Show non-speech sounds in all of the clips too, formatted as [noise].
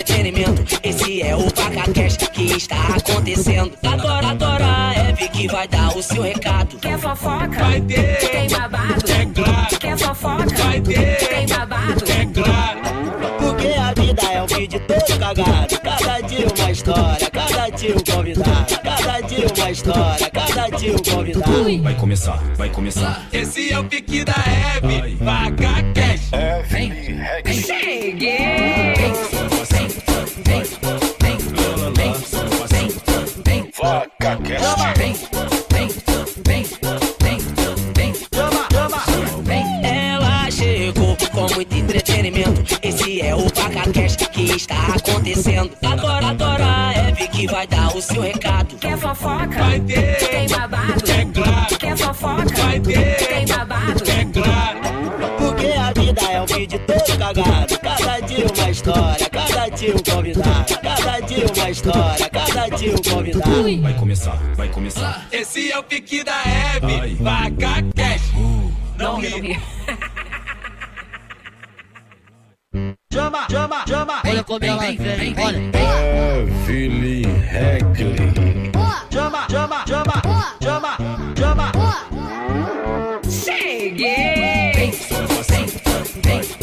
Entretenimento, esse é o Cash que está acontecendo. Adora, adora, é Vi que vai dar o seu recado. Quer fofoca? Vai ter. Tem babado? É claro. Quer fofoca? Vai ter. Tem babado? É claro. Porque a vida é um vídeo todo cagado. Cada dia uma história, cada dia um convidado. Cada dia uma história, cada dia um convidado. Vai começar, vai começar. Esse é o pique da Hebe, Vaca Cash. Cheguei! Ela chegou com muito entretenimento. Esse é o Vaca Cash que está acontecendo. Adora, adora, Hebe que vai dar o seu recado. Quer fofoca? Vai ter. Tem babado? É claro. Quer fofoca? Vai ter. Tem babado? É claro. Porque a vida é um vídeo todo cagado. História, cada dia um convidado. Cada dia uma história, cada dia um convidado. Vai começar, vai começar. Esse é o pique da Hebe, Vaca Cash. Não ri. [laughs] Chama, chama, chama. Olha como ela vem, olha. Evelyn Heckley. Chama, chama, chama. Chama, chama. Cheguei! Vaca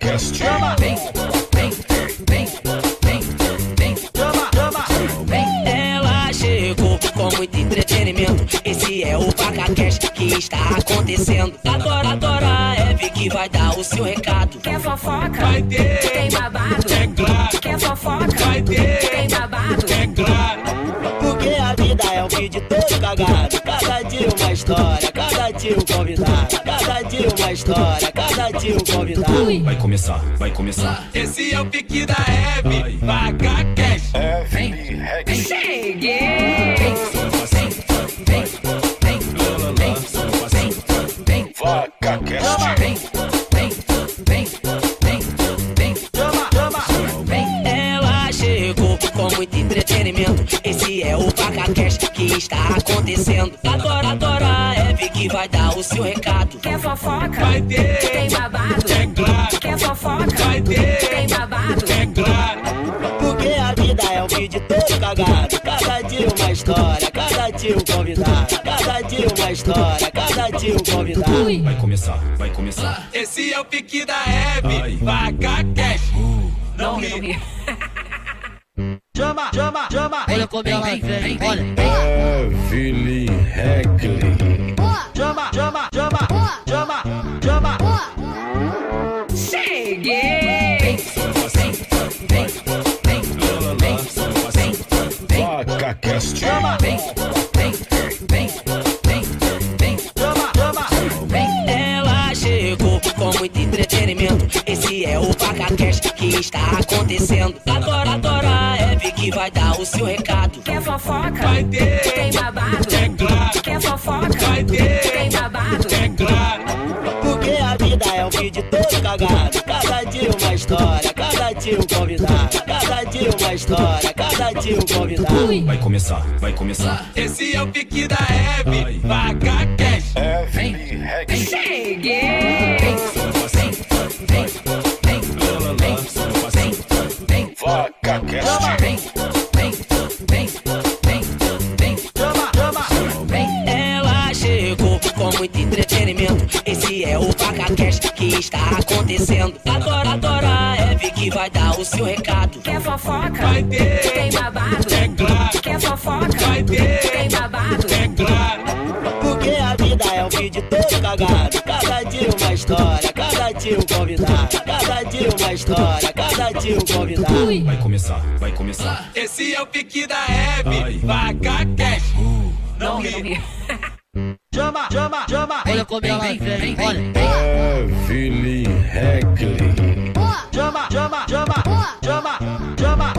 Cast. Chama, chama, chama. Ela chegou com muito entretenimento. Esse é o Vaca Cash que está acontecendo. Adora, adora, Hebe que vai dar o seu recado. Quer fofoca? Vai ter. Tem babado? É claro. Quer fofoca? Vai ter. Tem babado? É claro. Porque a vida é um vídeo todo cagado. Cada dia uma história, cada dia um convidado. Dia uma história, cada dia um convidado. Vai começar, vai começar. Esse é o pique da Hebe, Vaca Cash. Evelyn Heckley. Cheguei! Vaca Cast. Chama, chama. Ela chegou com muito entretenimento. Esse é o Vaca Cash que está acontecendo. Adora, adora, Hebe que vai dar o seu recado. Quer fofoca? Vai ter. Tem babado? É claro. Quer fofoca? Vai ter. Tem babado? É claro. Porque a vida é um vídeo todo cagado. Cada dia uma história, cada dia um convidado. Cada dia uma história, cada dia um convidado. Vai começar, vai começar. Esse é o pique da Hebe, Vaca Cash. Não ri. Chama, chama, chama. Olha como ela vem, olha. Evelyn Heckley. Chama, chama, chama. Chama, chama. Cheguei! Cast. Chama, chama, chama. Ela chegou com muito entretenimento. Esse é o Vaca Cash que está acontecendo. Adora, adora, Hebe que vai dar o seu recado. Quer fofoca? Vai ter. Tem babado? É claro. É um vídeo todo cagado. Cada dia uma história, cada dia um convidado. Cada dia uma história, cada dia um convidado. Vai começar, vai começar. Esse é o pique da Hebe, Vaca Cash. Heckley. Cheguei! Vaca Cast. Chama, é Vaca Cash que está acontecendo. Adora, adora, Hebe que vai dar o seu recado. Quer fofoca? Vai ter. Tem babado? É claro. Quer fofoca? Vai ter. Tem babado? É claro. Porque a vida é um vídeo todo cagado. Cada dia uma história, cada dia um convidado. Cada dia uma história, cada dia um convidado. Vai começar, vai começar. Esse é o pique da Hebe, Vaca Cash. Não ri chama, chama, chama. Olha como ela vem, vem, vem. olha. Evelyn Heckley. Chama, chama, chama, chama, chama.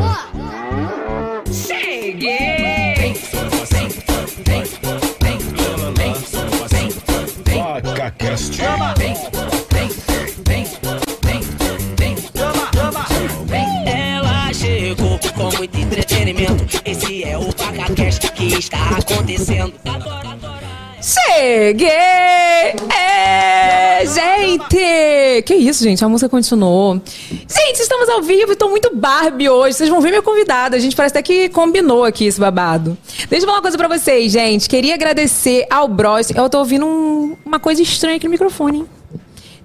Cheguei. Vaca vem, vem, vem, vem, vem, vem, vem, chama, chama. Ela chegou com muito entretenimento. Esse é o Vaca Cast que está acontecendo agora. Cheguei! É, gente! Que isso, gente? A música continuou. Gente, estamos ao vivo e tô muito Barbie hoje. Vocês vão ver minha convidada. A gente parece até que combinou aqui esse babado. Deixa eu falar uma coisa pra vocês, gente. Queria agradecer ao Bros. Eu tô ouvindo um- uma coisa estranha aqui no microfone, hein?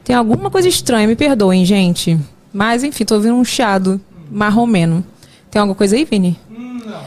Tem alguma coisa estranha, me perdoem, gente. Mas, enfim, tô ouvindo um chiado marromeno. Tem alguma coisa aí, Vini?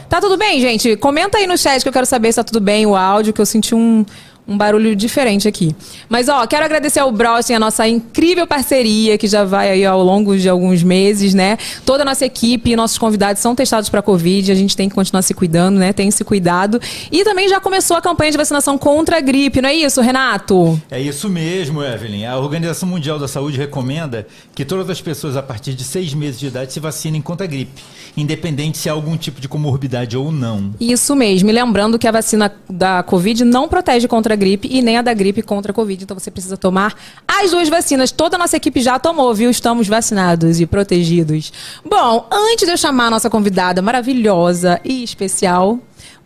Tá tudo bem, gente? Comenta aí no chat que eu quero saber se tá tudo bem o áudio, que eu senti um, um barulho diferente aqui. Mas, ó, quero agradecer ao Brossin, a nossa incrível parceria, que já vai aí ao longo de alguns meses, né? Toda a nossa equipe e nossos convidados são testados para Covid, a gente tem que continuar se cuidando, né? Tem se cuidado. E também já começou a campanha de vacinação contra a gripe, não é isso, Renato? É isso mesmo, Evelyn. A Organização Mundial da Saúde recomenda que todas as pessoas a partir de seis meses de idade se vacinem contra a gripe, independente se há algum tipo de comorbidade ou não. Isso mesmo. E lembrando que a vacina da Covid não protege contra a gripe e nem a da gripe contra a Covid. Então você precisa tomar as duas vacinas. Toda a nossa equipe já tomou, viu? Estamos vacinados e protegidos. Bom, antes de eu chamar a nossa convidada maravilhosa e especial,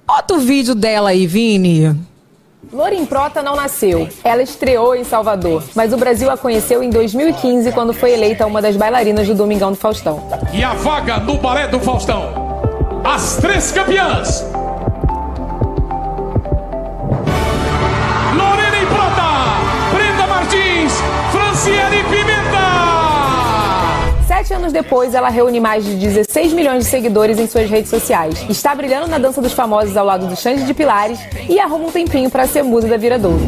bota o vídeo dela aí, Vini. Lorin Prota não nasceu. Ela estreou em Salvador, mas o Brasil a conheceu em 2015 quando foi eleita uma das bailarinas do Domingão do Faustão. E a vaga no Balé do Faustão. As três campeãs. Franciele Pimenta. Sete anos depois, ela reúne mais de 16 milhões de seguidores em suas redes sociais. Está brilhando na dança dos famosos ao lado do Xande de Pilares e arruma um tempinho para ser musa da Viradouro.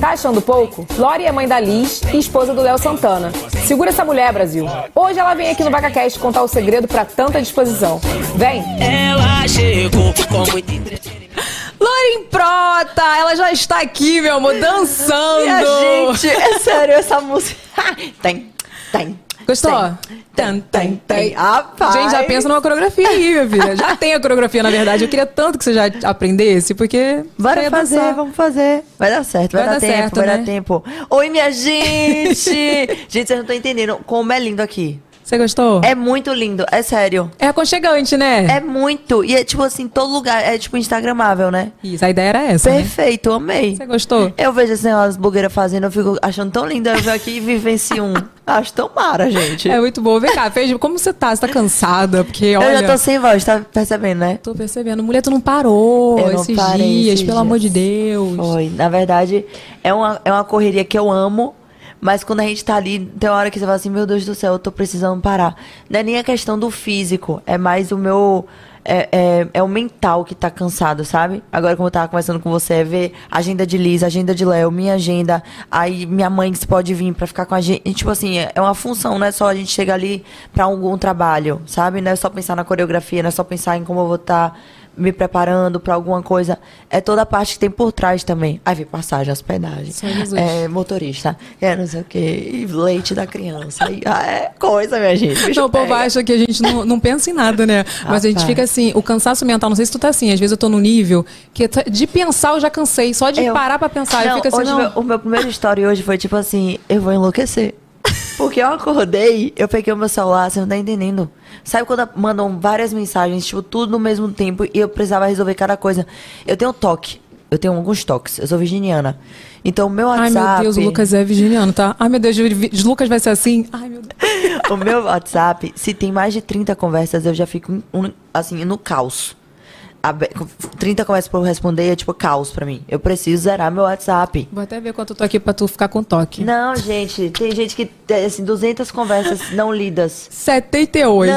Tá achando pouco? Lori é mãe da Liz e esposa do Léo Santana. Segura essa mulher, Brasil. Hoje ela vem aqui no VacaCast contar o segredo para tanta disposição. Vem! Ela chegou com muito entretenimento. Lorin Prota, ela já está aqui, meu amor, dançando. Minha gente, é sério, essa música. [laughs] tem, tem. Gostou? Tem, tem, tem. Rapaz. Gente, já pensa numa coreografia aí, minha filha. Já tem a coreografia, na verdade. Eu queria tanto que você já aprendesse, porque. Bora fazer, dançar. vamos fazer. Vai dar certo, vai, Vai dar, dar tempo, certo, vai né? dar tempo. Oi, minha gente! [laughs] gente, vocês não estão entendendo como é lindo aqui. Você gostou? É muito lindo, é sério. É aconchegante, né? É muito. E é tipo assim, todo lugar. É tipo instagramável, né? Isso, a ideia era essa. né? Perfeito, amei. Você gostou? Eu vejo assim, as blogueiras fazendo, eu fico achando tão lindo. Eu venho aqui e vivencio um. [laughs] Acho tão mara, gente. É muito bom. Vem cá, fez, como você tá? Você tá cansada? Porque, olha... Eu já tô sem voz, tá percebendo, né? Tô percebendo. Mulher, tu não parou Eu não esses dias, esses pelo amor de dias. Deus. Foi. Na verdade, é uma, é uma correria que eu amo. Mas quando a gente tá ali, tem hora que você fala assim, meu Deus do céu, eu tô precisando parar. Não é nem a questão do físico, é mais o meu. É, é, é o mental que tá cansado, sabe? Agora, como eu tava conversando com você, é ver agenda de Liz, agenda de Léo, minha agenda, aí minha mãe que pode vir pra ficar com a gente. Tipo assim, é é uma função, não é só a gente chegar ali pra algum trabalho, sabe? Não é só pensar na coreografia, não é só pensar em como eu vou estar me preparando pra alguma coisa. É toda a parte que tem por trás também. Aí vem passagem, hospedagem. É, motorista, é não sei o quê, leite da criança. Aí, ah, é coisa, minha gente. bicho Não, o povo acha que a gente não, não pensa em nada, né? Mas a gente Rapaz. fica assim, o cansaço mental, não sei se tu tá assim, às vezes eu tô no nível que tá- de pensar eu já cansei, só de Eu- parar pra pensar, eu Não, fico assim, hoje não. Meu, o meu primeiro story hoje foi tipo assim, eu vou enlouquecer. Porque eu acordei, eu peguei o meu celular, você não tá entendendo. Sabe quando mandam várias mensagens, tipo, tudo no mesmo tempo, e eu precisava resolver cada coisa. Eu tenho toque. Eu tenho alguns toques. Eu sou virginiana. Então, meu Ai, WhatsApp... meu Deus, o Lucas é virginiano, tá? Ai, meu Deus, o Lucas vai ser assim. Ai, meu Deus. [laughs] o meu WhatsApp, se tem mais de 30 conversas, eu já fico, assim, no caos. Abe- 30 conversas pra eu responder é tipo caos pra mim. Eu preciso zerar meu WhatsApp. Vou até ver quanto eu tô aqui pra tu ficar com toque. Não, gente, tem gente que tem assim 200 conversas não lidas. 78.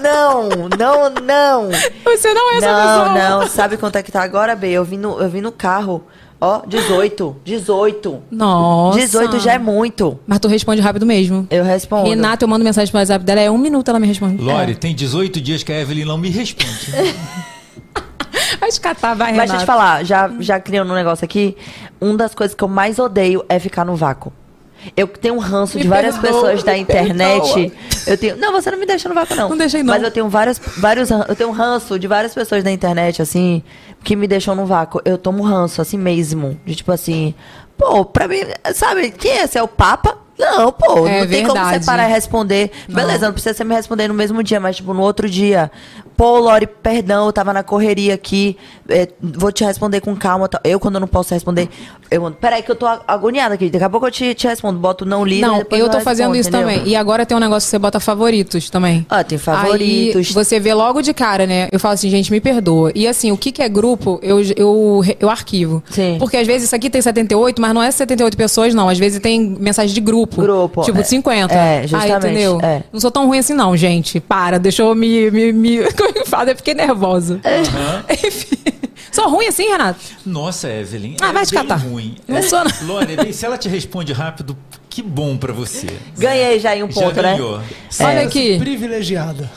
Não, não, não, não. Você não é essa não, pessoa. Não, Sabe quanto é que tá agora, B? Eu vim no, eu vim no carro. Ó, 18. 18. Nossa. 18 já é muito. Mas tu responde rápido mesmo. Eu respondo. Renata, eu mando mensagem pro WhatsApp dela, é um minuto ela me responde. Lore, tem 18 dias que a Evelyn não me responde. [laughs] Vai escatar, vai, Mas Renata. deixa eu te falar, já, já criando um negócio aqui, uma das coisas que eu mais odeio é ficar no vácuo. Eu tenho um ranço Me de várias perdoa, pessoas da internet. perdoa. Eu tenho. Não, você não me deixa no vácuo, não. Não deixei, não. Mas eu tenho várias, vários. ran- Eu tenho um ranço de várias pessoas da internet, assim, que me deixam no vácuo. Eu tomo ranço, assim mesmo. De tipo assim. Pô, pra mim, sabe, quem é esse? É o Papa? Não, pô, É não tem como você parar e responder. Beleza, não precisa você me responder no mesmo dia, mas tipo, no outro dia. Pô, Lori, perdão, eu tava na correria aqui. é, vou te responder com calma. tá? Eu, quando eu não posso responder, eu mando. Peraí, que eu tô agoniada aqui. Daqui a pouco eu te, te respondo. Boto não lido. Não, e depois eu tô respondo, fazendo isso entendeu? também. E agora tem um negócio que você bota favoritos também. Ah, tem favoritos. Aí você vê logo de cara, né? Eu falo assim, gente, me perdoa. E assim, o que, que é grupo, eu, eu, eu arquivo. Sim. Porque às vezes isso aqui tem 78, mas não é 78 pessoas, não. Às vezes tem mensagem de grupo. Grupo, Tipo, é. de 50. É, Aí, justamente, entendeu? é. Não sou tão ruim assim, não, gente. Para, deixa eu me. me, me... [laughs] É [laughs] fala? Eu fiquei nervosa. [laughs] Enfim. Sou ruim assim, Renato? Nossa, Evelyn. Ah, é vai te catar. ruim. Não É, sou, não. Lore, bem, se ela te responde rápido, que bom pra você. Ganhei já aí um Já ponto, né? ganhou. Olha aqui. Privilegiada.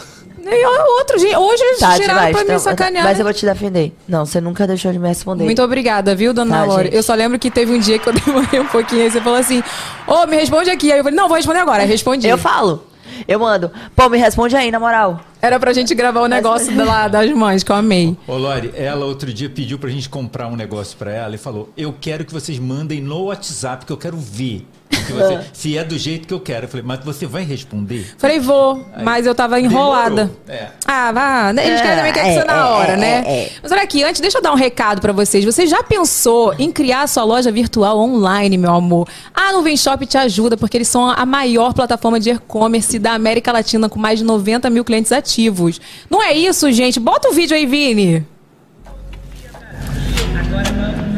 E outro, gente. Hoje eles Tá, tiraram demais. pra me Então, sacanear. mas eu vou te defender. Não, você nunca deixou de me responder. Muito obrigada, viu, dona Tá, Lore? gente. Eu só lembro que teve um dia que eu [laughs] demorei um pouquinho, aí você falou assim, ô, me responde aqui. Aí eu falei, não, vou responder agora. Aí respondi. Eu falo. Eu mando. Pô, me responde aí, na moral. Era pra gente gravar o negócio da- lá das mães, que eu amei. Ô, Lore, ela outro dia pediu pra gente comprar um negócio pra ela e falou: Eu quero que vocês mandem no WhatsApp, que eu quero ver. Que você- se é do jeito que eu quero. Eu falei, mas você vai responder? Falei, vou, mas eu tava enrolada. É. Ah, vá. Eles querem também quer que É, ser na é, hora, é, né? é, é. Mas olha aqui, antes, deixa eu dar um recado pra vocês. Você já pensou em criar sua loja virtual online, meu amor? A Nuvem Shop te ajuda, porque eles são a maior plataforma de e-commerce da América Latina, com mais de 90 mil clientes ativos. Não é isso, gente? Bota o vídeo aí, Vini. Agora vamos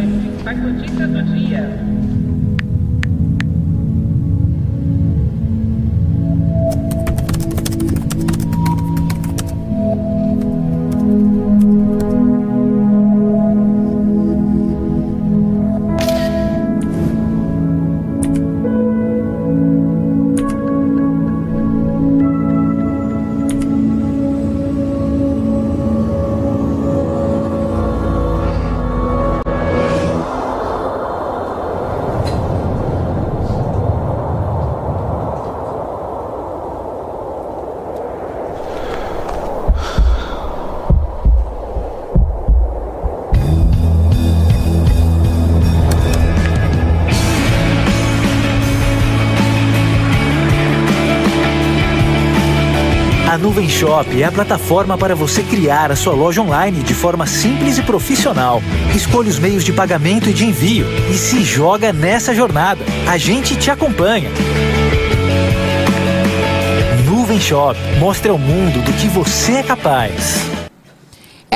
plataforma para você criar a sua loja online de forma simples e profissional. Escolha os meios de pagamento e de envio e se joga nessa jornada. A gente te acompanha. Nuvem Shop mostra ao mundo do que você é capaz.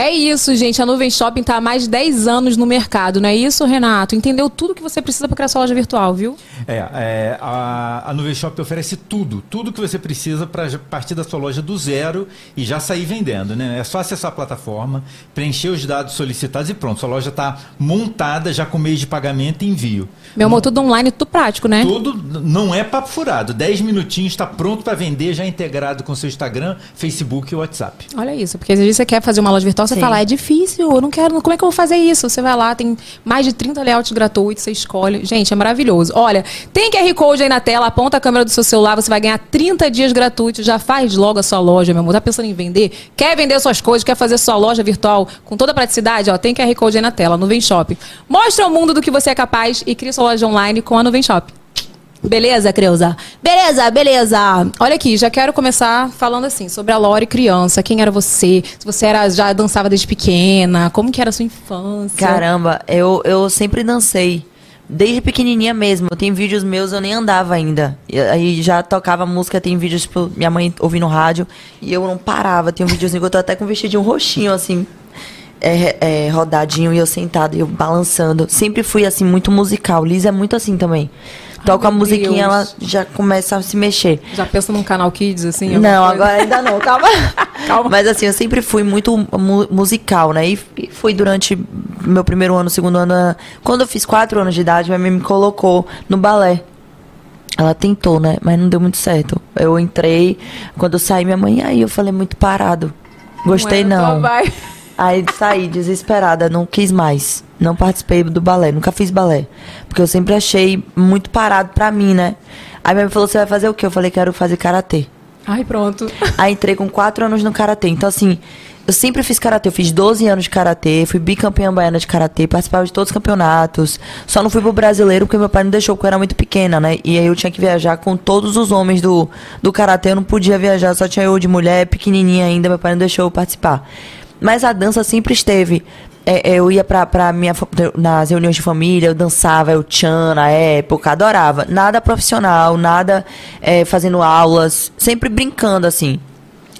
É isso, gente. A Nuvem Shopping tá há mais de 10 anos no mercado, não é isso, Renato? Entendeu tudo que você precisa para criar sua loja virtual, viu? É, é, a, a Nuvem Shop oferece tudo, tudo que você precisa para partir da sua loja do zero e já sair vendendo, né? É só acessar a plataforma, preencher os dados solicitados e pronto, sua loja está montada já com meio de pagamento e envio. Meu amor, tudo online, tudo prático, né? Tudo não é papo furado, 10 minutinhos está pronto para vender, já integrado com seu Instagram, Facebook e WhatsApp. Olha isso, porque às vezes você quer fazer uma loja virtual, você Sim. fala, é difícil, eu não quero, como é que eu vou fazer isso? Você vai lá, tem mais de 30 layouts gratuitos, você escolhe. Gente, é maravilhoso. Olha, tem QR Code aí na tela, aponta a câmera do seu celular, você vai ganhar 30 dias gratuitos, já faz logo a sua loja, meu amor. Tá pensando em vender? Quer vender suas coisas, quer fazer sua loja virtual com toda a praticidade? Ó, tem QR Code aí na tela, Nuvem Shop. Mostra ao mundo do que você é capaz e cria sua loja online com a Nuvem Shop. Beleza, Creuza? Beleza, beleza. Olha aqui, já quero começar falando assim, sobre a Lore criança. Quem era você? Se você era, já dançava desde pequena, como que era a sua infância? Caramba, eu, eu sempre dancei. Desde pequenininha mesmo. Tem vídeos meus, eu nem andava ainda. Aí já tocava música, tem vídeos, tipo, minha mãe ouvindo rádio. E eu não parava. Tem um videozinho que eu tô até com um vestidinho roxinho, assim. É, é, rodadinho e eu sentada e eu balançando. Sempre fui, assim, muito musical. Liz é muito assim também. Toca a meu musiquinha, ela já começa a se mexer. Já pensa num canal Kids, assim? Não, agora ainda não, calma. [laughs] Calma. Mas assim, eu sempre fui muito mu- musical, né? E e fui durante meu primeiro ano, segundo ano. ah, Quando eu fiz quatro anos de idade, minha mãe me colocou no balé. Ela tentou, né? Mas não deu muito certo. Eu entrei, quando eu saí, minha mãe, aí eu falei muito parado. Gostei é tua não. Aí saí desesperada, não quis mais. Não participei do balé, nunca fiz balé. Porque eu sempre achei muito parado pra mim, né? Aí minha mãe falou: você vai fazer o quê? Eu falei: quero fazer karatê. Ai, pronto. Aí entrei com quatro anos no karatê. Então, assim, Eu sempre fiz karatê, eu fiz 12 anos de karatê, fui bicampeã baiana de karatê, participava de todos os campeonatos. Só não fui pro brasileiro porque meu pai não deixou, porque eu era muito pequena, né? E aí eu tinha que viajar com todos os homens do, do karatê, eu não podia viajar, só tinha eu de mulher, pequenininha ainda, meu pai não deixou eu participar. Mas a dança sempre esteve. É, é, eu ia pra, pra minha, nas reuniões de família, eu dançava, eu tchan na época, adorava. Nada profissional, nada é, fazendo aulas, sempre brincando assim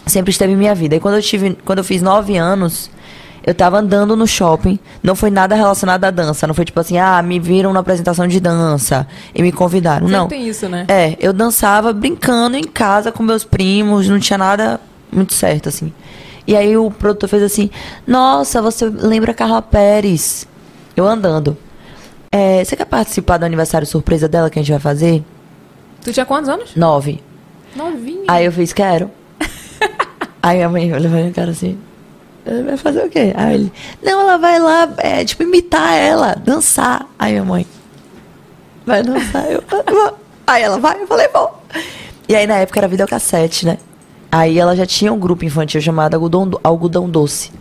sempre esteve em minha vida. E quando eu tive, quando eu fiz nove anos, eu tava andando no shopping, não foi nada relacionado à dança, não foi tipo assim, ah, me viram na apresentação de dança e me convidaram. Sempre não. tem isso, né? É, eu dançava brincando em casa com meus primos, não tinha nada muito certo assim. E aí o produtor fez assim: "Nossa, você lembra Carla Pérez?" Eu andando. É, você quer participar do aniversário surpresa dela que a gente vai fazer? Tu tinha quantos anos? Nove. Novinha. Aí eu fiz, quero. [laughs] Aí minha mãe olhou pra minha cara assim, "Ela vai fazer o quê? Aí ele, não, ela vai lá, é, tipo, imitar ela, dançar. Aí minha mãe, vai dançar? Eu, vou. Aí ela vai, eu falei, vou. E aí na época era videocassete, né? Aí ela já tinha um grupo infantil chamado Algodão, Do- Algodão Doce.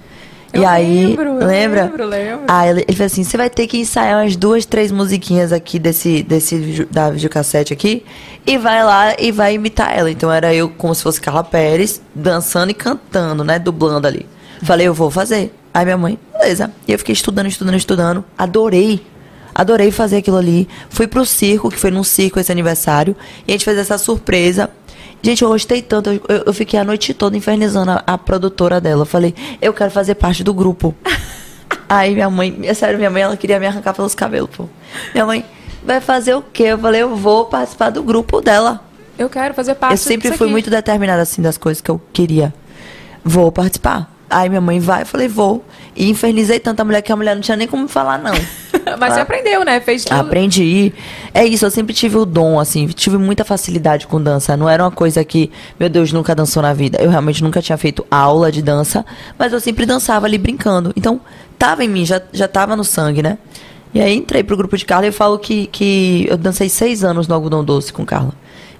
Eu e aí, lembro, lembra? lembro, lembro. Aí ele, ele fez assim: você vai ter que ensaiar umas duas, três musiquinhas aqui desse, desse da videocassete aqui. E vai lá e vai imitar ela. Então era eu como se fosse Carla Pérez, dançando e cantando, né? Dublando ali. Falei, eu vou fazer. Aí minha mãe, beleza. E eu fiquei estudando, estudando, estudando. Adorei. Adorei fazer aquilo ali. Fui pro circo, que foi num circo esse aniversário. E a gente fez essa surpresa. Gente, eu gostei tanto. Eu, eu- fiquei a noite toda infernizando a, a produtora dela. Eu falei, eu quero fazer parte do grupo. [laughs] Aí minha mãe, é sério, minha mãe, ela queria me arrancar pelos cabelos, pô. Minha mãe, vai fazer o quê? Eu falei, eu vou participar do grupo dela. Eu quero fazer parte Eu sempre fui aqui. muito determinada, assim, das coisas que eu queria. Vou participar. Aí minha mãe vai, eu falei, vou. E infernizei tanta mulher que a mulher não tinha nem como falar, não. [laughs] Mas você aprendeu, né? Fez tudo. Aprendi. É isso, eu sempre tive o dom, assim, tive muita facilidade com dança. Não era uma coisa que, meu Deus, nunca dançou na vida. Eu realmente nunca tinha feito aula de dança, mas eu sempre dançava ali brincando. Então, tava em mim, já, já tava no sangue, né? E aí entrei pro grupo de Carla e eu falo que, que eu dancei seis anos no algodão doce com Carla.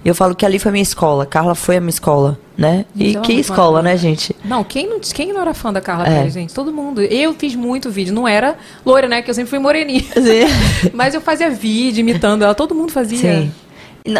E eu falo que ali foi a minha escola. Carla foi a minha escola, né? E Então, que escola, né, gente? Não, quem não, quem não era fã da Carla É. Pérez, gente? Todo mundo. Eu fiz muito vídeo. Não era loira, né? Que eu sempre fui moreninha. [laughs] Mas eu fazia vídeo imitando ela. Todo mundo fazia. Sim.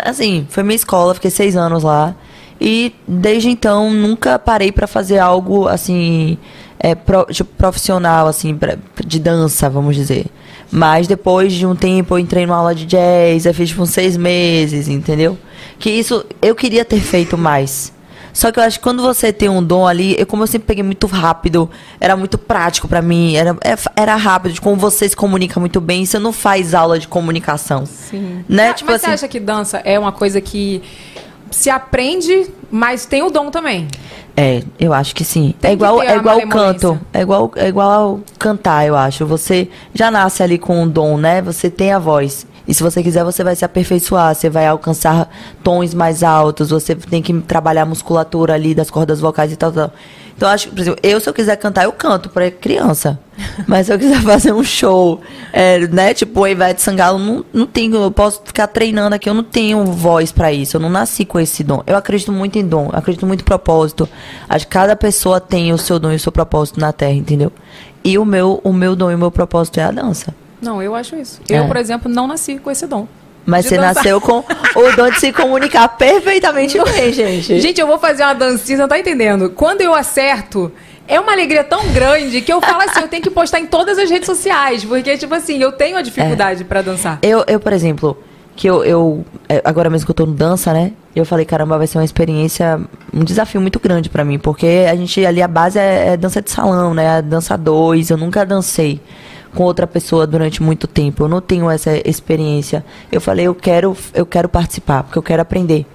Assim, foi minha escola, fiquei seis anos lá. E desde então nunca parei pra fazer algo assim, é, pro- tipo, profissional, assim, pra- de dança, vamos dizer. Mas depois de um tempo eu entrei numa aula de jazz, eu fiz tipo uns seis meses, entendeu? Que isso eu queria ter feito mais. Só que eu acho que quando você tem um dom ali, eu, como eu sempre peguei muito rápido, era muito prático pra mim, era, é- era rápido, de como você se comunica muito bem, você não faz aula de comunicação. Sim. Né? Mas, tipo mas assim, você acha que dança é uma coisa que se aprende, mas tem o dom também? É, eu acho que sim. Tem é igual, é igual o canto. É igual, é igual ao cantar, eu acho. Você já nasce ali com um dom, né? Você tem a voz. E se você quiser, você vai se aperfeiçoar. Você vai alcançar tons mais altos. Você tem que trabalhar a musculatura ali das cordas vocais e tal, tal. Então, eu acho que, por exemplo, eu, se eu quiser cantar, eu canto pra criança. Mas se eu quiser [laughs] fazer um show, é, né? Tipo, o Ivete Sangalo, não, não tenho. Eu posso ficar treinando aqui, eu não tenho voz pra isso. Eu não nasci com esse dom. Eu acredito muito em dom, acredito muito em propósito. Acho que cada pessoa tem o seu dom e o seu propósito na Terra, entendeu? E o meu, o meu dom e o meu propósito é a dança. Não, eu acho isso. É. Eu, por exemplo, não nasci com esse dom. Mas De você dançar. nasceu com o dom de se comunicar perfeitamente bem, gente. Gente, eu vou fazer uma dancinha, você não tá entendendo. Quando eu acerto, é uma alegria tão grande que eu falo assim, eu tenho que postar em todas as redes sociais, porque, tipo assim, eu tenho a dificuldade pra dançar. Eu, eu, por exemplo, que eu, eu. é, Agora mesmo que eu tô no dança, né? Eu falei, caramba, vai ser uma experiência, um desafio muito grande pra mim, porque a gente ali, a base é, é dança de salão, né? A dança dois. Eu nunca dancei com outra pessoa durante muito tempo. Eu não tenho essa experiência. Eu falei, eu quero, eu quero participar, porque eu quero aprender.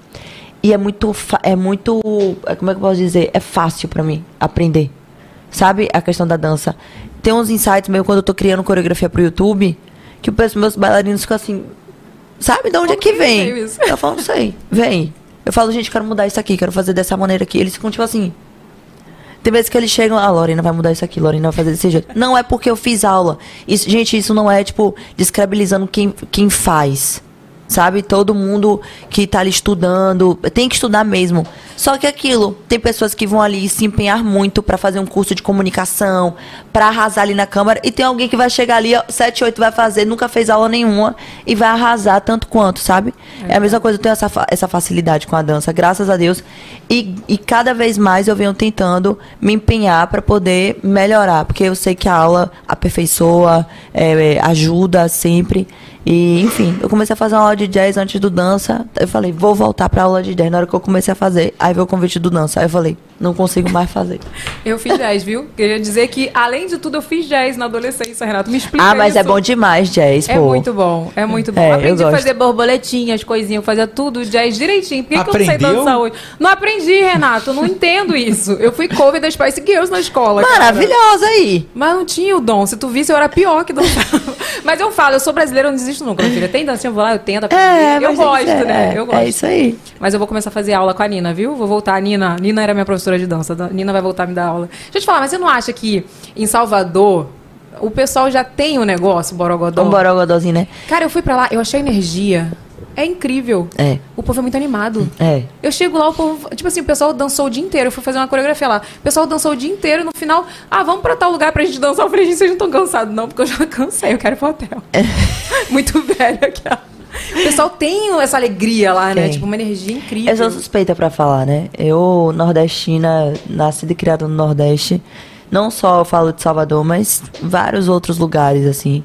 E é muito, é muito, é, como é que eu posso dizer? É fácil pra mim aprender. Sabe a questão da dança? Tem uns insights meio quando eu tô criando coreografia pro YouTube, que o pessoal- meus bailarinos ficam assim, sabe de onde é que vem? Eu falo, não sei, vem. Eu falo, gente, quero mudar isso aqui, quero fazer dessa maneira aqui. Eles ficam tipo assim. Tem vezes que eles chegam, ah, Lorena vai mudar isso aqui, Lorena vai fazer desse jeito. Não é porque eu fiz aula. Isso, gente, isso não é, tipo, descredibilizando quem, quem faz. Sabe? Todo mundo que tá ali estudando, tem que estudar mesmo. Só que aquilo, tem pessoas que vão ali se empenhar muito pra fazer um curso de comunicação, pra arrasar ali na câmara, e tem alguém que vai chegar ali, ó, 7, 8 vai fazer, nunca fez aula nenhuma, e vai arrasar tanto quanto, sabe? É, a mesma coisa, eu tenho essa, essa facilidade com a dança, graças a Deus. E, e cada vez mais eu venho tentando me empenhar pra poder melhorar, porque eu sei que a aula aperfeiçoa, é, é, ajuda sempre. E, enfim, eu comecei a fazer uma aula de jazz antes do dança. Eu falei, vou voltar pra aula de jazz. Na hora que eu comecei a fazer, aí veio o convite do dança. Aí eu falei, não consigo mais fazer. [laughs] Eu fiz jazz, viu? Queria dizer que, além de tudo, eu fiz jazz na adolescência, Renato. Me explica ah, mas é isso. bom demais jazz, pô. É muito bom, é muito bom. É, eu aprendi a fazer borboletinhas, coisinhas, fazia tudo, jazz direitinho. Por que, que eu não sei dançar hoje? Não aprendi, Renato, não entendo isso. Eu fui cover das Spice Girls na escola. cara. Maravilhosa aí. Mas não tinha o dom. Se tu visse, eu era pior que dançava. [laughs] mas eu falo, eu sou brasileira, eu não desisto nunca, minha filha. Tem dancinha, eu vou lá, eu tento aprender. É, eu mas gosto, é, né? Eu gosto. É isso aí. Mas eu vou começar a fazer aula com a Nina, viu? Vou voltar. A Nina, Nina era minha professora de dança. A Nina vai voltar a me dar aula. Deixa eu te falar, mas você não acha que em Salvador o pessoal já tem o negócio, o Borogodó? Um borogodózinho, né? Cara, eu fui pra lá, eu achei a energia. É incrível. É. O povo é muito animado. É. Eu chego lá, o povo. Tipo assim, o pessoal dançou o dia inteiro. Eu fui fazer uma coreografia lá. O pessoal dançou o dia inteiro. No final, ah, vamos pra tal lugar pra gente dançar. Eu falei, gente, vocês não estão cansados, não, porque eu já [laughs] cansei. Eu quero ir pro hotel. [laughs] muito velho aqui. ó. O pessoal tem essa alegria lá, né? Tem. Tipo, uma energia incrível. Eu sou suspeita pra falar, né? Eu, nordestina, nascida e criada no Nordeste, não só eu falo de Salvador, mas vários outros lugares, assim,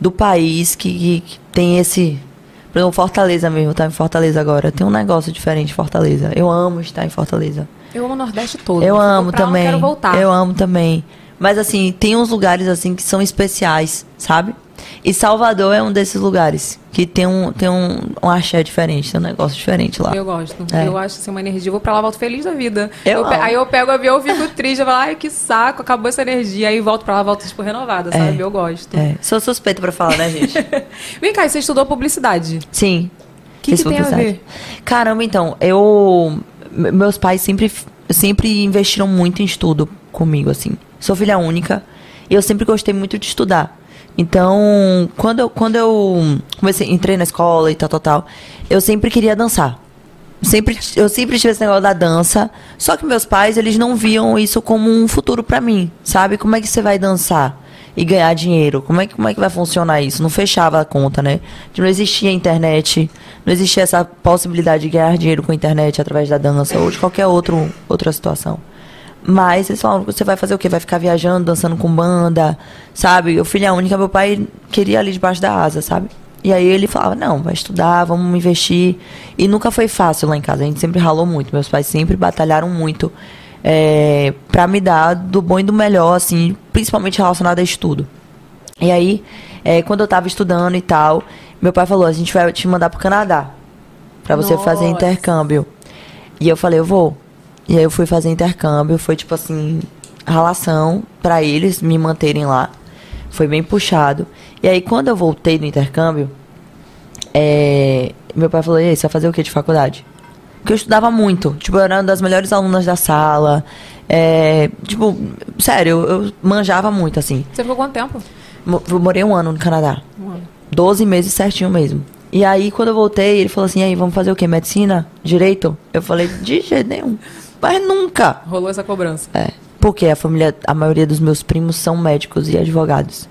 do país que, que- tem esse. Por exemplo, Fortaleza mesmo, tá em Fortaleza agora. Tem um negócio diferente em Fortaleza. Eu amo estar em Fortaleza. Eu amo o Nordeste todo. Eu amo pra também. Eu. Eu amo também. Mas assim, tem uns lugares assim que são especiais, sabe? E Salvador é um desses lugares que tem um, tem um, um axé diferente, tem um negócio diferente lá. Eu gosto. É. Eu acho assim, uma energia. Eu vou pra lá, volto feliz da vida. Eu pe- amo. aí eu pego o avião, fico triste. Eu falo, ai, que saco, acabou essa energia. Aí volto pra lá, volto, tipo, renovada, É. sabe? Eu gosto. É, sou suspeita pra falar, né, gente? [laughs] Vem cá, você estudou publicidade. Sim. Que Fiz que tem a ver? Caramba, então, eu. me- Meus pais sempre, sempre investiram muito em estudo comigo, assim. Sou filha única e eu sempre gostei muito de estudar. Então, quando eu, quando eu comecei, entrei na escola e tal, tal, tal, eu sempre queria dançar. Sempre, eu sempre tive esse negócio da dança. Só que meus pais, eles não viam isso como um futuro pra mim, sabe? Como é que você vai dançar e ganhar dinheiro? Como é, como é que vai funcionar isso? Não fechava a conta, né? Não existia internet, não existia essa possibilidade de ganhar dinheiro com a internet através da dança ou de qualquer outro, outra situação. Mas eles falavam, você vai fazer o quê? Vai ficar viajando, dançando com banda, sabe? Eu filha única, meu pai queria ali debaixo da asa, sabe? E aí ele falava, não, vai estudar, vamos investir. E nunca foi fácil lá em casa, a gente sempre ralou muito. Meus pais sempre batalharam muito é, para me dar do bom e do melhor, assim, principalmente relacionado a estudo. E aí, é, quando eu tava estudando e tal, meu pai falou, a gente vai te mandar pro Canadá pra você fazer Nossa. intercâmbio. E eu falei, eu vou. E aí eu fui fazer intercâmbio, foi tipo assim, relação pra eles me manterem lá. Foi bem puxado. E aí quando eu voltei do intercâmbio, é, meu pai falou, e aí, você vai fazer o que de faculdade? Porque eu estudava muito. Tipo, eu era uma das melhores alunas da sala. É, tipo, sério, eu, eu manjava muito, assim. Você ficou quanto tempo? Eu morei um ano no Canadá. Um ano. 12 meses certinho mesmo. E aí, quando eu voltei, ele falou assim: aí, vamos fazer o quê? Medicina? Direito? Eu falei: de jeito nenhum. Mas nunca. Rolou essa cobrança. É. Porque a família, a maioria dos meus primos são médicos e advogados.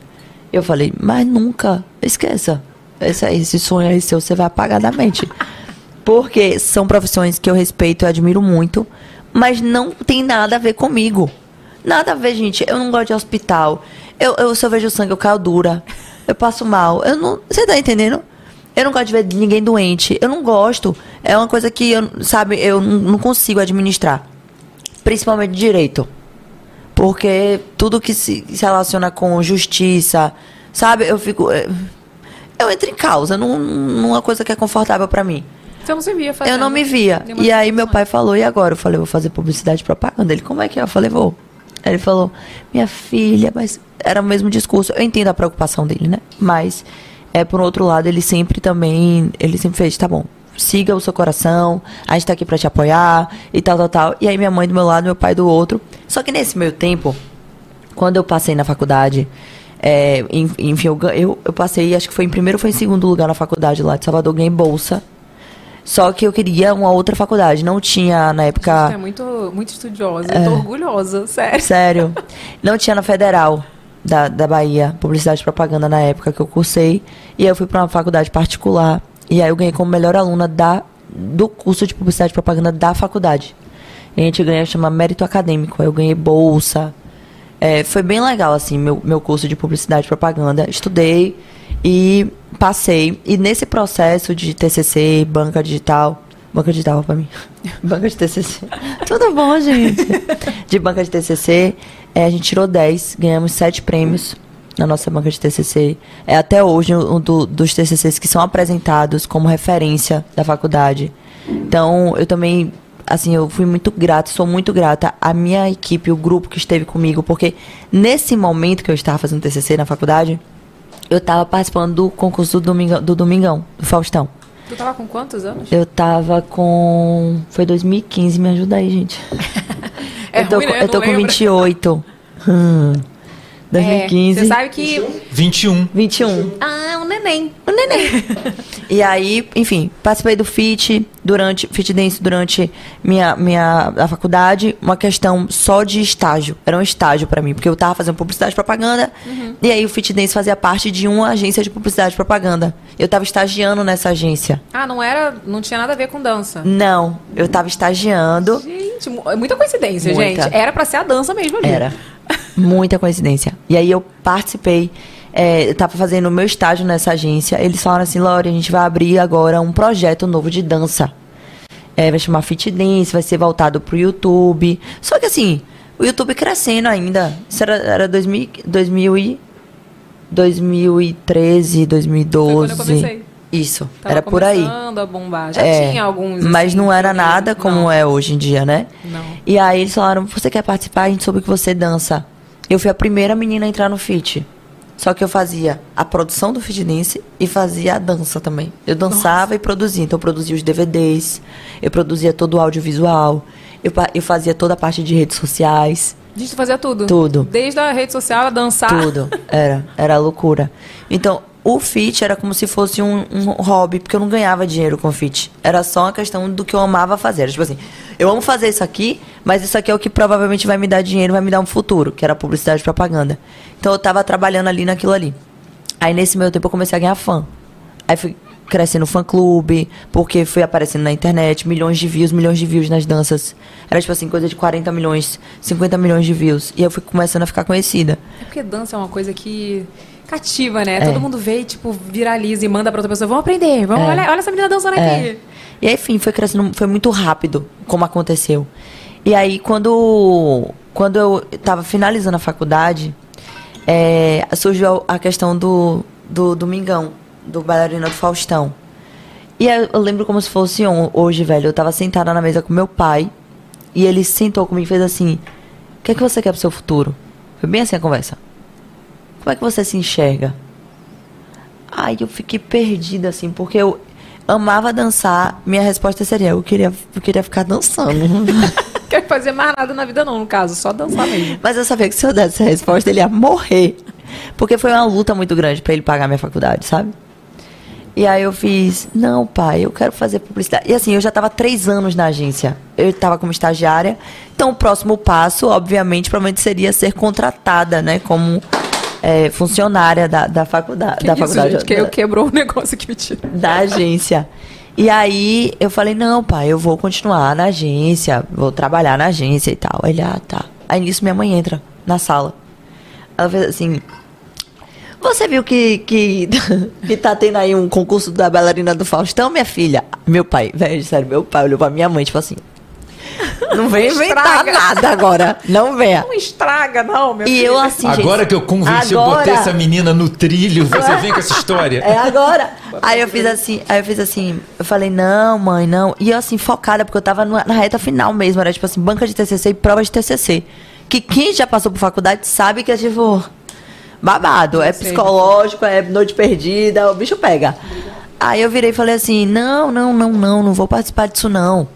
Eu falei: mas nunca. Esqueça. Esse, esse sonho aí seu, você vai apagar da mente. [laughs] Porque são profissões que eu respeito e admiro muito, mas não tem nada a ver comigo. Nada a ver, gente. Eu não gosto de hospital. Eu, eu se eu vejo sangue, eu caio dura. Eu passo mal. Eu não. Você tá entendendo? Eu não gosto de ver ninguém doente. Eu não gosto. É uma coisa que eu, sabe, eu não, consigo administrar. Principalmente direito. Porque tudo que se, relaciona com justiça, sabe? Eu fico. eh, Eu entro em causa, não, não é coisa que é confortável pra mim. Você não se via fazendo. Eu não me via. E aí meu pai falou, e agora? Eu falei, vou fazer publicidade e propaganda. Ele, como é que é? Eu falei, vou. Aí ele falou, minha filha, mas era o mesmo discurso. Eu entendo a preocupação dele, né? Mas, é, por outro lado, ele sempre também, ele sempre fez, tá bom, siga o seu coração, a gente tá aqui pra te apoiar e tal, tal, tal. E aí minha mãe do meu lado, meu pai do outro. Só que nesse meio tempo, quando eu passei na faculdade, é, en- enfim, eu, eu, eu passei, acho que foi em primeiro ou foi em segundo lugar na faculdade lá de Salvador, ganhei bolsa Só que eu queria uma outra faculdade. Não tinha na Você é época. muito, muito estudiosa. É. Eu tô orgulhosa, sério. Sério. [laughs] Não tinha na Federal da, da Bahia, publicidade e propaganda na época que eu cursei. E aí eu fui pra uma faculdade particular. E aí eu ganhei como melhor aluna da, do curso de publicidade e propaganda da faculdade. E a gente ganha, chama mérito acadêmico. Aí eu ganhei bolsa. É, foi bem legal, assim, meu, meu curso de publicidade e propaganda. Estudei e passei. E nesse processo de TCC, banca digital... Banca digital pra mim. [laughs] banca de TCC. Tudo bom, gente. [laughs] De banca de TCC, é, a gente tirou 10, ganhamos 7 prêmios na nossa banca de TCC. É até hoje um do- dos TCCs que são apresentados como referência da faculdade. Então, eu também, assim, eu fui muito grata, sou muito grata à minha equipe, o grupo que esteve comigo, porque nesse momento que eu estava fazendo TCC na faculdade, eu estava participando do concurso do Domingão, do Domingão, do Faustão. Tu tava com quantos anos? Eu tava com. Foi 2015, me ajuda aí, gente. [laughs] É eu tô, ruim, com- né? eu tô com lembra. 28. [laughs] Hum. 2015. É, você sabe que... 21. 21. Ah, um neném. Um neném. [laughs] e aí, enfim, participei do FIT durante FIT Dance durante minha minha a faculdade, uma questão só de estágio. Era um estágio pra mim, porque eu tava fazendo publicidade e propaganda. Uhum. E aí o FIT Dance fazia parte de uma agência de publicidade e propaganda. Eu tava estagiando nessa agência. Ah, não era... Não tinha nada a ver com dança. Não, eu tava estagiando. Gente, é muita coincidência, Muita. gente. Era pra ser a dança mesmo ali. Era. [laughs] Muita coincidência. E aí eu participei, é, tava fazendo o meu estágio nessa agência. Eles falaram assim, Lore, a gente vai abrir agora um projeto novo de dança. É, vai chamar Fit Dance, vai ser voltado pro YouTube. Só que assim, o YouTube crescendo ainda. Isso era, era 2000, 2000 e, 2013, 2012. Foi quando eu comecei. Isso, Tava era por aí. a bombar. Já É, tinha alguns. Mas assim, não era nada como Não. é hoje em dia, né? Não. E aí eles falaram, você quer participar? A gente soube que você dança. Eu fui a primeira menina a entrar no fit. Só que eu fazia a produção do fit dance e fazia a dança também. Eu dançava e produzia. Então eu produzia os DVDs, eu produzia todo o audiovisual, eu, eu fazia toda a parte de redes sociais. Gente, tu fazia tudo. Tudo. Desde a rede social a dançar. Tudo. Era. Era loucura. Então, o fit era como se fosse um, um hobby, porque eu não ganhava dinheiro com fit. Era só uma questão do que eu amava fazer. Tipo assim, eu amo fazer isso aqui, mas isso aqui é o que provavelmente vai me dar dinheiro, vai me dar um futuro, que era publicidade e propaganda. Então eu tava trabalhando ali naquilo ali. Aí nesse meio tempo eu comecei a ganhar fã. Aí fui crescendo fã clube, porque fui aparecendo na internet, milhões de views, milhões de views nas danças. Era tipo assim, coisa de 40 milhões, 50 milhões de views. E eu fui começando a ficar conhecida. É porque dança é uma coisa que cativa, né? É. Todo mundo vê e, tipo, viraliza e manda pra outra pessoa. Vamos aprender, vamos, É. olha, olha essa menina dançando É. aqui. E aí, enfim, foi crescendo, foi muito rápido como aconteceu. E aí, quando, quando eu tava finalizando a faculdade, é, surgiu a questão do, do Domingão, do bailarina do Faustão. E aí, eu lembro como se fosse hoje, velho. Eu tava sentada na mesa com meu pai, e ele sentou comigo e fez assim: O que é que você quer pro seu futuro? Foi bem assim a conversa. Como é que você se enxerga? Aí eu fiquei perdida, assim, porque eu amava dançar. Minha resposta seria: eu queria, eu queria ficar dançando. [laughs] Quer fazer mais nada na vida, não, no caso, só dançar mesmo. Mas eu sabia que se eu desse essa resposta, ele ia morrer. Porque foi uma luta muito grande pra ele pagar minha faculdade, sabe? E aí eu fiz, não, pai, eu quero fazer publicidade. E assim, eu já estava três anos na agência. Eu estava como estagiária. Então o próximo passo, obviamente, provavelmente seria ser contratada, né? Como é, funcionária da, da faculdade. Que da isso, faculdade gente, que eu quebrou o [laughs] negócio que me tira. da agência. E aí eu falei, não, pai, eu vou continuar na agência, vou trabalhar na agência e tal. Ele, ah, tá. Aí nisso minha mãe entra na sala. Ela fez assim. Você viu que, que, [laughs] que tá tendo aí um concurso da bailarina do Faustão, minha filha? Meu pai, velho, sério, meu pai olhou pra minha mãe, tipo assim. Não vem inventar Estraga. nada agora. Não venha. Não estraga, não, meu E filho. eu assim, Agora gente, que eu convenci, eu agora- botei essa menina no trilho, você vem com essa história. É agora. Aí eu fiz assim, aí eu fiz assim, eu falei, não, mãe, não. E eu assim, focada, porque eu tava numa- na reta final mesmo, era tipo assim, banca de TCC e prova de TCC. Que quem já passou por faculdade sabe que é tipo, babado. É sei. psicológico, é noite perdida, o bicho pega. Aí eu virei e falei assim, não, não, não, não, não vou participar disso não.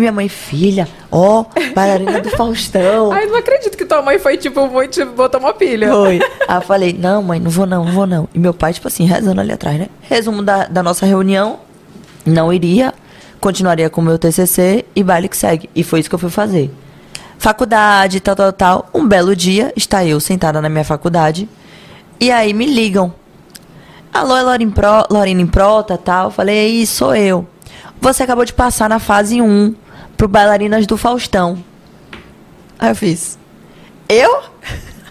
E minha mãe, filha, ó, bailarina do Faustão. Ai, não acredito que tua mãe foi, tipo, muito, botou uma pilha. Foi. Aí eu falei, não, mãe, não vou não, não vou não. E meu pai, tipo assim, rezando ali atrás, né? Resumo da, da nossa reunião, não iria. continuaria com o meu TCC e baile que segue. E foi isso que eu fui fazer. Faculdade, tal, tal, tal. Um belo dia, está eu sentada na minha faculdade. E aí me ligam. Alô, é Lorine Pro, Lorine Prota, tal. Falei, aí, sou eu. Você acabou de passar na fase 1 pro Bailarinas do Faustão. Aí eu fiz. Eu?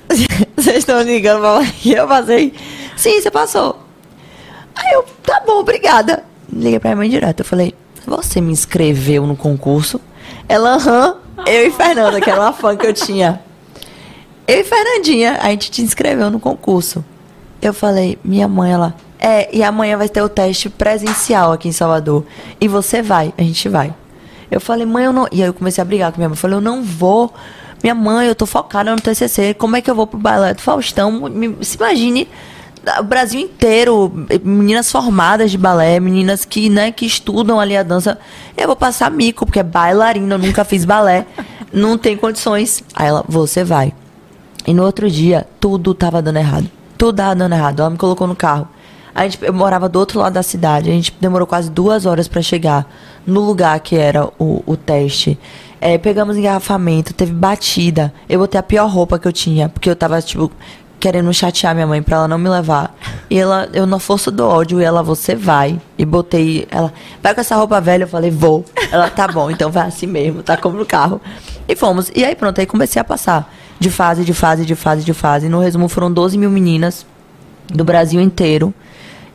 [laughs] Vocês estão ligando pra que eu passei? Sim, você passou. Aí eu, tá bom, obrigada. Liguei pra minha mãe direto. Eu falei, você me inscreveu no concurso? Ela, aham. Eu e Fernanda, que era uma fã que eu tinha. Eu e Fernandinha, a gente te inscreveu no concurso. Eu falei, minha mãe, ela, é, e amanhã vai ter o teste presencial aqui em Salvador. E você vai, a gente vai. Eu falei, mãe, eu não. E aí eu comecei a brigar com minha mãe. Eu falei, eu não vou. Minha mãe, eu tô focada no TCC. Como é que eu vou pro balé do Faustão? Se imagine o Brasil inteiro, meninas formadas de balé, meninas que, né, que estudam ali a dança. Eu vou passar mico, porque é bailarina, eu nunca fiz balé. Não tem condições. Aí ela, você vai. E no outro dia, tudo tava dando errado. Tudo tava dando errado. Ela me colocou no carro. A gente, eu morava do outro lado da cidade. A gente demorou quase duas horas pra chegar no lugar que era o, o teste. É, pegamos engarrafamento, teve batida. Eu botei a pior roupa que eu tinha, porque eu tava, tipo, querendo chatear minha mãe pra ela não me levar. E ela, eu na força do ódio, e ela, você vai. E botei, ela, vai com essa roupa velha. Eu falei, vou. Ela, tá bom, então vai assim mesmo, tá como no carro. E fomos. E aí pronto, aí comecei a passar. De fase, de fase, de fase, de fase. No resumo, foram 12 mil meninas do Brasil inteiro.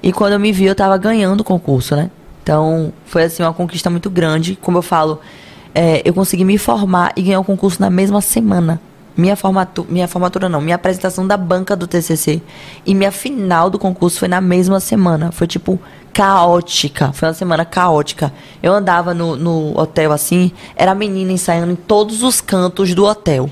E quando eu me vi, eu tava ganhando o concurso, né? Então, foi assim uma conquista muito grande. Como eu falo, é, eu consegui me formar e ganhar o concurso na mesma semana. Minha, formatu minha formatura não, minha apresentação da banca do TCC e minha final do concurso foi na mesma semana. Foi tipo caótica, foi uma semana caótica. Eu andava no, no hotel assim, era menina ensaiando em todos os cantos do hotel.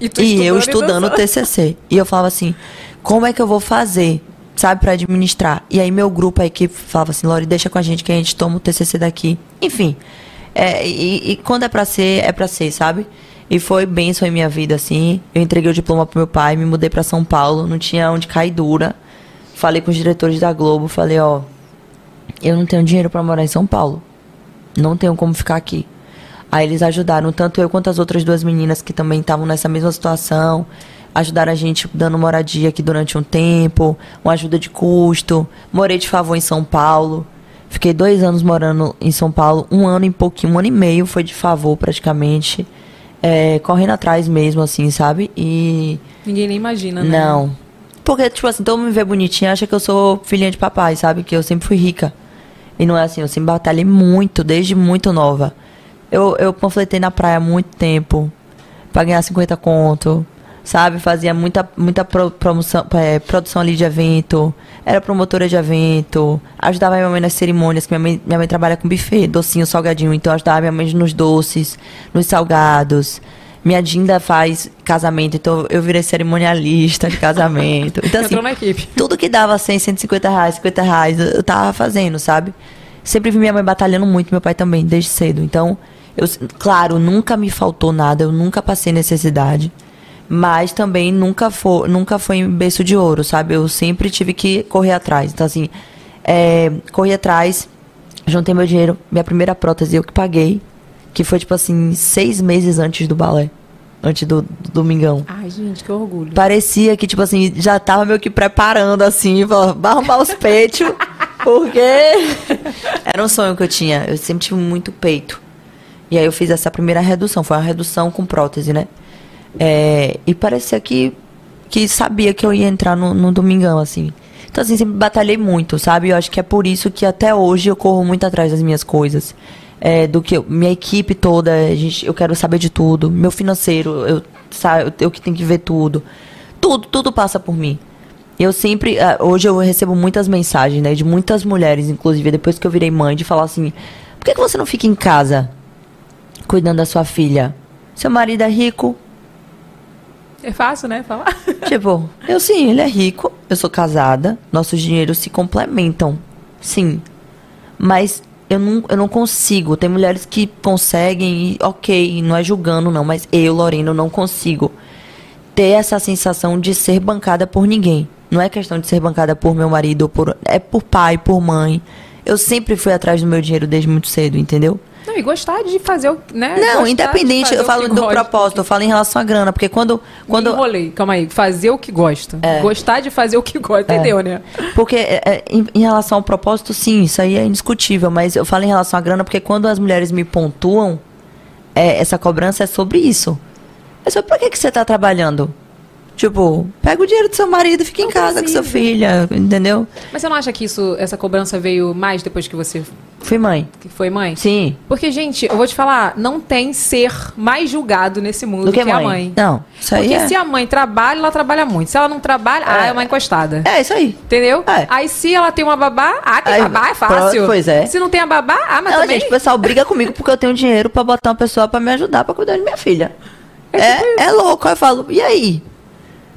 E E eu estudando estudando o TCC. E eu falava assim, como é que eu vou fazer, sabe, pra administrar? E aí meu grupo, a equipe, falava assim, Lori, deixa com a gente que a gente toma o TCC daqui. Enfim, é, e, e quando é pra ser, é pra ser, sabe? E foi bênção em minha vida, assim. Eu entreguei o diploma pro meu pai, me mudei pra São Paulo, não tinha onde cair dura. Falei com os diretores da Globo, falei, ó, eu não tenho dinheiro pra morar em São Paulo. Não tenho como ficar aqui. Aí eles ajudaram, tanto eu quanto as outras duas meninas que também estavam nessa mesma situação. Ajudaram a gente dando moradia aqui durante um tempo, uma ajuda de custo. Morei de favor em São Paulo. Fiquei dois anos morando em São Paulo, um ano e pouquinho, um ano e meio foi de favor praticamente. É, correndo atrás mesmo, assim, sabe? E. Ninguém nem imagina, né? Não. Porque, tipo assim, todo mundo me vê bonitinha acha que eu sou filhinha de papai, sabe? Que eu sempre fui rica. E não é assim, eu sempre batalhei muito, desde muito nova. Eu, eu panfletei na praia há muito tempo pra ganhar 50 conto, sabe? Fazia muita, muita pro- promoção, é, produção ali de evento, era promotora de evento, ajudava minha mãe nas cerimônias, que minha mãe, minha mãe trabalha com buffet, docinho, salgadinho, então ajudava minha mãe nos doces, nos salgados. Minha Dinda faz casamento, então eu virei cerimonialista de casamento. Então, [laughs] assim, Entrou na equipe. tudo que dava 100, 150 reais, 50 reais, eu tava fazendo, sabe? Sempre vi minha mãe batalhando muito, meu pai também, desde cedo. Então, eu, claro, nunca me faltou nada, eu nunca passei necessidade. Mas também nunca foi, nunca foi em berço de ouro, sabe? Eu sempre tive que correr atrás. Então, assim, é, corri atrás, juntei meu dinheiro, minha primeira prótese eu que paguei, que foi, tipo assim, seis meses antes do balé. Antes do, do domingão. Ai, gente, que orgulho. Parecia que, tipo assim, já tava meio que preparando, assim, pra arrumar os peitos. [laughs] Porque era um sonho que eu tinha. Eu sempre tive muito peito. E aí eu fiz essa primeira redução. Foi uma redução com prótese, né? É, e parecia que, que sabia que eu ia entrar no, no domingão, assim. Então, assim, sempre batalhei muito, sabe? Eu acho que é por isso que até hoje eu corro muito atrás das minhas coisas. É, do que eu- minha equipe toda, a gente, eu quero saber de tudo. Meu financeiro, eu, sa- eu, eu que tenho que ver tudo. Tudo, tudo passa por mim. Eu sempre, ah, hoje eu recebo muitas mensagens, né, de muitas mulheres, inclusive depois que eu virei mãe, de falar assim: por que, que você não fica em casa cuidando da sua filha? Seu marido é rico? É fácil, né? Falar. [laughs] Tipo, eu sim, ele é rico, eu sou casada, nossos dinheiros se complementam. Sim. Mas eu não, eu não consigo. Tem mulheres que conseguem, e ok, não é julgando, não, mas eu, Lorena, não consigo ter essa sensação de ser bancada por ninguém. Não é questão de ser bancada por meu marido, por, é por pai, por mãe. Eu sempre fui atrás do meu dinheiro desde muito cedo, entendeu? Não, e gostar de fazer o. Né? Não, Gostar de independente, eu falo do gosta. propósito, eu falo em relação à grana, porque quando. quando Enrolei, calma aí. Fazer o que gosta. É. Gostar de fazer o que gosta, entendeu, né? Porque é, é, em, em relação ao propósito, sim, isso aí é indiscutível, mas eu falo em relação à grana porque quando as mulheres me pontuam, é, essa cobrança é sobre isso. É sobre por que, que você tá trabalhando? Tipo, pega o dinheiro do seu marido e fica em casa com sua filha, entendeu? Mas você não acha que isso, essa cobrança veio mais depois que você Fui mãe. que foi mãe? Sim. Porque, gente, eu vou te falar, não tem ser mais julgado nesse mundo Do que a mãe. mãe. Não, isso aí Porque é- se a mãe trabalha, ela trabalha muito. Se ela não trabalha, ah, é uma encostada. É, isso aí. Entendeu? Aí se ela tem uma babá, ah, tem Aí, babá, é fácil. pois é. Se não tem a babá, ah, mas Não, também... gente, o pessoal briga comigo porque eu tenho dinheiro pra botar uma pessoa pra me ajudar pra cuidar de minha filha. tipo É, é louco. Aí eu falo, e aí?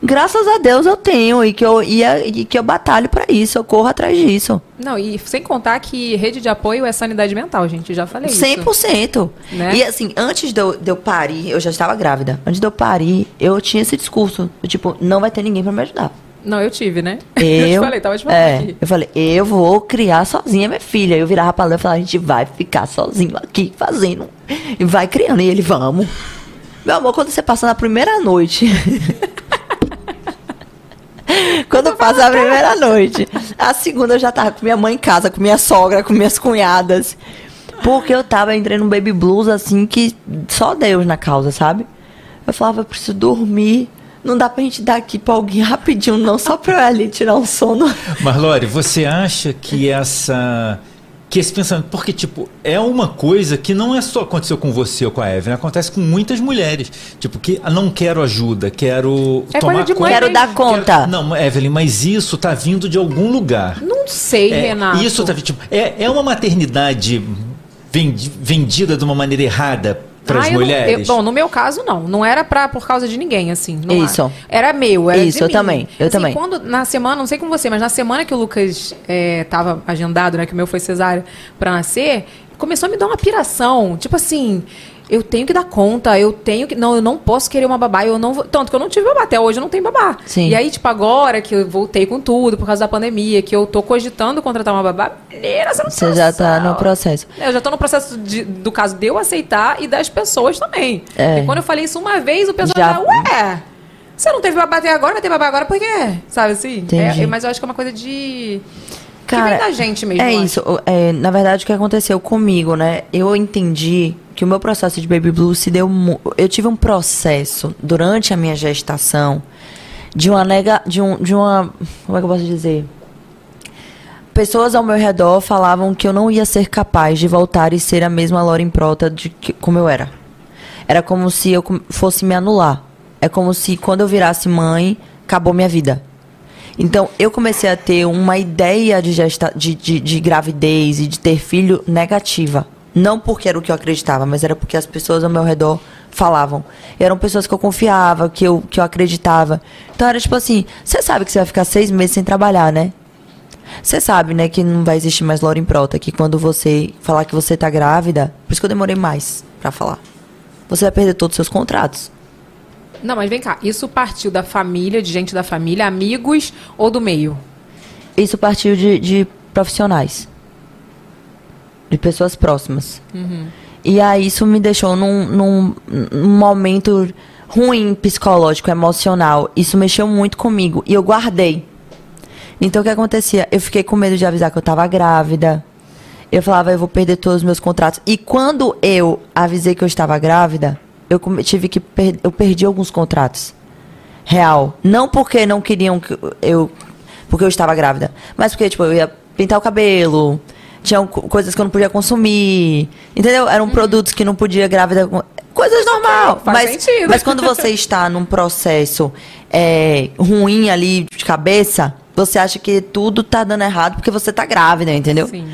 Graças a Deus eu tenho e que eu, e, e que eu batalho pra isso, eu corro atrás disso. Não, e sem contar que rede de apoio é sanidade mental, gente. Já falei isso. 100%. Né? E assim, antes de eu, de eu parir, eu já estava grávida. Antes de eu parir, eu tinha esse discurso. do Tipo, não vai ter ninguém pra me ajudar. Não, eu tive, né? [laughs] Eu, te falei, tava te falando é, aqui. eu falei, eu vou criar sozinha minha filha. Eu virava pra Léo e falava, a gente vai ficar sozinho aqui fazendo. E vai criando. E ele, vamos. Meu amor, quando você passa na primeira noite. [laughs] [laughs] quando passa a primeira noite. A segunda eu já tava com minha mãe em casa, com minha sogra, com minhas cunhadas. Porque eu tava, entrei num baby blues assim que só Deus na causa, sabe? Eu falava, eu preciso dormir. Não dá pra gente dar aqui pra alguém rapidinho, não, só pra eu ali tirar um sono. Mas, Lore, você acha que essa. Que esse pensamento. Porque, tipo, é uma coisa que não é só aconteceu com você ou com a Evelyn, acontece com muitas mulheres. Tipo, que ah, não quero ajuda, quero É tomar conta. mãe Quero dar conta. Não, Evelyn, mas isso tá vindo de algum lugar. Não sei, É, Renato. Isso tá tipo, é, é uma maternidade vendi- vendida de uma maneira errada para as Ah, eu não- mulheres? eu- bom, no meu caso, não. Não era pra, por causa de ninguém, assim. não Isso. Era, era meu, era Isso, de eu mim. também, eu Assim, também. Quando, na semana, não sei com você, mas na semana que o Lucas é, tava agendado, né, que o meu foi cesárea pra nascer, começou a me dar uma piração. Tipo assim... Eu tenho que dar conta, eu tenho que. Não, eu não posso querer uma babá, eu não vou. Tanto que eu não tive babá, até hoje eu não tenho babá. Sim. E aí, tipo, agora que eu voltei com tudo por causa da pandemia, que eu tô cogitando contratar uma babá, menina, você não Você já tá no processo. eu já tô no processo de- do caso de eu aceitar e das pessoas também. É. Porque quando eu falei isso uma vez, o pessoal Já- já, ué, você não teve babá até agora, vai ter babá agora por quê? Sabe assim? É, mas eu acho que é uma coisa de. Cara, que vem da gente mesmo. É acho. isso. é, na verdade, o que aconteceu comigo, né? Eu entendi que o meu processo de baby blue se deu. Eu tive um processo durante a minha gestação de uma nega. De, um, de uma. Como é que eu posso dizer? Pessoas ao meu redor falavam que eu não ia ser capaz de voltar e ser a mesma Lauren Prota de que, como eu era. Era como se eu fosse me anular. É como se quando eu virasse mãe, acabou minha vida. Então, eu comecei a ter uma ideia de, gesta de, de, de gravidez e de ter filho negativa. Não porque era o que eu acreditava, mas era porque as pessoas ao meu redor falavam. Eram pessoas que eu confiava, que eu, que eu acreditava. Então, era tipo assim: você sabe que você vai ficar seis meses sem trabalhar, né? Você sabe, né, que não vai existir mais Lauren Prota, que quando você falar que você tá grávida, por isso que eu demorei mais pra falar. Você vai perder todos os seus contratos. Não, mas vem cá, isso partiu da família, de gente da família, amigos ou do meio? Isso partiu de, de profissionais. De pessoas próximas. Uhum. E aí isso me deixou num, num, num momento ruim psicológico, emocional. Isso mexeu muito comigo. E eu guardei. Então o que acontecia? Eu fiquei com medo de avisar que eu tava grávida. Eu falava, eu vou perder todos os meus contratos. E quando eu avisei que eu estava grávida, eu tive que per eu perdi alguns contratos. Real. Não porque não queriam que eu porque eu estava grávida, mas porque tipo eu ia pintar o cabelo, tinham co- coisas que eu não podia consumir. Entendeu? Eram produtos que não podia grávida coisas normal. mas, sentido. mas quando você [laughs] está num processo é, ruim ali de cabeça, você acha que tudo tá dando errado porque você tá grávida, entendeu? Sim.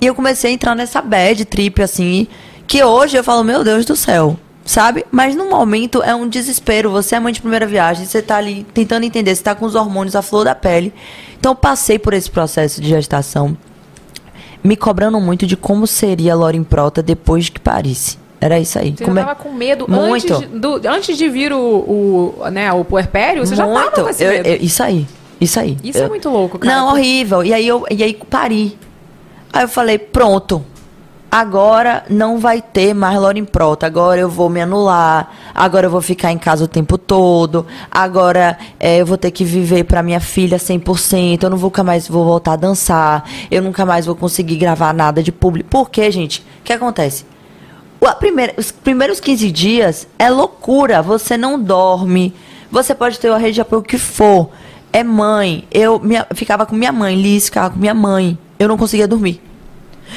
E eu comecei a entrar nessa bad trip, assim, que hoje eu falo, meu Deus do céu, sabe? Mas no momento é um desespero. Você é mãe de primeira viagem, você tá ali tentando entender, você tá com os hormônios à flor da pele. Então eu passei por esse processo de gestação, me cobrando muito de como seria a Lauren Prota depois que parisse. Era isso aí. Você Como é- já tava com medo Muito. antes de, do- antes de vir o, o, né, o puerpério? Você já tava com esse Eu- medo? eu- isso aí. Isso aí. Isso é Eu- muito louco, cara. Não, horrível. E aí eu e aí pari. Aí eu falei, pronto. Agora não vai ter mais Lorin Prota. Agora eu vou me anular. Agora eu vou ficar em casa o tempo todo. Agora é, eu vou ter que viver pra minha filha 100%. Eu não nunca mais vou voltar a dançar. Eu nunca mais vou conseguir gravar nada de público. Por quê, gente? O que acontece? O- primeira- os primeiros 15 dias é loucura. Você não dorme. Você pode ter uma rede de apoio que for. É mãe. Eu minha- ficava com minha mãe, Liz ficava com minha mãe. Eu não conseguia dormir.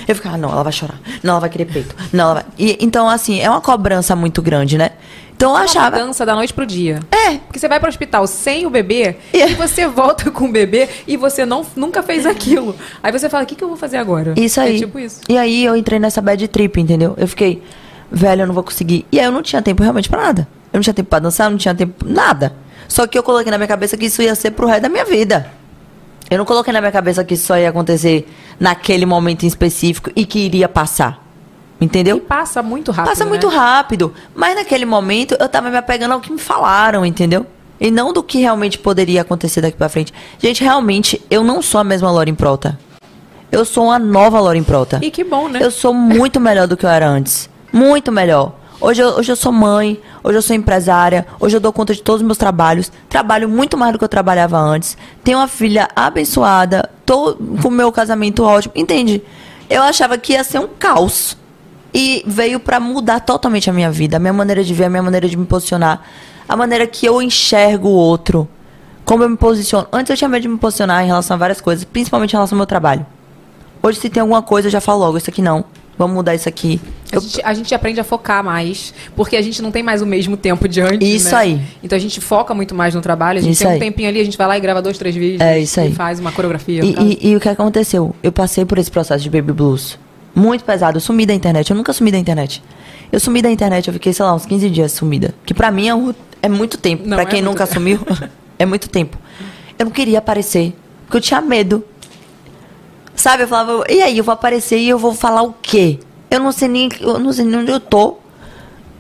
Eu ficava, não, ela vai chorar. Não, ela vai querer peito. Não, ela vai. E, então, assim, é uma cobrança muito grande, né? Então eu É uma achava. mudança da noite pro dia. É. Porque você vai pro hospital sem o bebê e você volta com o bebê e você não, nunca fez aquilo. Aí você fala, o que, que eu vou fazer agora? Isso aí. É tipo isso. E aí eu entrei nessa bad trip, entendeu? Eu fiquei, velho, eu não vou conseguir. E aí eu não tinha tempo realmente pra nada. Eu não tinha tempo pra dançar, eu não tinha tempo nada. Só que eu coloquei na minha cabeça que isso ia ser pro resto da minha vida. Eu não coloquei na minha cabeça que isso só ia acontecer naquele momento em específico e que iria passar. Entendeu? E passa muito rápido. Passa né? muito rápido. Mas naquele momento eu tava me apegando ao que me falaram, entendeu? E não do que realmente poderia acontecer daqui pra frente. Gente, realmente, eu não sou a mesma Lauren Prota. Eu sou uma nova Lauren Prota. E que bom, né? Eu sou muito melhor do que eu era antes. Muito melhor. Hoje eu, hoje eu sou mãe, hoje eu sou empresária, hoje eu dou conta de todos os meus trabalhos. Trabalho muito mais do que eu trabalhava antes. Tenho uma filha abençoada, tô com o meu casamento ótimo. Entende? Eu achava que ia ser um caos. E veio pra mudar totalmente a minha vida, a minha maneira de ver, a minha maneira de me posicionar, a maneira que eu enxergo o outro, como eu me posiciono. Antes eu tinha medo de me posicionar em relação a várias coisas, principalmente em relação ao meu trabalho. Hoje, se tem alguma coisa, eu já falo logo, isso aqui não. Vamos mudar isso aqui. A gente, a gente aprende a focar mais, porque a gente não tem mais o mesmo tempo de antes. Isso né? aí. Então a gente foca muito mais no trabalho. A gente Isso tem um aí. tempinho ali, a gente vai lá e grava dois, três vídeos. É, isso aí. E faz uma coreografia. E, e- e o que aconteceu? Eu passei por esse processo de baby blues. Muito pesado. Eu sumi da internet. Eu nunca sumi da internet. Eu sumi da internet, eu fiquei, sei lá, uns 15 dias sumida. Que pra mim é, um- é muito tempo. Não, pra é quem muito nunca tempo. sumiu, [laughs] é muito tempo. Eu não queria aparecer. Porque eu tinha medo. Sabe? Eu falava, e aí, eu vou aparecer e eu vou falar o quê? Eu não sei nem, eu não sei nem onde eu tô.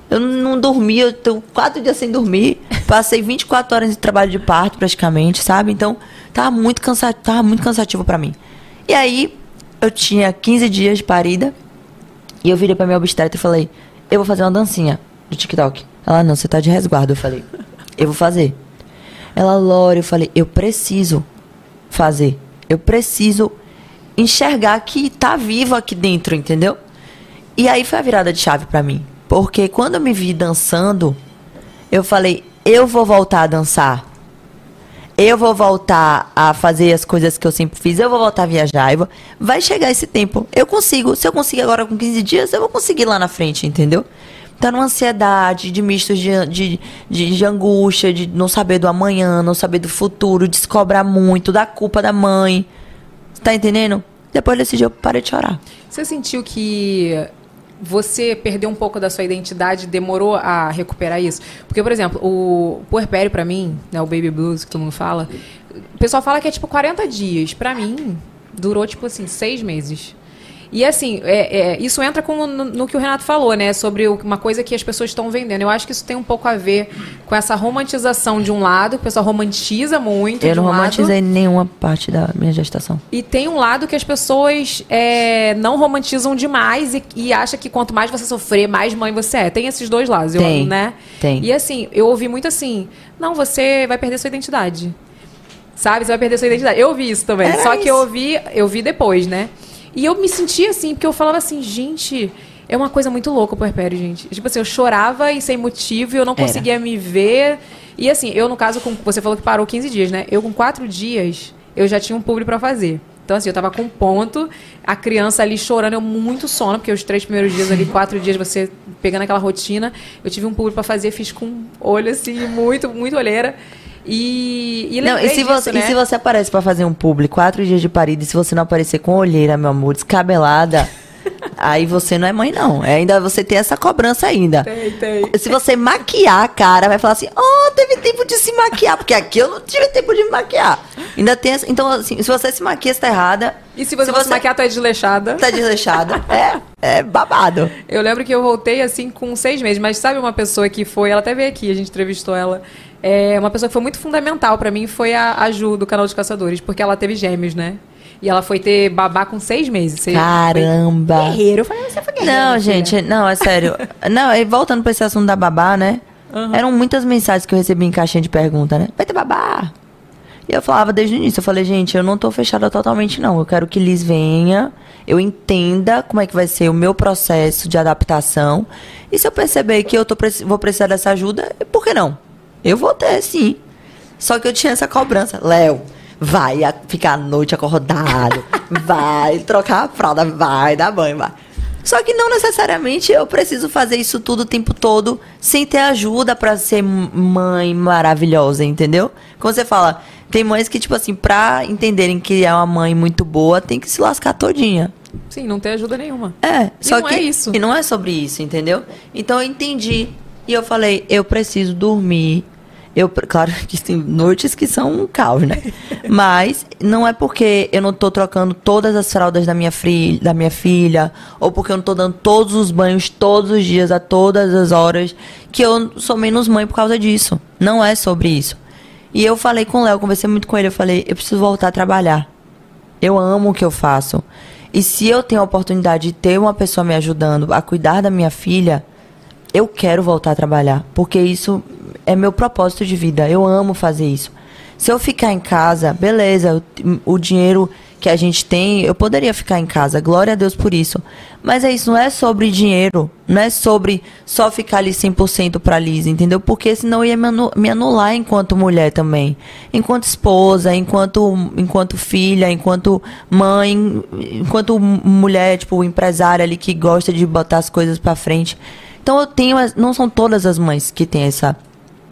Eu não, dormi, eu tô quatro dias sem dormir. [laughs] Passei 24 horas de trabalho de parto, praticamente, sabe? Então, tava muito, cansa tava muito cansativo pra mim. E aí, eu tinha 15 dias de parida. E eu virei pra minha obstetra e falei, eu vou fazer uma dancinha do TikTok. Ela, não, você tá de resguardo. Eu falei, eu vou fazer. Ela, Lore, eu falei, eu preciso fazer. Eu preciso enxergar que tá vivo aqui dentro, entendeu? E aí foi a virada de chave pra mim. Porque quando eu me vi dançando, eu falei, eu vou voltar a dançar. Eu vou voltar a fazer as coisas que eu sempre fiz. Eu vou voltar a viajar. vou- Vai chegar esse tempo. Eu consigo. Se eu conseguir agora com 15 dias, eu vou conseguir lá na frente, entendeu? Tá numa ansiedade, de mistos de, de, de, de angústia, de não saber do amanhã, não saber do futuro, de se cobrar muito, da culpa da mãe. Tá entendendo? Depois desse dia eu de chorar. Você sentiu que você perdeu um pouco da sua identidade, demorou a recuperar isso? Porque, por exemplo, o puerpério pra mim, né, o baby blues que todo mundo fala, o pessoal fala que é tipo 40 dias. Pra mim, durou tipo assim, seis meses. E assim, é, é, isso entra com, no, no que o Renato falou, né? Sobre o- uma coisa que as pessoas estão vendendo. Eu acho que isso tem um pouco a ver com essa romantização de um lado, que o pessoal romantiza muito. Eu não um lado. romantizei nenhuma parte da minha gestação. E tem um lado que as pessoas é, não romantizam demais e, e acha que quanto mais você sofrer, mais mãe você é. Tem esses dois lados, eu, Tem, né? tem. E assim, eu ouvi muito assim: não, você vai perder sua identidade. Sabe? Você vai perder sua identidade. Eu ouvi isso também. Era Só que isso. eu ouvi, eu vi depois, né? E eu me sentia assim, porque eu falava assim, gente. É uma coisa muito louca o puerpério, gente. Tipo assim, eu chorava e sem motivo, e eu não Era. conseguia me ver. E assim, eu, no caso, com, você falou que parou 15 dias, né? Eu, com quatro dias, eu já tinha um publi pra fazer. Então, assim, eu tava com ponto, a criança ali chorando, eu muito sono, porque os três primeiros dias ali, quatro dias, você pegando aquela rotina, eu tive um publi pra fazer, fiz com olho, assim, muito, muito olheira. E, e Não, e se, disso, você, né? e se você aparece pra fazer um publi quatro dias de parida e se você não aparecer com olheira, meu amor, descabelada, [laughs] aí você não é mãe, não. É, ainda você tem essa cobrança ainda. Tem, tem. Se você maquiar a cara, vai falar assim, oh, teve tempo de se maquiar, porque aqui eu não tive tempo de me maquiar. Ainda tem essa, Então, assim, se você se maquia, você tá errada. E se você, fosse maquiar, tu é desleixada. Tá desleixada. é, é babado. Eu lembro que eu voltei assim com seis meses, mas sabe uma pessoa que foi, ela até veio aqui, a gente entrevistou ela. É, uma pessoa que foi muito fundamental pra mim foi a, a Ju, do canal dos Caçadores, porque ela teve gêmeos, né? E ela foi ter babá com seis meses. Caramba. Foi guerreiro. Eu falei, você foi guerreiro. Não, gente, não, é sério. [laughs] não, e voltando pra esse assunto da babá, né? Eram muitas mensagens que eu recebi em caixinha de pergunta, né? Vai ter babá? E eu falava desde o início, eu falei, gente, eu não tô fechada totalmente, não. Eu quero que Liz venha, eu entenda como é que vai ser o meu processo de adaptação. E se eu perceber que eu tô, vou precisar dessa ajuda, por que não? Eu vou ter, sim. Só que eu tinha essa cobrança. Léo, vai ficar a noite acordado, [laughs] vai trocar a fralda, vai dar banho, vai. Só que não necessariamente eu preciso fazer isso tudo o tempo todo sem ter ajuda pra ser mãe maravilhosa, entendeu? Como você fala, tem mães que, tipo assim, pra entenderem que é uma mãe muito boa, tem que se lascar todinha. Sim, não tem ajuda nenhuma. É, E só não que é isso. E não é sobre isso, entendeu? Então eu entendi. E eu falei, eu preciso dormir. Eu, claro [laughs] que tem noites que são um caos, né? Mas não é porque eu não tô trocando todas as fraldas da minha, fri- da minha filha, ou porque eu não tô dando todos os banhos todos os dias, a todas as horas, que eu sou menos mãe por causa disso. Não é sobre isso. E eu falei com o Léo, conversei muito com ele, eu falei, eu preciso voltar a trabalhar. Eu amo o que eu faço. E se eu tenho a oportunidade de ter uma pessoa me ajudando a cuidar da minha filha, eu quero voltar a trabalhar. Porque isso é meu propósito de vida. Eu amo fazer isso. Se eu ficar em casa, beleza, o, o dinheiro que a gente tem, eu poderia ficar em casa. Glória a Deus por isso. Mas é isso, não é sobre dinheiro. Não é sobre só ficar ali 100% pra Liz, entendeu? Porque senão ia me anu- me anular enquanto mulher também. Enquanto esposa, enquanto, enquanto filha, enquanto mãe, enquanto mulher, tipo, empresária ali que gosta de botar as coisas pra frente. Então eu tenho, as- não são todas as mães que têm essa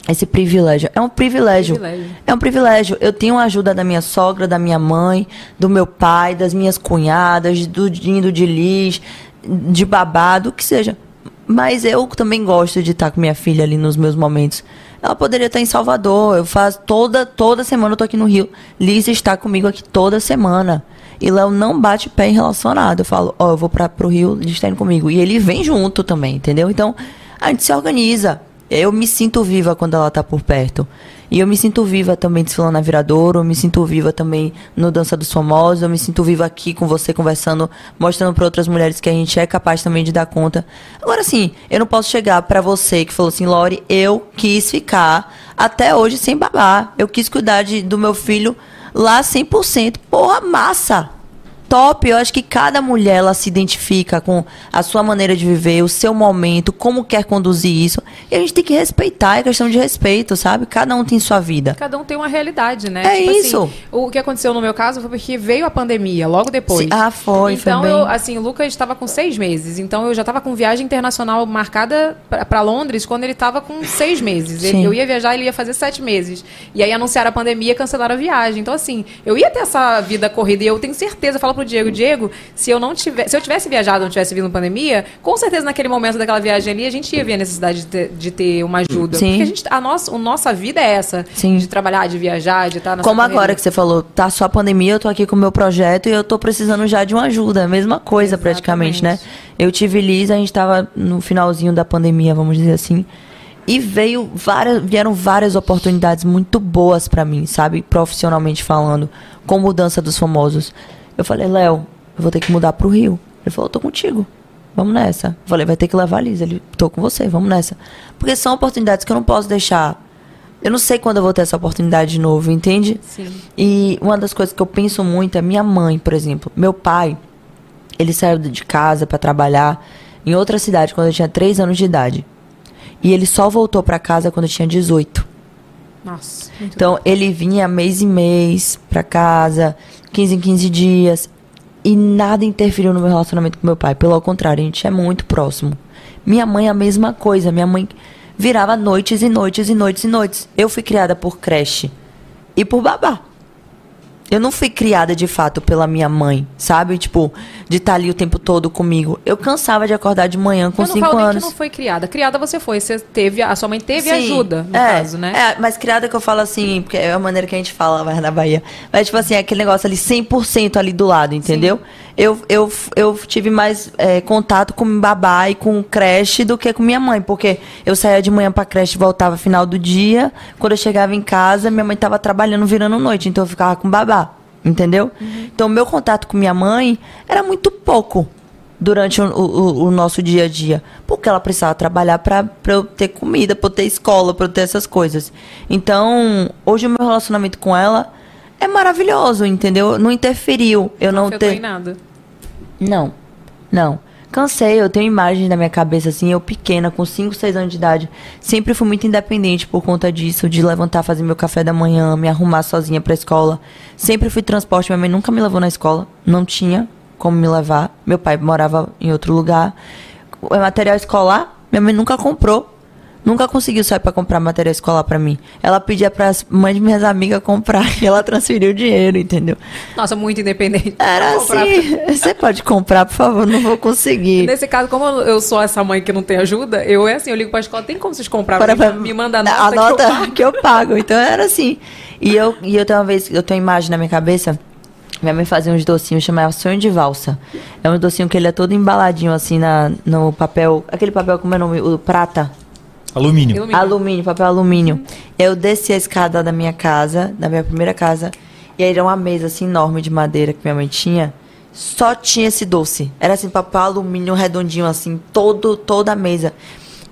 esse privilégio. É um privilégio. Privilégio. É um privilégio. Eu tenho a ajuda da minha sogra, da minha mãe, do meu pai, das minhas cunhadas, do Dindo de Liz, de babado, o que seja. Mas eu também gosto de estar com minha filha ali nos meus momentos. Ela poderia estar em Salvador. Eu faço toda toda semana eu tô aqui no Rio. Liz está comigo aqui toda semana. E Léo não bate pé em relacionado. Eu falo, ó, eu vou para pro Rio, está indo comigo. E ele vem junto também, entendeu? Então, a gente se organiza. Eu me sinto viva quando ela tá por perto. E eu me sinto viva também desfilando na Viradouro, eu me sinto viva também no Dança dos Famosos, eu me sinto viva aqui com você conversando, mostrando para outras mulheres que a gente é capaz também de dar conta. Agora sim, eu não posso chegar para você que falou assim, Lore, eu quis ficar até hoje sem babar. Eu quis cuidar de, do meu filho lá 100%. Porra, massa! Top. Eu acho que cada mulher ela se identifica com a sua maneira de viver, o seu momento, como quer conduzir isso. E a gente tem que respeitar, é questão de respeito, sabe? Cada um tem sua vida. Cada um tem uma realidade, né? É isso. Assim, o que aconteceu no meu caso foi porque veio a pandemia logo depois. Ah, foi, foi Então, bem. eu, assim, o Lucas estava com seis meses. Então, eu já estava com viagem internacional marcada para Londres quando ele estava com seis meses. Ele- eu ia viajar, ele ia fazer sete meses. E aí anunciaram a pandemia, cancelaram a viagem. Então, assim, eu ia ter essa vida corrida e eu tenho certeza, eu falo pro Diego, Diego, se eu não tivesse, se eu tivesse viajado, não tivesse vindo pandemia, com certeza naquele momento daquela viagem ali, a gente ia ver a necessidade de ter, de ter uma ajuda. Sim. Porque a gente, a nossa, a nossa vida é essa. Sim. De trabalhar, de viajar, de estar na Como agora que você falou, tá só a pandemia, eu tô aqui com o meu projeto e eu tô precisando já de uma ajuda. Mesma coisa, praticamente, né? Eu tive Liz, a gente tava no finalzinho da pandemia, vamos dizer assim. E veio várias, vieram várias oportunidades muito boas pra mim, sabe? Profissionalmente falando, com mudança dos famosos. Eu falei, Léo, eu vou ter que mudar pro Rio. Ele falou, tô contigo. Vamos nessa. Eu falei, vai ter que levar a Liz. Ele, tô com você, vamos nessa. Porque são oportunidades que eu não posso deixar. Eu não sei quando eu vou ter essa oportunidade de novo, entende? Sim. E uma das coisas que eu penso muito é minha mãe, por exemplo. Meu pai, ele saiu de casa pra trabalhar em outra cidade quando eu tinha 3 anos de idade. E ele só voltou pra casa quando eu tinha 18. Nossa. Então, ele vinha mês em mês pra casa, 15 em 15 dias. E nada interferiu no meu relacionamento com meu pai. Pelo contrário, a gente é muito próximo. Minha mãe, a mesma coisa. Minha mãe virava noites e noites e noites e noites. Eu fui criada por creche e por babá. Eu não fui criada de fato pela minha mãe, sabe? Tipo, de estar ali o tempo todo comigo. Eu cansava de acordar de manhã com eu não 5 falo nem anos. que não foi criada. Criada você foi. Você teve, a sua mãe teve Sim, ajuda, no é, caso, né? É, mas criada que eu falo assim, porque é a maneira que a gente fala vai, na Bahia. Mas, tipo assim, é aquele negócio ali 100% ali do lado, entendeu? Eu, eu, eu tive mais é, contato com babá e com creche do que com minha mãe, porque eu saía de manhã pra creche e voltava final do dia. Quando eu chegava em casa, minha mãe tava trabalhando, virando noite, então eu ficava com babá. entendeu? Então, meu contato com minha mãe era muito pouco durante o, o- o nosso dia a dia, porque ela precisava trabalhar para eu ter comida, para eu ter escola, para eu ter essas coisas. Então, hoje o meu relacionamento com ela é maravilhoso, entendeu? Não interferiu. Eu não, ter em nada. não, não. Cansei, eu tenho imagens na minha cabeça, assim, eu pequena, com 5, 6 anos de idade. Sempre fui muito independente por conta disso, de levantar, fazer meu café da manhã, me arrumar sozinha pra escola. Sempre fui transporte, minha mãe nunca me levou na escola, não tinha como me levar. Meu pai morava em outro lugar. O material escolar, minha mãe nunca comprou. Nunca conseguiu sair pra comprar material escolar pra mim. Ela pedia pras mães de minhas amigas comprar [laughs] e ela transferiu o dinheiro, entendeu? Nossa, muito independente. Era comprar assim, você pode comprar, por favor, não vou conseguir. Nesse caso, como eu sou essa mãe que não tem ajuda, eu é assim, eu ligo pra escola, tem como vocês comprarem? Para- pra? Me manda a nota, a que eu nota pago. que eu pago. Então era assim. E eu, e eu tenho uma vez, eu tenho uma imagem na minha cabeça. Minha mãe fazia uns docinhos, chamava sonho de valsa. É um docinho que ele é todo embaladinho assim na, no papel. Aquele papel, como é o nome? O prata. Alumínio. Alumínio, papel alumínio. Eu desci a escada da minha casa, da minha primeira casa, e aí era uma mesa assim enorme de madeira que minha mãe tinha. Só tinha esse doce. Era assim, papel alumínio redondinho, assim, todo, toda a mesa.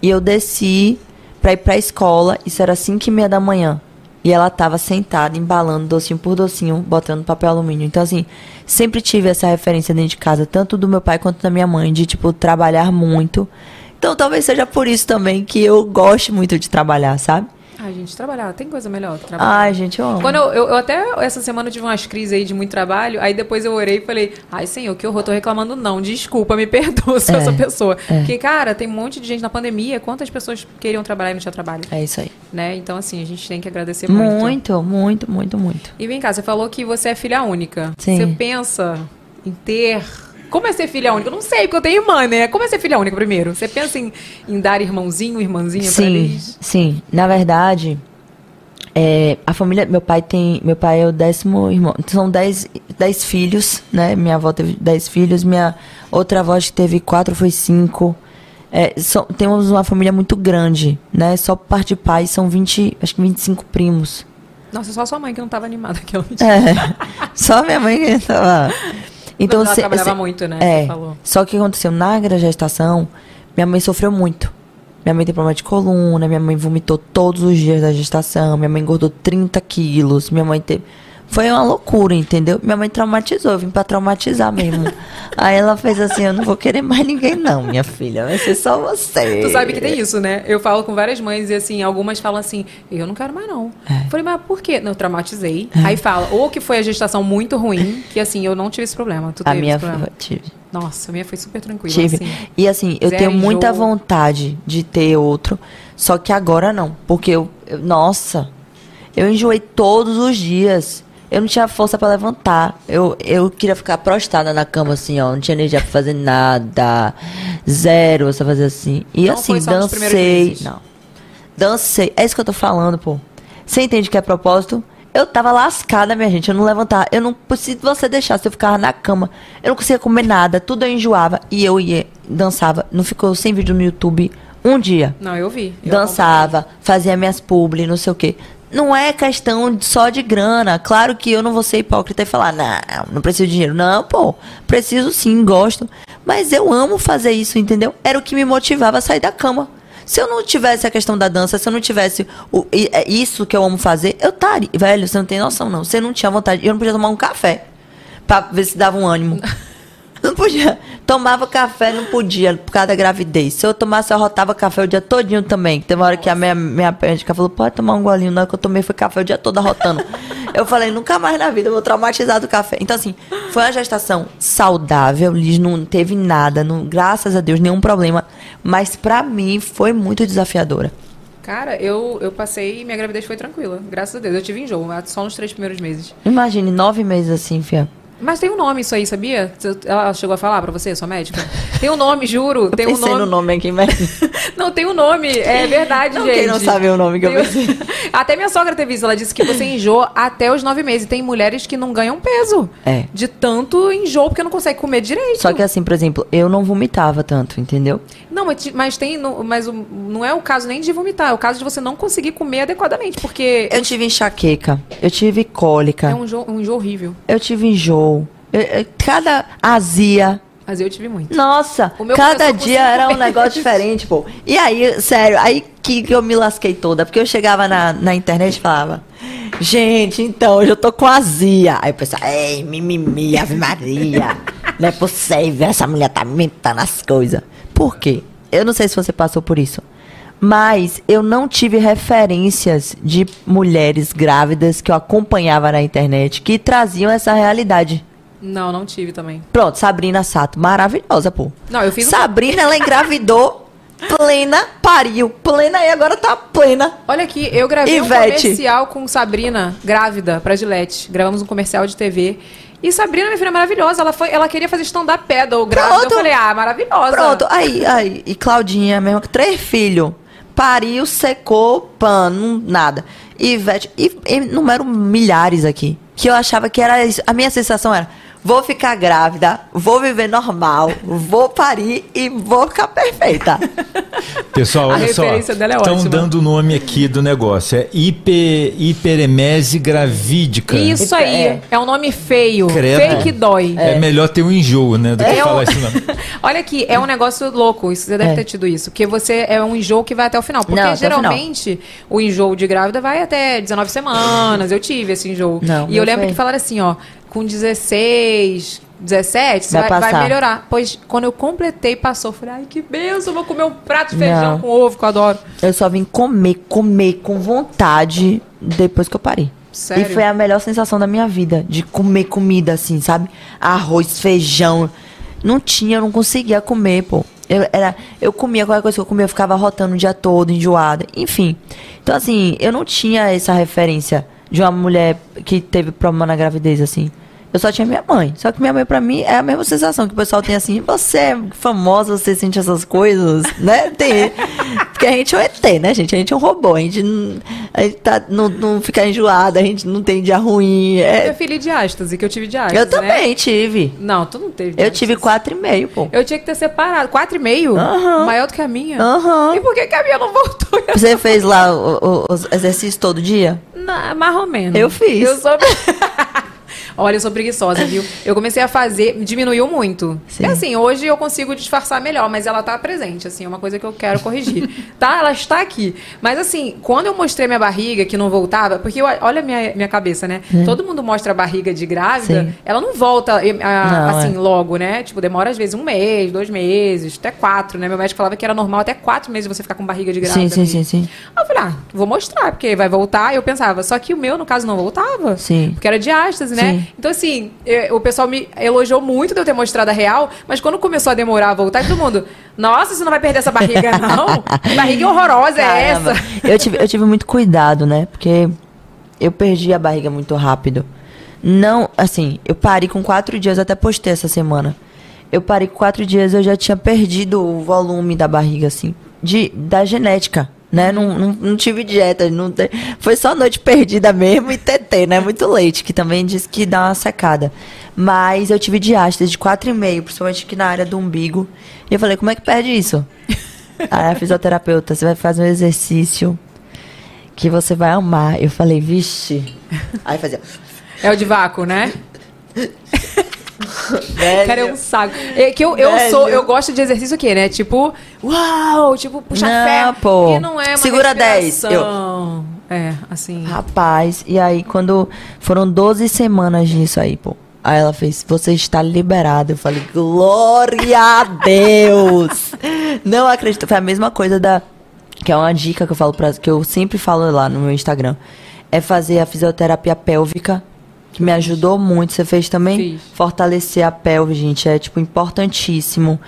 E eu desci pra ir pra escola, isso era 5 e meia da manhã. E ela tava sentada, embalando docinho por docinho, botando papel alumínio. Então, assim, sempre tive essa referência dentro de casa, tanto do meu pai quanto da minha mãe, de, tipo, trabalhar muito. Então, talvez seja por isso também que eu gosto muito de trabalhar, sabe? Ai, gente, trabalhar. Tem coisa melhor que trabalhar. Ai, gente, eu amo. Quando eu, eu, eu até essa semana eu tive umas crises aí de muito trabalho, aí depois eu orei e falei, ai senhor, que horror, tô reclamando não, desculpa, me [laughs] perdoa, sou É, essa pessoa. é. Porque, cara, tem um monte de gente na pandemia, quantas pessoas queriam trabalhar e não tinha trabalho? É isso aí. Né? Então, assim, a gente tem que agradecer muito. Muito, muito, muito, muito. E vem cá, você falou que você é filha única. Sim. Você pensa em ter. Como é ser filha única? Eu não sei, porque eu tenho irmã, né? Como é ser filha única primeiro? Você pensa em, em dar irmãozinho, irmãzinha pra Sim, eles? sim. Na verdade, é, a família. Meu pai tem. Meu pai é o décimo irmão. São dez, dez filhos, né? Minha avó teve dez filhos. Minha outra avó que teve quatro, foi cinco. É, temos uma família muito grande, né? Só por parte de pai são 20, acho que 25 primos. Nossa, só sua mãe que não tava animada [laughs] aqui. É, só minha mãe que tava. Então, ela se- trabalhava se- muito, né? É. Você. Só que o que aconteceu na gestação, minha mãe sofreu muito. Minha mãe tem problema de coluna, minha mãe vomitou todos os dias da gestação, minha mãe engordou 30 quilos, minha mãe teve. Foi uma loucura, entendeu? Minha mãe traumatizou, eu vim pra traumatizar mesmo. [laughs] Aí ela fez assim: eu não vou querer mais ninguém, não, minha filha. Vai ser só você. Tu sabe que tem isso, né? Eu falo com várias mães e assim, algumas falam assim, eu não quero mais não. É. Falei, mas por quê? Não, eu traumatizei. Aí fala, ou que foi a gestação muito ruim, que assim, eu não tive esse problema. Tu A teve minha esse problema? foi- tive. Nossa, a minha foi super tranquila. Tive. Assim. E assim, eu Zero tenho muita vontade de ter outro, só que agora não, porque eu, eu- nossa, eu enjoei todos os dias. Eu não tinha força pra levantar. Eu, eu queria ficar prostrada na cama assim, ó, não tinha energia pra fazer nada. Zero, só fazer assim. E Não assim, dancei, não. Dancei. É isso que eu tô falando, pô. Você entende que é propósito? Eu tava lascada, minha gente. Eu não levantava. Eu não. Se você deixasse, eu ficava na cama. Eu não conseguia comer nada. Tudo eu enjoava. E eu ia, dançava. Não ficou sem vídeo no YouTube um dia. Não, eu vi. Eu Dançava, fazia minhas publi, não sei o quê. Não é questão só de grana. Claro que eu não vou ser hipócrita e falar, não, não preciso de dinheiro. Não, pô, preciso sim, gosto. Mas eu amo fazer isso, entendeu? Era o que me motivava a sair da cama. Se eu não tivesse a questão da dança, se eu não tivesse o, é isso que eu amo fazer, eu estaria. Velho, você não tem noção, não. Você não tinha vontade. Eu não podia tomar um café pra ver se dava um ânimo. [laughs] Não podia. Tomava café, não podia, por causa da gravidez. Se eu tomasse, eu rotava café o dia todinho também. Teve uma hora que a minha, minha médica falou, pode tomar um golinho. Na hora que eu tomei, foi café o dia todo arrotando. [laughs] eu falei, nunca mais na vida, eu vou traumatizar do café. Então, assim, foi uma gestação saudável, Liz, não teve nada, não, graças a Deus, nenhum problema. Mas pra mim, foi muito desafiadora. Cara, eu, eu passei e minha gravidez foi tranquila. Graças a Deus. Eu tive enjoo, só nos três primeiros meses. Imagine, nove meses assim, fia. Mas tem um nome isso aí, sabia? Ela chegou a falar pra você, sua médica? Tem um nome, juro. Tem um nome. no nome aqui, mas... [laughs] Não, tem um nome, é verdade, Não, gente. quem não sabe o nome que eu Tem- pensei. [laughs] Até minha sogra teve isso, ela disse que você enjoa até os nove meses. Tem mulheres que não ganham peso. É. De tanto enjoo, porque não consegue comer direito. Só que assim, por exemplo, eu não vomitava tanto, entendeu? Não, mas, mas tem. Mas não é o caso nem de vomitar, é o caso de você não conseguir comer adequadamente. Porque Eu tive enxaqueca, eu tive cólica, é um enjoo, um enjoo horrível. eu tive enjoo, eu- eu- cada azia. Mas eu tive muito. Nossa, meu cada dia era um negócio diferente, pô. E aí, sério, aí que, que eu me lasquei toda. Porque eu chegava na, na internet e falava, gente, então, hoje eu tô com azia. Aí o pessoal, ei, mimimi, Ave Maria. Não é possível, essa mulher tá inventando as coisas. Por quê? Eu não sei se você passou por isso. Mas eu não tive referências de mulheres grávidas que eu acompanhava na internet que traziam essa realidade. Não, não tive também. Pronto, Sabrina Sato, maravilhosa, pô. Não, eu fiz um- Sabrina, ela engravidou [laughs] plena, pariu plena e agora tá plena. Olha aqui, eu gravei um Ivete. comercial com Sabrina, grávida, pra Gillette. Gravamos um comercial de TV. E Sabrina, minha filha, é maravilhosa. Ela, foi, ela queria fazer stand-up paddle grávida. Pronto. Eu falei, ah, maravilhosa. Pronto, aí, aí, e Claudinha mesmo, três filhos. Pariu, secou, pano, nada. Ivete, e, e número milhares aqui. Que eu achava que era isso. A minha sensação era, vou ficar grávida, vou viver normal, vou parir e vou ficar perfeita. [laughs] Pessoal, A olha só. referência dela é Estão ótima. dando o nome aqui do negócio. É hiper, hiperemese gravídica. Isso aí, É. é um nome feio. Credo. Feio que dói. É. melhor ter um enjoo, né? Do que É falar o- [laughs] esse nome. Olha aqui, é um negócio louco. Isso, você deve É. ter tido isso. Porque você é um enjoo que vai até o final. Porque Não, até o geralmente o, enjoo de grávida vai até 19 semanas. Eu tive esse enjoo. Não, e eu lembro foi- que falaram assim, ó, com 16, 17, você Vai vai, vai melhorar. Pois quando eu completei, passou. Falei, ai, que benção, vou comer um prato de feijão Não. com ovo, que eu adoro. Eu só vim comer, comer com vontade depois que eu parei. Sério? E foi a melhor sensação da minha vida, de comer comida assim, sabe? Arroz, feijão. Não tinha, eu não conseguia comer, pô. Eu, era, eu comia qualquer coisa que eu comia, eu ficava rotando o dia todo, enjoada. Enfim. Então, assim, eu não tinha essa referência de uma mulher que teve problema na gravidez, assim. Eu só tinha minha mãe. Só que minha mãe, pra mim, é a mesma sensação que o pessoal tem assim. Você é famosa, você sente essas coisas, [laughs] né? Tem. Porque a gente é um ET, né, gente? A gente é um robô. A gente não, a gente tá, não, não fica enjoada, a gente não tem dia ruim. Eu É, filho de ástase, que eu tive de ástase, eu também né? tive. Não, tu não teve. Eu tive quatro e meio, pô. Eu tinha que ter separado. Quatro e meio? Aham. Maior do que a minha? Aham. E por que, que a minha não voltou? [laughs] Você fez lá o- o- os exercícios todo dia? Não, mais ou menos. Eu fiz. Eu sou... [laughs] Olha, eu sou preguiçosa, viu? Eu comecei a fazer, diminuiu muito. Sim. E assim, hoje eu consigo disfarçar melhor, mas ela tá presente, assim, é uma coisa que eu quero corrigir. [laughs] tá? Ela está aqui. Mas assim, quando eu mostrei minha barriga, que não voltava, porque eu- olha a minha, minha cabeça, né? Todo mundo mostra a barriga de grávida, Sim. ela não volta eh, a- Não, assim, é. logo, né? Tipo, demora às vezes um mês, dois meses, até quatro, né? Meu médico falava que era normal até quatro meses você ficar com barriga de grávida. Sim, sim, sim, sim. Aí eu falei, ah, vou mostrar, porque vai voltar. Eu pensava, só que o meu, no caso, não voltava. Sim. Porque era diástase, né? Sim. Então, assim, eh, o pessoal me elogiou muito de eu ter mostrado a real, mas quando começou a demorar a voltar, todo mundo, nossa, você não vai perder essa barriga, não? Que barriga horrorosa é Caramba. essa? Eu tive, eu tive muito cuidado, né? Porque eu perdi a barriga muito rápido. Não, assim, eu parei com quatro dias, até postei essa semana. Eu parei com quatro dias, eu já tinha perdido o volume da barriga, assim, de, da genética, né? Não, não, não tive dieta, não te- foi só noite perdida mesmo e TT, né? Muito leite, que também diz que dá uma secada. Mas eu tive diástase de quatro e meio, principalmente aqui na área do umbigo. E eu falei, como é que perde isso? [laughs] Aí a fisioterapeuta, você vai fazer um exercício que você vai amar. Eu falei, vixe. Aí fazia. É o de vácuo, né? [laughs] [laughs] Velho. Cara, é um saco. É que eu, eu sou, eu gosto de exercício o quê, né? Tipo, uau, tipo, puxa Não, ferro. pô. E não é uma Segura 10, respiração. É, assim. Rapaz, e aí quando foram 12 semanas disso aí, pô. Aí ela fez, você está liberada. Eu falei, glória a Deus! [laughs] Não acredito. Foi a mesma coisa da. Que é uma dica que eu falo pra, que eu sempre falo lá no meu Instagram. É fazer a fisioterapia pélvica. Que me ajudou muito. Você fez também? Fiz. Fortalecer a pelve, gente. É, tipo, importantíssimo.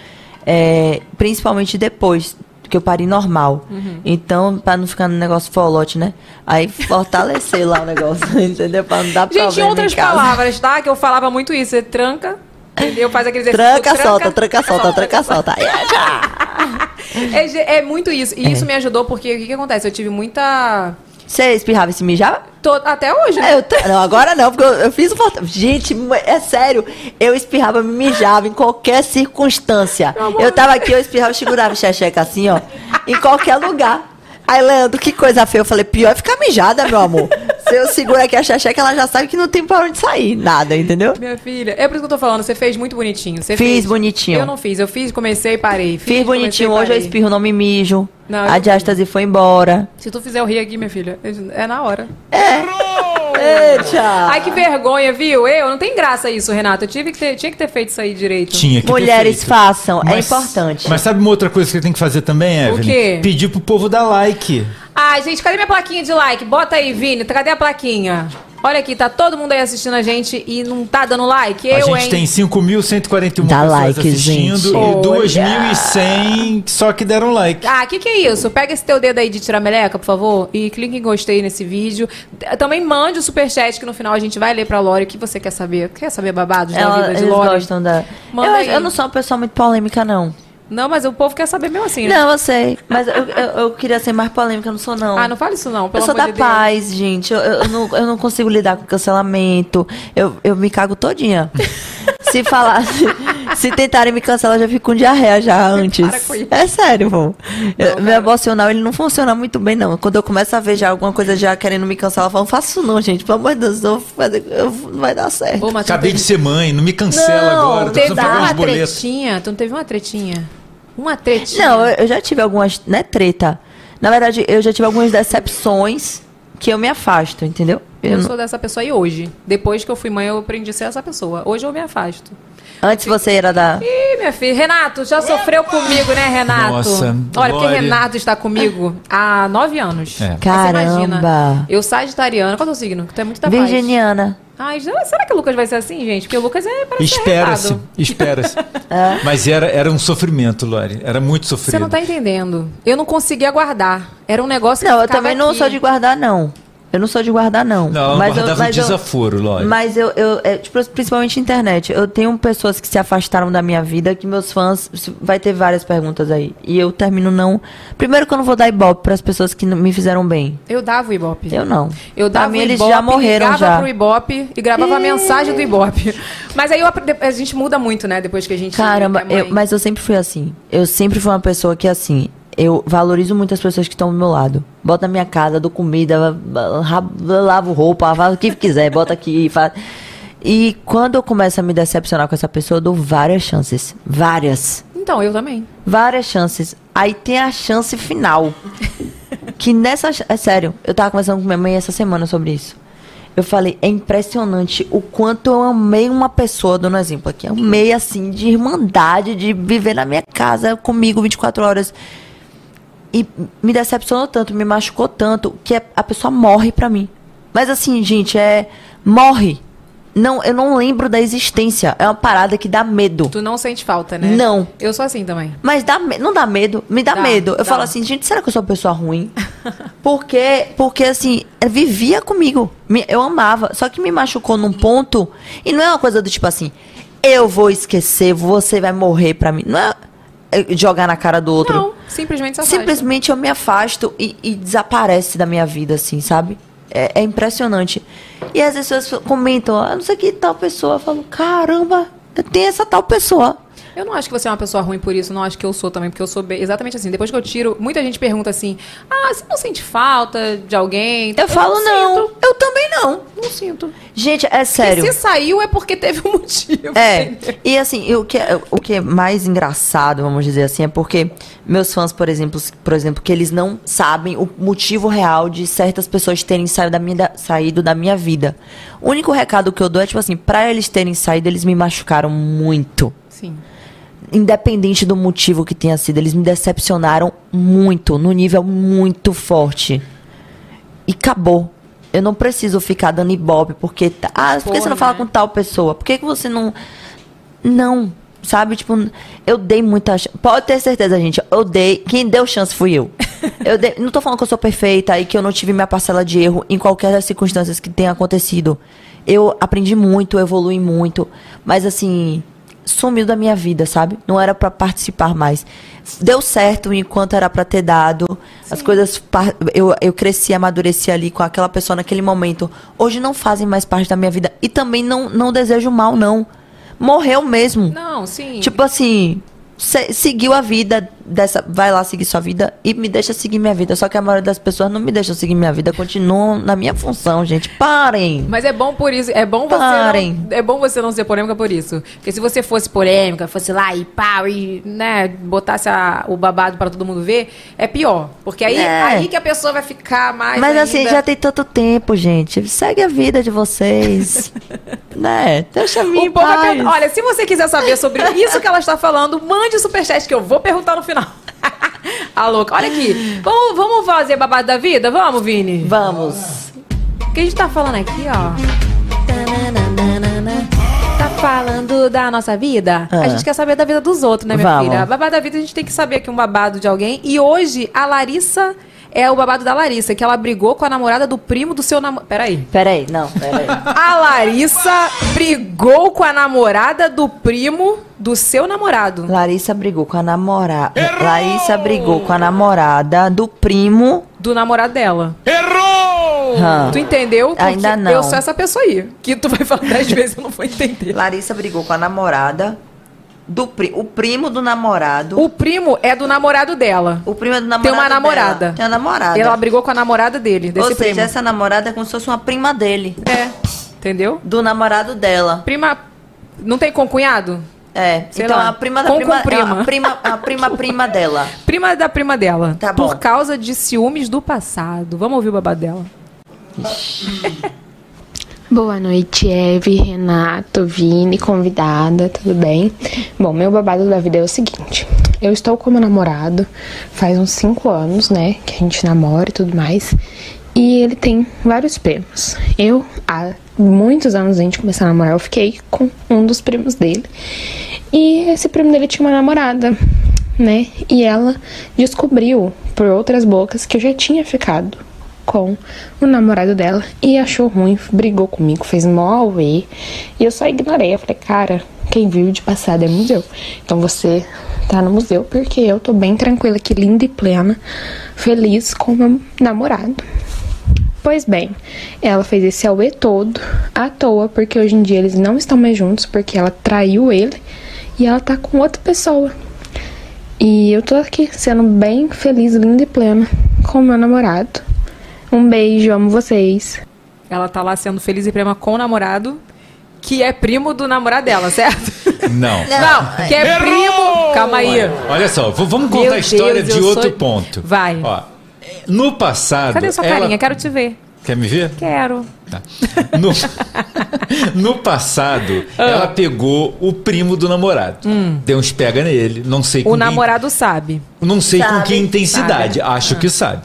É, principalmente depois que eu parei normal. Uhum. Então, pra não ficar no negócio folote, né? Aí fortalecer lá o negócio, [laughs] entendeu? Pra não dar Gente, em problema outras em casa. palavras, tá? Que eu falava muito isso. Você tranca, entendeu? Faz aquele exercício. Tranca, solta, tranca, solta, tranca, solta. [laughs] É, é muito isso. E É. isso me ajudou porque o que, que acontece? Eu tive muita. Você espirrava e se mijava? Até hoje, né? É, eu não, agora não, porque eu, eu fiz o falta. Gente, é sério. Eu espirrava, me mijava em qualquer circunstância. Eu tava aqui, eu espirrava, segurava o xexeca assim, ó. Em qualquer lugar. Aí, Leandro, que coisa feia. Eu falei, pior é ficar mijada, meu amor. Se eu seguro aqui a xexeca, ela já sabe que não tem pra onde sair. Nada, entendeu? Minha filha. É por isso que eu tô falando, você fez muito bonitinho. Você Fiz fez. bonitinho. Eu não fiz, eu fiz, comecei e parei. Fiz bonitinho, hoje eu espirro, não me mijo. Não, a diástase foi embora. Se tu fizer o rir aqui, minha filha, é na hora. Eita! Ai, que vergonha, viu? Eu, não tem graça isso, Renato. Eu tive que ter, tinha que ter feito isso aí direito. Tinha que ter Mulheres feito. façam, é Mas- importante. Mas sabe uma outra coisa que você tem que fazer também, Evelyn? quê? Pedir pro povo dar like. Ai, gente, cadê minha plaquinha de like? Bota aí, Vini. Cadê a plaquinha? Olha aqui, tá todo mundo aí assistindo a gente e não tá dando like? a Eu, gente hein? tem 5.141 Dá pessoas like, assistindo gente. e Olha. 2.100 só que deram like. Ah, que que é isso? Pega esse teu dedo aí de tirar meleca, por favor, e clique em gostei nesse vídeo. Também mande o superchat que no final a gente vai ler pra Lore o que você quer saber. Quer saber babados da Ela- vida de eles Lore? gostam da. Manda Eu, aí. eu não sou uma pessoa muito polêmica, não. Não, mas o povo quer saber mesmo assim, né? Não, eu sei. Mas eu, eu, eu queria ser mais polêmica, eu não sou, não. Ah, não fala isso não, Eu sou da de Deus. paz, gente. Eu, eu, não, eu não consigo lidar com cancelamento. Eu, eu me cago todinha. [laughs] se falar, se, tentarem me cancelar, eu já fico com diarreia já antes. Para com isso. É sério, pô. Eu- meu emocional, ele não funciona muito bem, não. Quando eu começo a ver já alguma coisa já querendo me cancelar, eu falo, não faço isso não, gente. Pelo amor de Deus, eu vou fazer- eu- não vai dar certo. Acabei não de ser mãe, não me cancela Não, agora. Teve uma tretinha? Tu não teve uma tretinha? Uma tretinha? Não, eu, eu já tive algumas, né, treta. Na verdade, eu já tive algumas decepções que eu me afasto, entendeu? Eu, Eu não- sou dessa pessoa aí hoje. Depois que eu fui mãe, eu aprendi a ser essa pessoa. Hoje eu me afasto. Antes você era da. Ih, minha filha. Renato, já sofreu comigo, né, Renato? Nossa, Olha, porque. Renato está comigo há nove anos. É. Aí você Caramba. imagina, eu sagitariana. Qual é o signo? Tu é muito da paz. Virginiana. Ai, já- será que o Lucas vai ser assim, gente? Porque o Lucas é parece ser Espera-se, espera-se. [laughs] Mas era, era um sofrimento, Lore. Era muito sofrido. Você não tá entendendo. Eu não conseguia guardar. Era um negócio que Não, eu também não aqui. sou de guardar, não. Eu não sou de guardar, não. Não, mas guardava um eu, desaforo, Lore. Mas eu, eu é, tipo, principalmente internet. Eu tenho pessoas que se afastaram da minha vida, que meus fãs. Vai ter várias perguntas aí. E eu termino não. Primeiro que eu não vou dar ibope para as pessoas que me fizeram bem. Eu dava o Ibope. Eu não. Eu Pra dava mim, o eles Ibope, já morreram ligava já. pro Ibope e gravava a mensagem do Ibope. Mas aí eu a gente muda muito, né? Depois que a gente Caramba, é eu- mas eu sempre fui assim. Eu sempre fui uma pessoa que, assim, eu valorizo muito as pessoas que estão do meu lado. Bota na minha casa, dou comida, lavo roupa, faz o que quiser, bota aqui, faz. E quando eu começo a me decepcionar com essa pessoa, eu dou várias chances. Várias. Então, eu também. Várias chances. Aí tem a chance final. [laughs] que nessa. É sério, eu tava conversando com minha mãe essa semana sobre isso. Eu falei, é impressionante o quanto eu amei uma pessoa, dando um exemplo aqui. Amei, assim, de irmandade, de viver na minha casa comigo 24 horas. E me decepcionou tanto, me machucou tanto, que a- pessoa morre pra mim. Mas assim, gente, é. Morre. Não, eu não lembro da existência. É uma parada que dá medo. Tu não sente falta, né? Não. Eu sou assim também. Mas dá, não dá medo? Me dá, Dá, medo. Eu dá. falo assim, gente, será que eu sou uma pessoa ruim? [laughs] porque, porque assim, é, vivia comigo. Eu amava. Só que me machucou num ponto. E não é uma coisa do tipo assim, eu vou esquecer, você vai morrer pra mim. Não é jogar na cara do outro. Não, simplesmente se afasta. Simplesmente eu me afasto e, e desaparece da minha vida, assim, sabe? É, é impressionante. E às vezes as pessoas comentam, ah, não sei que tal pessoa. Eu falo, caramba, tem essa tal pessoa. Eu não acho que você é uma pessoa ruim por isso, não acho que eu sou também, porque eu sou bem- exatamente assim. Depois que eu tiro, muita gente pergunta assim: ah, você não sente falta de alguém? Eu, falo, não. sinto. Eu também não. Não sinto. Gente, é sério. E se saiu é porque teve um [laughs] motivo. É, entendeu? e assim, o que, é, o que é mais engraçado, vamos dizer assim, é porque meus fãs, por exemplo, por exemplo, que eles não sabem o motivo real de certas pessoas terem saído da minha, saído da minha vida. O único recado que eu dou é, tipo assim, pra eles terem saído, eles me machucaram muito. Sim. Independente do motivo que tenha sido, eles me decepcionaram muito, no nível muito forte. E acabou. Eu não preciso ficar dando ibope, porque. tá- Ah, por que você não Porra, fala né? com tal pessoa? Por que, que você não. Não. Sabe, tipo, eu dei muita chance. Pode ter certeza, gente. Eu dei. Quem deu chance fui eu. [laughs] eu dei- não tô falando que eu sou perfeita e que eu não tive minha parcela de erro em qualquer das circunstâncias que tenha acontecido. Eu aprendi muito, evolui muito. Mas assim, sumiu da minha vida, sabe? Não era pra participar mais. Deu certo enquanto era pra ter dado. As coisas. Eu, eu cresci, amadureci ali com aquela pessoa naquele momento. Hoje não fazem mais parte da minha vida. E também não, não desejo mal, não. Morreu mesmo. Não, sim. Tipo assim, se- seguiu a vida dessa. Vai lá seguir sua vida e me deixa seguir minha vida. Só que a maioria das pessoas não me deixam seguir minha vida, continuam na minha função, gente. Parem! Mas é bom por isso, é bom você Parem. não, é bom você não ser polêmica por isso. Porque se você fosse polêmica, fosse lá e pau e, né, botasse a- o babado pra todo mundo ver, é pior, porque aí É. aí que a pessoa vai ficar mais Mas assim, ainda- já tem tanto tempo, gente. Segue a vida de vocês. [laughs] né? Deixa mim vai paz. perguntar- Olha, se você quiser saber sobre isso que ela está falando, mande o superchat que eu vou perguntar no final. A [laughs] louca. Olha aqui. Vamos, vamos fazer babado da vida? Vamos, Vini? Vamos. O que a gente tá falando aqui, ó? Tá falando da nossa vida? Ah. A gente quer saber da vida dos outros, né, minha Vamos. filha? Babado da vida, a gente tem que saber aqui um babado de alguém. E hoje, a Larissa é o babado da Larissa, que ela brigou com a namorada do primo do seu namorado. Peraí. Peraí, não, peraí. A Larissa brigou com a namorada do primo do seu namorado. Larissa brigou com a namorada. Larissa brigou com a namorada do primo. Do namorado dela. Errou! Tu entendeu? Porque Ainda não. Eu sou essa pessoa aí. Que tu vai falar [laughs] dez vezes, eu não vou entender. Larissa brigou com a namorada do pri o primo do namorado. O primo é do namorado dela. O primo é do namorado Tem uma dela. namorada. Tem uma namorada. Ela brigou com a namorada dele, desse Ou seja, primo. essa namorada é como se fosse uma prima dele. É. Entendeu? Do namorado dela. Prima. Não tem concunhado? É. Sei então lá. a prima da Com prima, com prima. é a prima, a prima prima dela. [laughs] Prima da prima dela. Tá bom. Por causa de ciúmes do passado. Vamos ouvir o babado dela. [laughs] Boa noite, Eve, Renato, Vini, convidada, tudo bem? Bom, meu babado da vida é o seguinte: eu estou com meu namorado faz uns 5 anos, né? Que a gente namora e tudo mais. E ele tem vários primos. Eu, há muitos anos antes de começar a namorar, eu fiquei com um dos primos dele. E esse primo dele tinha uma namorada, né? E ela descobriu por outras bocas que eu já tinha ficado com o namorado dela e achou ruim, brigou comigo, fez mó. E eu só ignorei. Eu falei, cara, quem vive de passado é museu. Então você tá no museu porque eu tô bem tranquila aqui, linda e plena, feliz com meu namorado. Pois bem, ela fez esse auê todo à toa, porque hoje em dia eles não estão mais juntos, porque ela traiu ele e ela tá com outra pessoa. E eu tô aqui sendo bem feliz, linda e plena com o meu namorado. Um beijo, amo vocês. Ela tá lá sendo feliz e prima com o namorado, que é primo do namorado dela, certo? [laughs] Não. Não, que é primo. Calma aí. Olha só, vamos contar Meu a história Deus, de outro sou- ponto. Vai. Ó, no passado. Cadê sua ela- carinha? Quero te ver. Quer me ver? Quero. No, [laughs] no passado, Ah. ela pegou o primo do namorado. Deu uns pega nele, não sei com Hum. O quem- namorado sabe. Não sei com Sabe. que intensidade, Sabe. acho Ah. que sabe.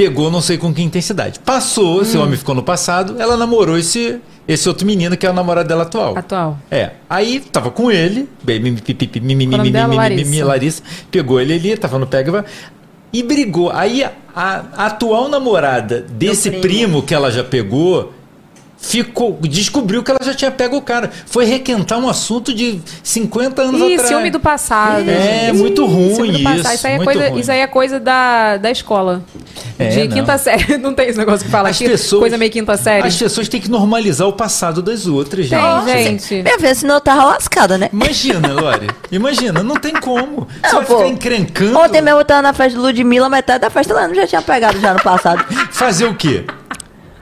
Pegou, não sei com que intensidade. Passou, esse Hum. homem ficou no passado, ela namorou esse, esse outro menino que é o namorado dela atual. Atual. É. Aí tava com ele, Larissa, pegou ele ali, tava no pega e brigou. Aí a, a atual namorada desse primo. primo que ela já pegou ficou descobriu que ela já tinha pego o cara. Foi requentar um assunto de 50 anos Ih, atrás. ciúme do passado. É, Ih, muito ruim ciúme do passado. isso, Isso aí é muito coisa, ruim. isso aí é coisa da, da escola. É, de não. quinta série. [laughs] Não tem esse negócio que fala As aqui? pessoas- Coisa meio quinta série. As pessoas têm que normalizar o passado das outras, gente. Tem, gente. Minha filha, senão eu tava lascada, né? Imagina, Lore. Imagina, não tem como. Você Não, vai pô. ficar encrencando. Ontem mesmo eu tava na festa de Ludmilla, metade da festa ela não já tinha pegado já no passado. [laughs] Fazer o quê?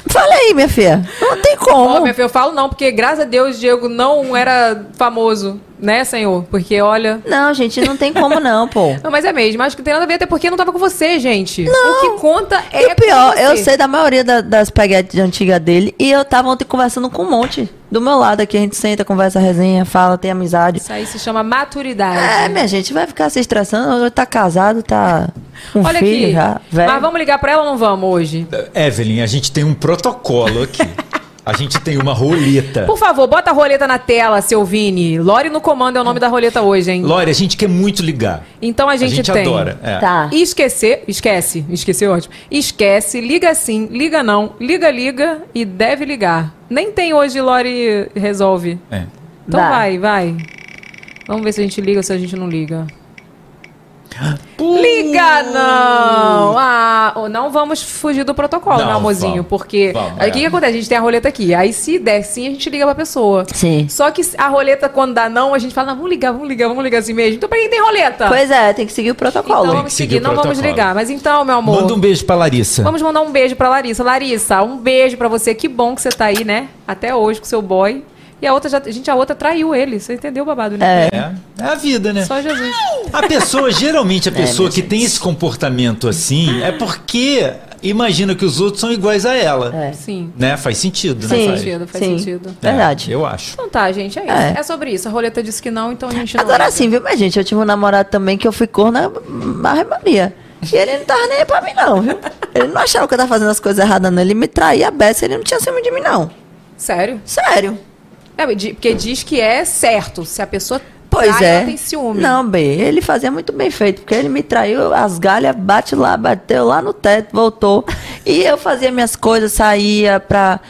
Fala aí, minha filha. Não tem como. Ó, minha filha, eu falo não, porque graças a Deus Diego não era famoso, né, senhor? Porque olha. Não, gente, não tem como não, pô. [laughs] Não, mas é mesmo. Acho que tem nada a ver, até porque não tava com você, gente. O que conta é. E o pior, com você. eu sei da maioria da- das peguetes antigas dele e eu tava ontem conversando com um monte. Do meu lado aqui, a gente senta, conversa, resenha, fala, tem amizade. Isso aí se chama maturidade. É, minha gente, vai ficar se estressando, tá casado, tá com Olha filho aqui. já, velho. Mas vamos ligar pra ela ou não vamos hoje? Evelyn, a gente tem um protocolo aqui. [laughs] A gente tem uma roleta. Por favor, bota a roleta na tela, seu Vini. Lore no comando é o nome da roleta hoje, hein? Lore, a gente quer muito ligar. Então a gente, gente tem. adora, é. Tá. Esquecer, esquece, esquecer é ótimo. Esquece, liga sim, liga não, liga, liga e deve ligar. Nem tem hoje Lore resolve. É. Então vai, vai. Vamos ver se a gente liga ou se a gente não liga. Liga não! Ah, ou não vamos fugir do protocolo, Não, meu amorzinho, vamos. porque Vamos, aí o é. que, que acontece? A gente tem a roleta aqui. Aí se der sim, a gente liga pra pessoa. Sim. Só que a roleta, quando dá não, a gente fala, não, vamos ligar, vamos ligar, vamos ligar assim mesmo. Então pra quem tem roleta? Pois é, tem que seguir o protocolo. Então vamos seguir seguir, não vamos protocolo. ligar. Mas então, meu amor. Manda um beijo pra Larissa. Vamos mandar um beijo pra Larissa. Larissa, um beijo pra você. Que bom que você tá aí, né? Até hoje com seu boy. E a outra, já, gente, a outra traiu ele. Você entendeu, babado, né? É, é a vida, né? Só Jesus. A pessoa, geralmente a pessoa minha que tem esse comportamento assim, é porque imagina que os outros são iguais a ela. É. Sim. Né? Faz sentido, né? Sim. Faz sentido, faz Sim. sentido. É, Verdade. eu acho. Então tá, gente, é isso. É. É, sobre isso. A roleta disse que não, então a gente não. Agora liga. sim, viu, mas gente, eu tive um namorado também que eu fui corna Maria Maria. E ele não tava nem aí pra mim, não, viu? Ele não achava que eu tava fazendo as coisas erradas, não. Ele me traía a beça, ele não tinha ciúme de mim, não. Sério? Sério. É, di- porque diz que é certo. Se a pessoa Pois é. ela tem ciúme. Não, B, ele fazia muito bem feito, porque ele me traiu, as galhas, bate lá, bateu lá no teto, voltou. E eu fazia minhas coisas, saía pra,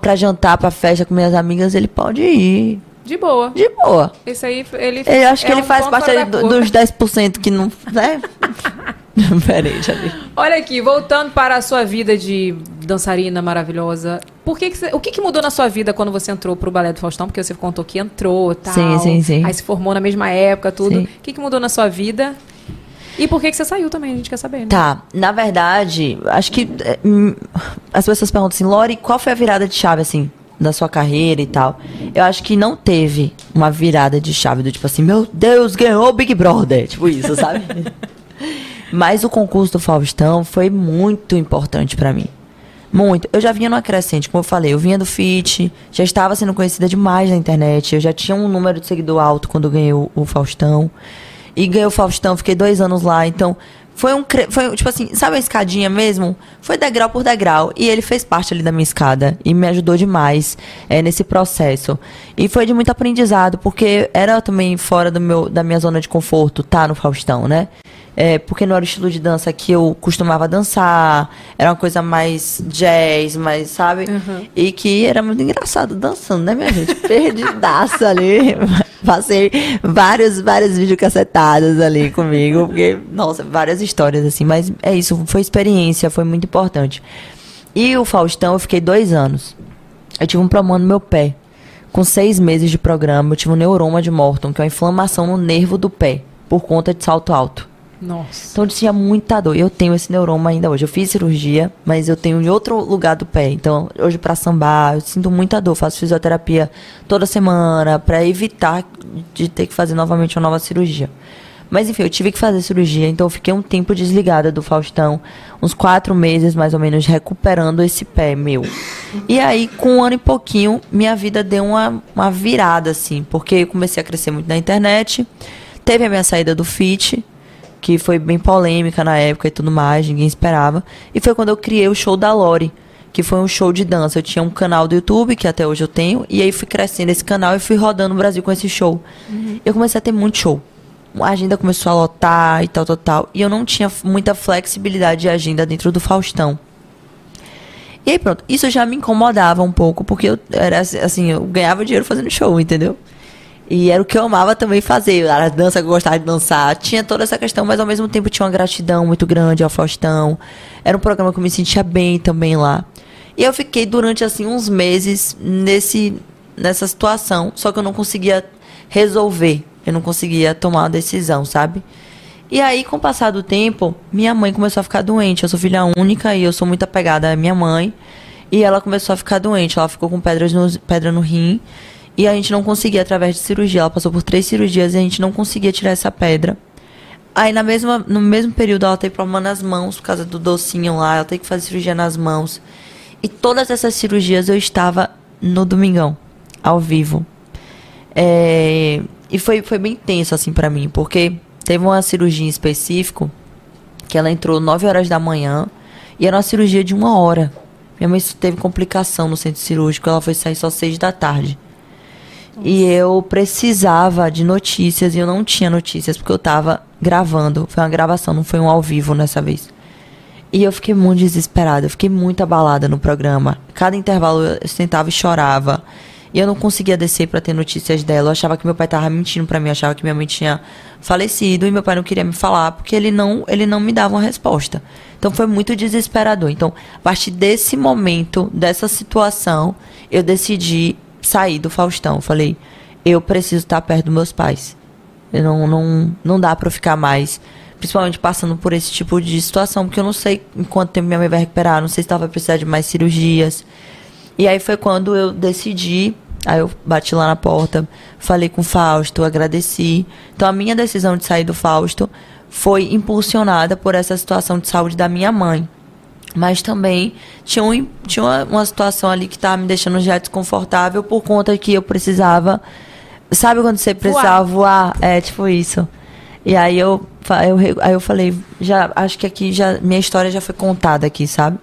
pra jantar, pra festa com minhas amigas, ele pode ir. De boa. De boa. Esse aí, ele. Eu acho que é ele um faz parte ali do- dos 10% que não. Né? Peraí, já vi. Olha aqui, voltando para a sua vida de dançarina maravilhosa. Por que que você- o que, que mudou na sua vida quando você entrou pro Balé do Faustão? Porque você contou que entrou, tal. Sim, sim, sim. Aí se formou na mesma época, tudo. Sim. O que, que mudou na sua vida? E por que, que você saiu também? A gente quer saber, né? Tá, na verdade, acho que é, hum, as pessoas perguntam assim, Lori, qual foi a virada de chave, assim, da sua carreira e tal? Eu acho que não teve uma virada de chave do tipo assim, meu Deus, ganhou o Big Brother, tipo isso, [laughs] sabe? Mas o concurso do Faustão foi muito importante pra mim. Muito. Eu já vinha numa crescente, como eu falei, eu vinha do FIT, já estava sendo conhecida demais na internet, eu já tinha um número de seguidor alto quando ganhei o, o Faustão. E ganhei o Faustão, fiquei dois anos lá, então foi um. Foi, tipo assim, sabe a escadinha mesmo? Foi degrau por degrau. E ele fez parte ali da minha escada e me ajudou demais é, nesse processo. E foi de muito aprendizado, porque era também fora do meu, da minha zona de conforto, tá no Faustão, né? É, porque não era o estilo de dança que eu costumava dançar, era uma coisa mais jazz, mais, sabe? E que era muito engraçado dançando, né, minha gente? Perdidaça ali. [laughs] Passei vários, vários videocassetados ali comigo, porque, nossa, várias histórias assim, mas é isso, foi experiência, foi muito importante. E o Faustão, eu fiquei dois anos. Eu tive um problema no meu pé. Com seis meses de programa, eu tive um neuroma de Morton, que é uma inflamação no nervo do pé, por conta de salto alto. Nossa. Então tinha muita dor. Eu tenho esse neuroma ainda hoje. Eu fiz cirurgia, mas eu tenho em outro lugar do pé. Então, hoje pra sambar, eu sinto muita dor. Faço fisioterapia toda semana pra evitar de ter que fazer novamente uma nova cirurgia. Mas enfim, eu tive que fazer cirurgia, então eu fiquei um tempo desligada do Faustão, uns quatro meses mais ou menos recuperando esse pé meu. E aí, com um ano e pouquinho, minha vida deu uma, uma virada, assim, porque eu comecei a crescer muito na internet, teve a minha saída do FIT, que foi bem polêmica na época e tudo mais, ninguém esperava. E foi quando eu criei o show da Lori, que foi um show de dança. Eu tinha um canal do YouTube, que até hoje eu tenho, e aí fui crescendo esse canal e fui rodando o Brasil com esse show. Eu comecei a ter muito show. A agenda começou a lotar e tal, tal, tal. E eu não tinha muita flexibilidade de agenda dentro do Faustão. E aí pronto, isso já me incomodava um pouco, porque eu era assim, eu ganhava dinheiro fazendo show, entendeu? E era o que eu amava também fazer. Era a dança que eu gostava de dançar. Tinha toda essa questão, mas ao mesmo tempo tinha uma gratidão muito grande ao Faustão. Era um programa que eu me sentia bem também lá. E eu fiquei durante assim uns meses nesse nessa situação, só que eu não conseguia resolver. Eu não conseguia tomar uma decisão, sabe? E aí, com o passar do tempo, minha mãe começou a ficar doente. Eu sou filha única e eu sou muito apegada à minha mãe. E ela começou a ficar doente. Ela ficou com pedras no, pedra no rim. E a gente não conseguia, através de cirurgia. Ela passou por três cirurgias e a gente não conseguia tirar essa pedra. Aí, na mesma, no mesmo período, ela teve problema nas mãos, por causa do docinho lá. Ela teve que fazer cirurgia nas mãos. E todas essas cirurgias eu estava no domingão, ao vivo. É, e foi, foi bem tenso, assim, pra mim, porque teve uma cirurgia em específico que ela entrou 9 horas da manhã e era uma cirurgia de uma hora. Minha mãe teve complicação no centro cirúrgico, ela foi sair só 6 da tarde. E eu precisava de notícias e eu não tinha notícias porque eu tava gravando. Foi uma gravação, não foi um ao vivo nessa vez. E eu fiquei muito desesperada, eu fiquei muito abalada no programa. Cada intervalo eu sentava e chorava. E eu não conseguia descer pra ter notícias dela. Eu achava que meu pai tava mentindo pra mim, eu achava que minha mãe tinha falecido e meu pai não queria me falar porque ele não, ele não me dava uma resposta. Então foi muito desesperador. Então, a partir desse momento, dessa situação, eu decidi sair do Faustão. Falei, eu preciso estar perto dos meus pais. Eu não, não, não dá eu ficar mais, principalmente passando por esse tipo de situação, porque eu não sei em quanto tempo minha mãe vai recuperar, não sei se ela vai precisar de mais cirurgias. E aí foi quando eu decidi, aí eu bati lá na porta, falei com o Fausto, agradeci. Então a minha decisão de sair do Fausto foi impulsionada por essa situação de saúde da minha mãe. Mas também tinha, um, tinha uma, uma situação ali que estava me deixando já desconfortável por conta que eu precisava. Sabe quando você precisava voar? É, tipo isso. E aí eu, eu, aí eu falei, já acho que aqui já minha história já foi contada aqui, sabe?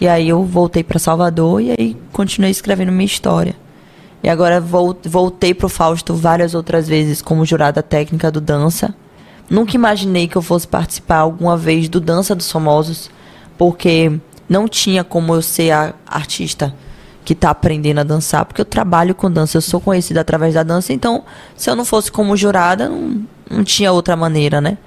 E aí eu voltei para Salvador e aí continuei escrevendo minha história. E agora vol- voltei pro Fausto várias outras vezes como jurada técnica do Dança. Nunca imaginei que eu fosse participar alguma vez do Dança dos Famosos, porque não tinha como eu ser a artista que tá aprendendo a dançar, porque eu trabalho com dança, eu sou conhecida através da dança, então se eu não fosse como jurada, não, não tinha outra maneira, né?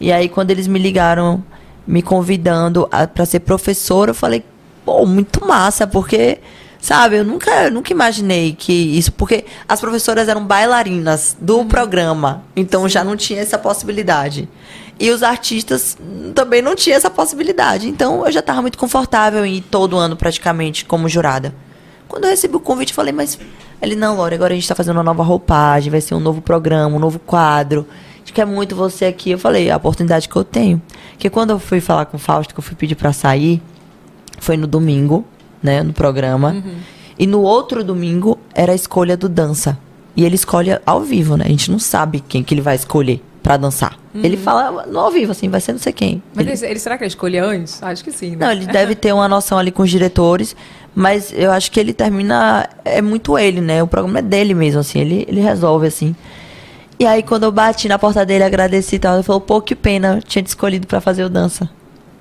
E aí quando eles me ligaram me convidando para ser professora, eu falei, pô, muito massa, porque sabe, eu nunca, eu nunca imaginei que isso, porque as professoras eram bailarinas do programa, então já não tinha essa possibilidade. E os artistas também não tinham essa possibilidade. Então eu já estava muito confortável em ir todo ano praticamente como jurada. Quando eu recebi o convite, falei, mas ele, não, Laura, agora a gente está fazendo uma nova roupagem, vai ser um novo programa, um novo quadro. A gente quer muito você aqui. Eu falei, a oportunidade que eu tenho. Porque quando eu fui falar com o Fausto, que eu fui pedir para sair, foi no domingo, né, no programa. E no outro domingo era a escolha do dança. E ele escolhe ao vivo, né? A gente não sabe quem que ele vai escolher para dançar. Ele fala no ao vivo, assim, vai ser não sei quem. Mas Ele- ele, será que ele escolheu antes? Acho que sim, né? não, ele deve ter uma noção ali com os diretores, mas eu acho que ele termina. É muito ele, né? O programa é dele mesmo, assim, ele, ele resolve, assim. E aí, quando eu bati na porta dele, agradeci e tal, ele falou, pô, que pena, eu tinha te escolhido pra fazer o dança.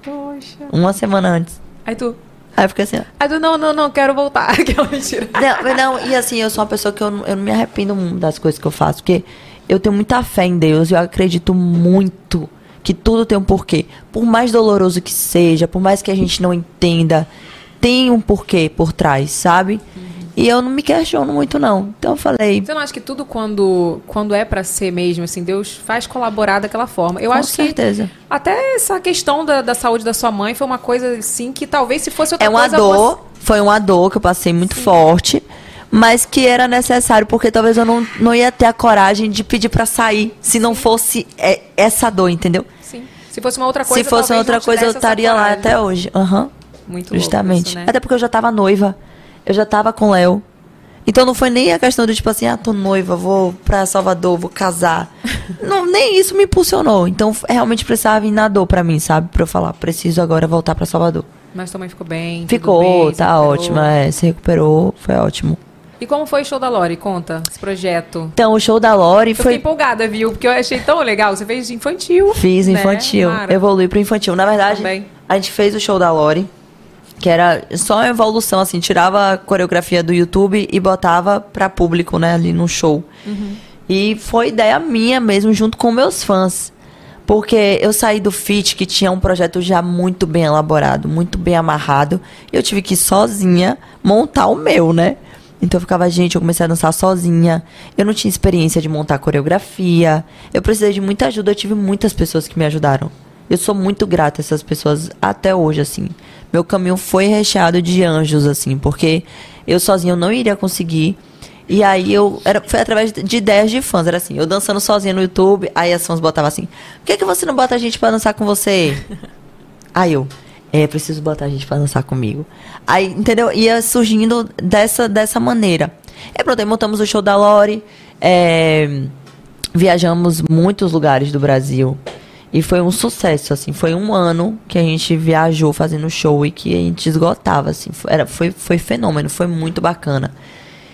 Poxa. Uma semana antes. Aí tu. Aí eu fiquei assim, ó. Aí tu, não, não, não, quero voltar. [laughs] Aquela mentira. Não, não, e assim, eu sou uma pessoa que eu, eu não me arrependo das coisas que eu faço, porque eu tenho muita fé em Deus eu acredito muito que tudo tem um porquê. Por mais doloroso que seja, por mais que a gente não entenda, tem um porquê por trás, sabe? E eu não me questiono muito, não. Então eu falei, Você não acha que tudo quando, quando é pra ser mesmo, assim, Deus faz colaborar daquela forma? Eu com acho certeza. que até essa questão da, da saúde da sua mãe foi uma coisa, assim, que talvez se fosse outra É uma coisa... dor, foi uma dor que eu passei muito forte, mas que era necessário, porque talvez eu não, não ia ter a coragem de pedir pra sair se não fosse é, essa dor, entendeu? Sim. Se fosse uma outra coisa, Se fosse outra coisa, eu estaria lá até hoje. Aham. Muito Justamente. isso, né? Até porque eu já tava noiva. Eu já tava com o Léo. Então não foi nem a questão do tipo assim, ah, tô noiva, vou pra Salvador, vou casar. [laughs] não, nem isso me impulsionou. Então realmente precisava vir na dor pra mim, sabe? Pra eu falar, preciso agora voltar pra Salvador. Mas tua mãe ficou bem, Ficou, bem, tá ótima, é, se recuperou, foi ótimo. E como foi o show da Lori? Conta, esse projeto. Então, o show da Lori Eu foi. fiquei empolgada, viu? Porque eu achei tão legal. Você fez infantil. Fiz né, infantil, Mara? evolui pro infantil. Na verdade, Também. a gente fez o show da Lori, que era só uma evolução, assim, tirava a coreografia do YouTube e botava pra público, né, ali no show. E foi ideia minha mesmo, junto com meus fãs. Porque eu saí do FIT, que tinha um projeto já muito bem elaborado, muito bem amarrado. E eu tive que ir sozinha montar o meu, né? Então eu ficava, gente, eu comecei a dançar sozinha. Eu não tinha experiência de montar coreografia. Eu precisei de muita ajuda. Eu tive muitas pessoas que me ajudaram. Eu sou muito grata a essas pessoas até hoje, assim. Meu caminho foi recheado de anjos, assim, porque eu sozinha eu não iria conseguir. E aí eu era, foi através de ideias de fãs. Era assim, eu dançando sozinha no YouTube, aí as fãs botavam assim, por que, que você não bota a gente pra dançar com você? [laughs] aí eu, é, preciso botar a gente pra dançar comigo. Aí, entendeu? Ia surgindo dessa, dessa maneira. E pronto, aí montamos o show da Lori. é, viajamos muitos lugares do Brasil. E foi um sucesso, assim. Foi um ano que a gente viajou fazendo show e que a gente esgotava, assim. Foi, era, foi, foi fenômeno, foi muito bacana.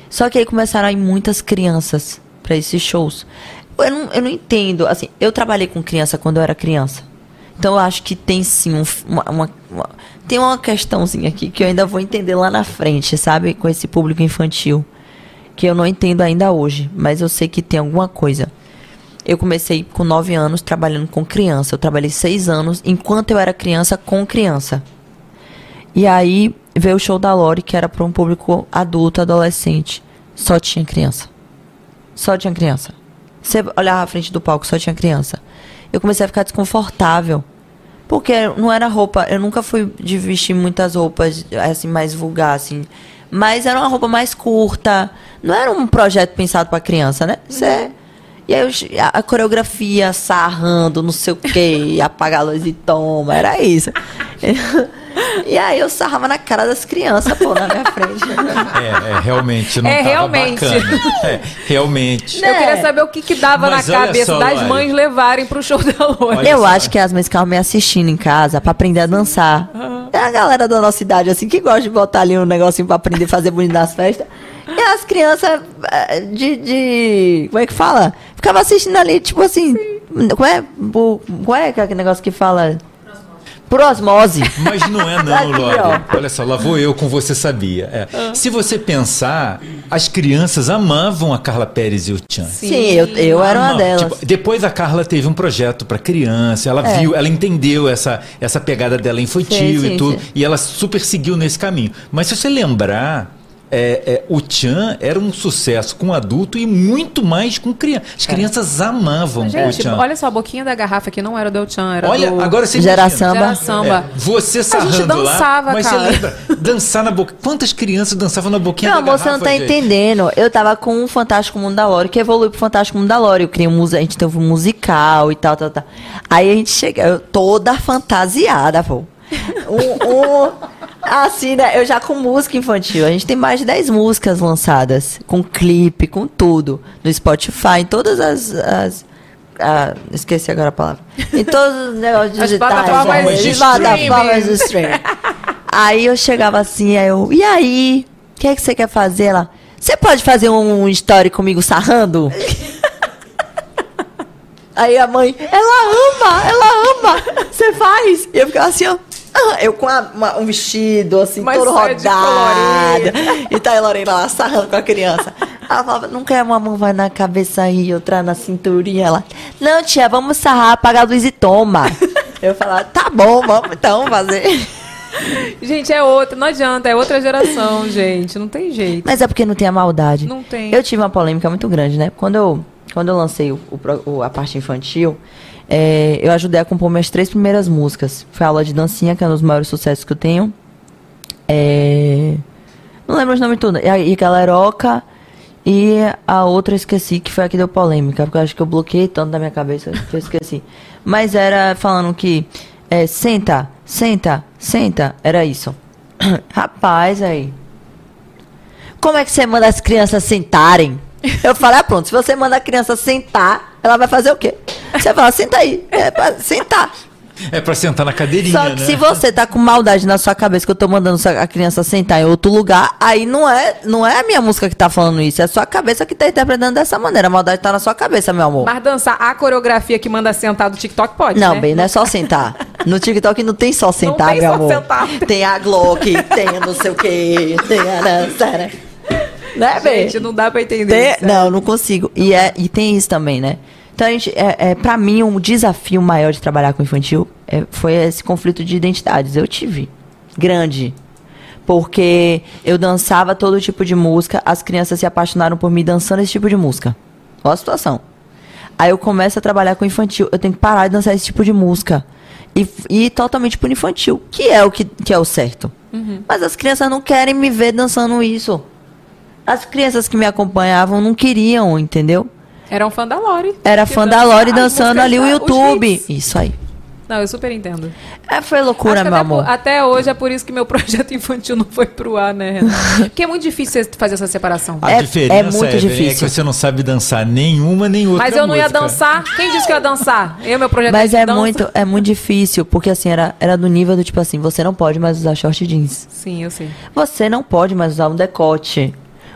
Só que aí começaram a ir muitas crianças para esses shows. Eu não, eu não entendo, assim, eu trabalhei com criança quando eu era criança. Então eu acho que tem sim um, uma, uma- uma- tem uma questãozinha aqui que eu ainda vou entender lá na frente, sabe? Com esse público infantil. que eu não entendo ainda hoje, mas eu sei que tem alguma coisa. Eu comecei com 9 anos trabalhando com criança. Eu trabalhei 6 anos enquanto eu era criança com criança. E aí veio o show da Lori, que era para um público adulto, adolescente. Só tinha criança. Só tinha criança. Você olhava à frente do palco, só tinha criança. Eu comecei a ficar desconfortável. Porque não era roupa, eu nunca fui de vestir muitas roupas assim mais vulgar assim, mas era uma roupa mais curta. Não era um projeto pensado para criança, né? Você e aí eu- a, a coreografia sarrando, não sei o quê, apagar a luz e toma, era isso. E aí eu sarrava na cara das crianças, pô, na minha frente. É, é, realmente não É, tava realmente. bacana. É, realmente. Eu queria saber o que, que dava Mas na cabeça só, das mães levarem pro show da Lori. eu acho que as mães ficavam me assistindo em casa pra aprender a dançar. É a galera da nossa idade, assim, que gosta de botar ali um negocinho pra aprender a fazer bonito nas festas. E as crianças eh, de, de. Como é que fala? Ficava assistindo ali, tipo assim. Qual é, qual é aquele negócio que fala? Por osmose. Mas não é não, Lore. Olha só, lá vou eu com você sabia. É. Se você pensar, as crianças amavam a Carla Pérez e o Tchan. Sim, eu, eu era uma delas. tipo, depois a Carla teve um projeto para criança, ela É. viu, ela entendeu essa, essa pegada dela infantil Sim, e sim, tudo, sim. e ela super seguiu nesse caminho. Mas se você lembrar, é, é, o Tchan era um sucesso com adulto e muito mais com criança. As crianças amavam o Gente, Tchan. olha só, a boquinha da garrafa aqui não era do El Chan, era Olha, do... agora você Gera samba. Gera samba. É, você A gente sarrando dançava, lá, mas cara. você lembra, dançar na boca. Quantas crianças dançavam na boquinha Não, da amor, você garrafa? não tá gente? entendendo. Eu tava com o Fantástico Mundo da Lore, que evoluiu pro Fantástico Mundo da Lore. Eu criei um música, a gente teve um musical e tal, tal, tal. Aí a gente chega, eu toda fantasiada, pô. Um, um- assim, né? Eu já com música infantil. A gente tem mais de 10 músicas lançadas, com clipe, com tudo. No Spotify, em todas as. as- ah, esqueci agora a palavra. Em todos os negócios digitais. plataformas né? de As plataformas de streaming. Aí eu chegava assim, aí eu, e aí? O que é que você quer fazer? Ela, você pode fazer um story comigo sarrando? aí a mãe, ela ama, ela ama. Você faz? E eu ficava assim, ó. Ah, Eu com a- uma- um vestido, assim, Uma todo rodado. E tá a Lorena lá sarrando com a criança. Ela falava, não quer uma mão vai na cabeça aí, outra na cinturinha. Ela, não, tia, vamos sarrar, apaga a luz e toma. [laughs] Eu falava, tá bom, vamos então fazer. Gente, é outra, não adianta, é outra geração, gente, não tem jeito. Mas é porque não tem a maldade. Não tem. Eu tive uma polêmica muito grande, né? Quando eu, quando eu lancei o, o- a parte infantil, é, eu ajudei a compor minhas três primeiras músicas. Foi a aula de dancinha, que é um dos maiores sucessos que eu tenho. É, não lembro os nomes tudo. E, a- e Galeroca e a outra eu esqueci, que foi a que deu polêmica. Porque eu acho que eu bloqueei tanto na minha cabeça que eu esqueci. [laughs] Mas era falando que é, senta, senta, senta. Era isso. [coughs] Rapaz, aí. Como é que você manda as crianças sentarem? [laughs] Eu falei, ah, pronto, se você manda a criança sentar, ela vai fazer o quê? Você fala, senta aí. É pra sentar. É pra sentar na cadeirinha, Só que né? se você tá com maldade na sua cabeça que eu tô mandando a criança sentar em outro lugar, aí não é, não é a minha música que tá falando isso, é a sua cabeça que tá interpretando dessa maneira. A maldade tá na sua cabeça, meu amor. Mas dançar a coreografia que manda sentar do TikTok pode, Não, né? bem, não é só [laughs] sentar. No TikTok não tem só sentar, tem meu só amor. sentar. Tem a Glock, tem a não sei o quê, tem a dança, né? Né? Gente, não dá pra entender Tem- isso. não, não consigo. E, é, e tem isso também, né? Então, a gente, é, é, pra mim, um desafio maior de trabalhar com infantil é, foi esse conflito de identidades. Eu tive. Grande. Porque eu dançava todo tipo de música, as crianças se apaixonaram por mim dançando esse tipo de música. Olha a situação. Aí eu começo a trabalhar com infantil. Eu tenho que parar de dançar esse tipo de música. E, e ir totalmente pro infantil, que é o que, que é o certo. Uhum. Mas as crianças não querem me ver dançando isso. As crianças que me acompanhavam não queriam, entendeu? Era um fã da Lori. Era fã da Lori dançando ali o YouTube. Isso aí. Não, eu super entendo. É, foi loucura, que meu até, amor. por- até hoje é por isso que meu [laughs] projeto infantil não foi pro ar, né, Renan? Porque é muito difícil você fazer essa separação. A diferença Evelyn, é que você não sabe dançar nenhuma nem outra Mas eu não ia música. dançar. Quem disse que eu ia dançar? Eu, meu projeto Mas de é dança. muito, é muito difícil, porque assim, era, era do nível do tipo assim, você não pode mais usar short jeans. Sim, eu sei. Você não pode mais usar um decote.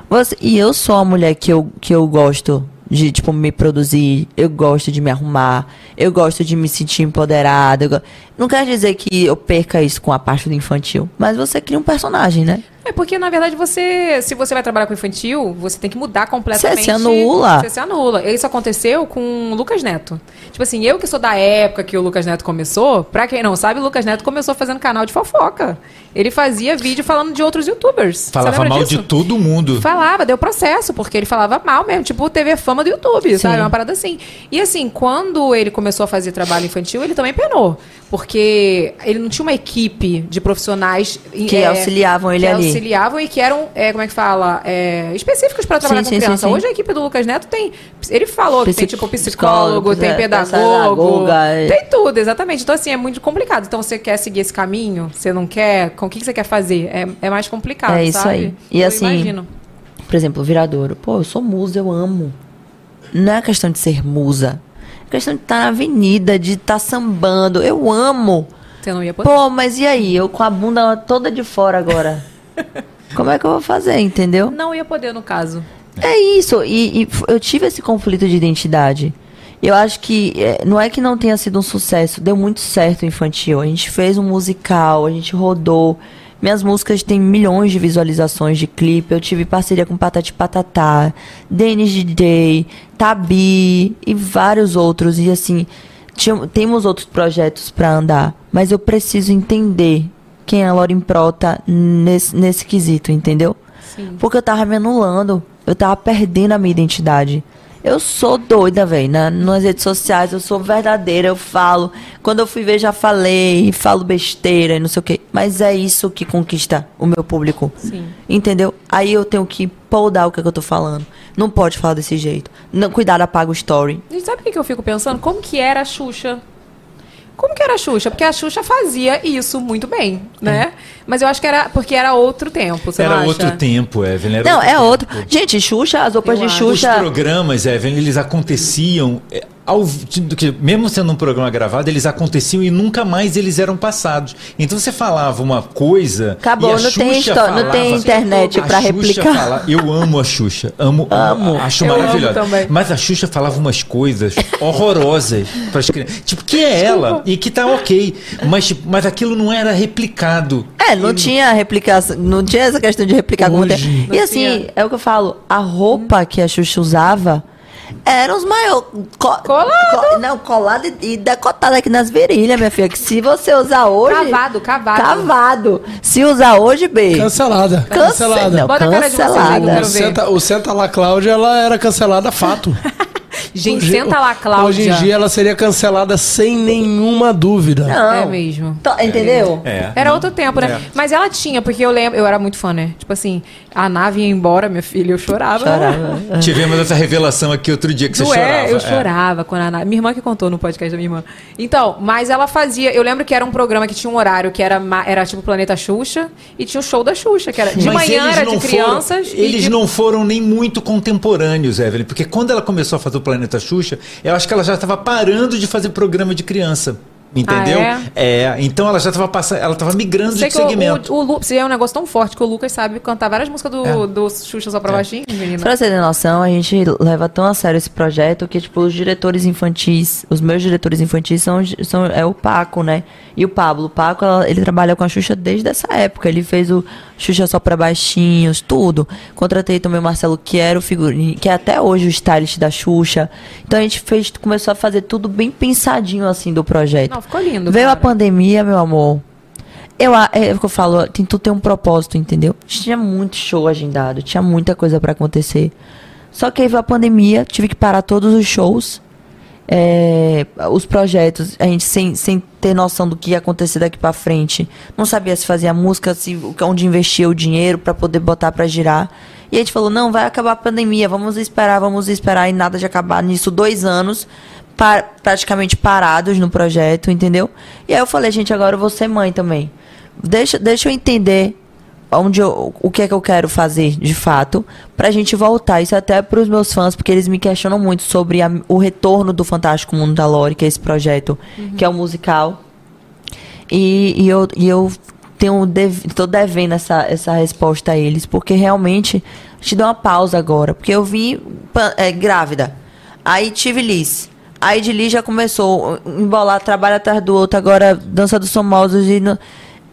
Você- e eu sou uma mulher que eu, que eu gosto de, tipo, me produzir, eu gosto de me arrumar, eu gosto de me sentir empoderada. Não quer dizer que eu perca isso com a parte do infantil, mas você cria um personagem, né? É porque, na verdade, você, se você vai trabalhar com infantil, você tem que mudar completamente. Você se anula. Você se anula. Isso aconteceu com o Lucas Neto. Tipo assim, eu que sou da época que o Lucas Neto começou, pra quem não sabe, o Lucas Neto começou fazendo canal de fofoca. Ele fazia vídeo falando de outros youtubers. Falava mal disso? de todo mundo. Falava, deu processo, porque ele falava mal mesmo, tipo TV fama do YouTube, sabe? Uma parada assim. E assim, quando ele começou a fazer trabalho infantil, ele também penou. Porque ele não tinha uma equipe de profissionais Que auxiliavam ele que ali. auxiliavam e que eram, é, como é que fala? É, específicos para trabalhar Sim, com sim, criança. sim. Hoje a equipe do Lucas Neto tem. Ele falou que tem Psic- tipo psicólogo, tem é, pedagogo. é. Tem tudo, exatamente. Então, assim, é muito complicado. Então, você quer seguir esse caminho? Você não quer? Com o que que você quer fazer? É, é mais complicado. É isso sabe? aí. E Eu assim, imagino. por exemplo, viradouro. Pô, eu sou musa, eu amo. Não é questão de ser musa. Questão de estar na avenida, de estar sambando. Eu amo. Você não ia poder. Pô, mas e aí? Eu com a bunda toda de fora agora. [laughs] Como é que eu vou fazer, entendeu? Não ia poder, no caso. É isso. E, e eu tive esse conflito de identidade. Eu acho que é, não é que não tenha sido um sucesso, deu muito certo o infantil. A gente fez um musical, a gente rodou. Minhas músicas têm milhões de visualizações de clipe. Eu tive parceria com Patati Patatá, Denis DJ, Tabi e vários outros. E assim, temos outros projetos para andar. Mas eu preciso entender quem é a Lauren Prota nesse, nesse quesito, entendeu? Sim. Porque eu tava me anulando. Eu tava perdendo a minha identidade. Eu sou doida, velho. Na, nas redes sociais, eu sou verdadeira, eu falo. Quando eu fui ver, já falei, falo besteira e não sei o quê. Mas é isso que conquista o meu público. Sim. Entendeu? Aí eu tenho que poldar o que, é que eu tô falando. Não pode falar desse jeito. Não, cuidado, apaga o story. Gente, sabe o que que eu fico pensando? Como que era a Xuxa? Como que era a Xuxa? Porque a Xuxa fazia isso muito bem, né? Mas eu acho que era porque era outro tempo, você não Era acha? outro tempo, Evelyn. era não, outro é outro. Gente, Xuxa, as roupas Eu de acho. Os Xuxa. programas, Evelyn, eles aconteciam, é, ao, do que- mesmo sendo um programa gravado, eles aconteciam e nunca mais eles eram passados. Então você falava uma coisa. Acabou, e a não tem Xuxa histó- não tem falava- internet a pra Xuxa replicar. fala- eu amo a Xuxa. Amo, Amo. Acho Eu amo maravilhosa. também. Mas a Xuxa falava umas coisas horrorosas para as crianças. Tipo, que é ela e que tá ok. Mas, tipo, mas aquilo não era replicado. É, não tinha replicação, não tinha essa questão de replicar como Hoje. tem. E assim, tinha. é o que eu falo, a roupa que a Xuxa usava eram os maiores. Co Colado. co- não, colado e, e decotado aqui nas virilhas, minha filha. Que se você usar hoje. Cavado, cavado. Cavado. Se usar hoje, bem. Cancelada. Cance- Cancelada. Não, Bota a cara de vocês cancelada. O. Senta, o Senta La Cláudia, ela era cancelada fato. [laughs] Gente, Hoje- senta lá, Cláudia. Hoje em dia ela seria cancelada sem nenhuma dúvida. Não. É mesmo. To- Entendeu? É. Era outro tempo, né? É. Mas ela tinha, porque eu lembro, eu era muito fã, né? Tipo assim, a nave ia embora, minha filha, eu chorava. Chorava. [laughs] Tivemos essa revelação aqui outro dia que você Não chorava. é, eu É. chorava quando a nave. Minha irmã que contou no podcast da minha irmã. Então, mas ela fazia. Eu lembro que era um programa que tinha um horário que era, era tipo Planeta Xuxa e tinha o show da Xuxa, que era de Mas manhã era de foram- crianças. e eles de- não foram nem muito contemporâneos, Evelyn, porque quando ela começou a fazer o Planeta Xuxa, eu acho que ela já estava parando de fazer programa de criança. Entendeu? Ah, é? então ela já estava passando, ela estava migrando Sei de que o- segmento. o, o, se é um negócio tão forte que o Lucas sabe cantar várias músicas do, É. do Xuxa só pra baixinho, menina. Pra você ter noção, a gente leva tão a sério esse projeto que, tipo, os diretores infantis, os meus diretores infantis são, são é o Paco, né? E o Pablo. O Paco, ela- ele trabalha com a Xuxa desde essa época. Ele fez o Xuxa só pra baixinhos, tudo. Contratei também o Marcelo, que era o figurinho, que é até hoje o stylist da Xuxa. Então a gente fez, começou a fazer tudo bem pensadinho, assim, do projeto. Não, ficou lindo. Veio a cara. pandemia, meu amor. Eu, a- é o que eu falo, tem, tudo tem um propósito, entendeu? Tinha muito show agendado, tinha muita coisa pra acontecer. Só que aí veio a pandemia, tive que parar todos os shows. É, os projetos, a gente sem, sem ter noção do que ia acontecer daqui pra frente. Não sabia se fazia música, se, onde investia o dinheiro pra poder botar pra girar. E a gente falou, não, vai acabar a pandemia, vamos esperar, vamos esperar. E nada de acabar nisso, dois anos pa- praticamente parados no projeto, entendeu? E aí eu falei, gente, agora eu vou ser mãe também. Deixa, deixa eu entender onde eu, o que é que eu quero fazer de fato pra gente voltar. Isso até pros meus fãs, porque eles me questionam muito sobre a- o retorno do Fantástico Mundo da Lore, que é esse projeto, que é um musical. E, e eu, e eu tenho dev, tô devendo essa, essa resposta a eles, porque realmente te dou uma pausa agora, porque eu vim é, grávida. Aí tive Liz. Aí de Liz já começou a embolar trabalho atrás do outro, agora dança dos famosos e não,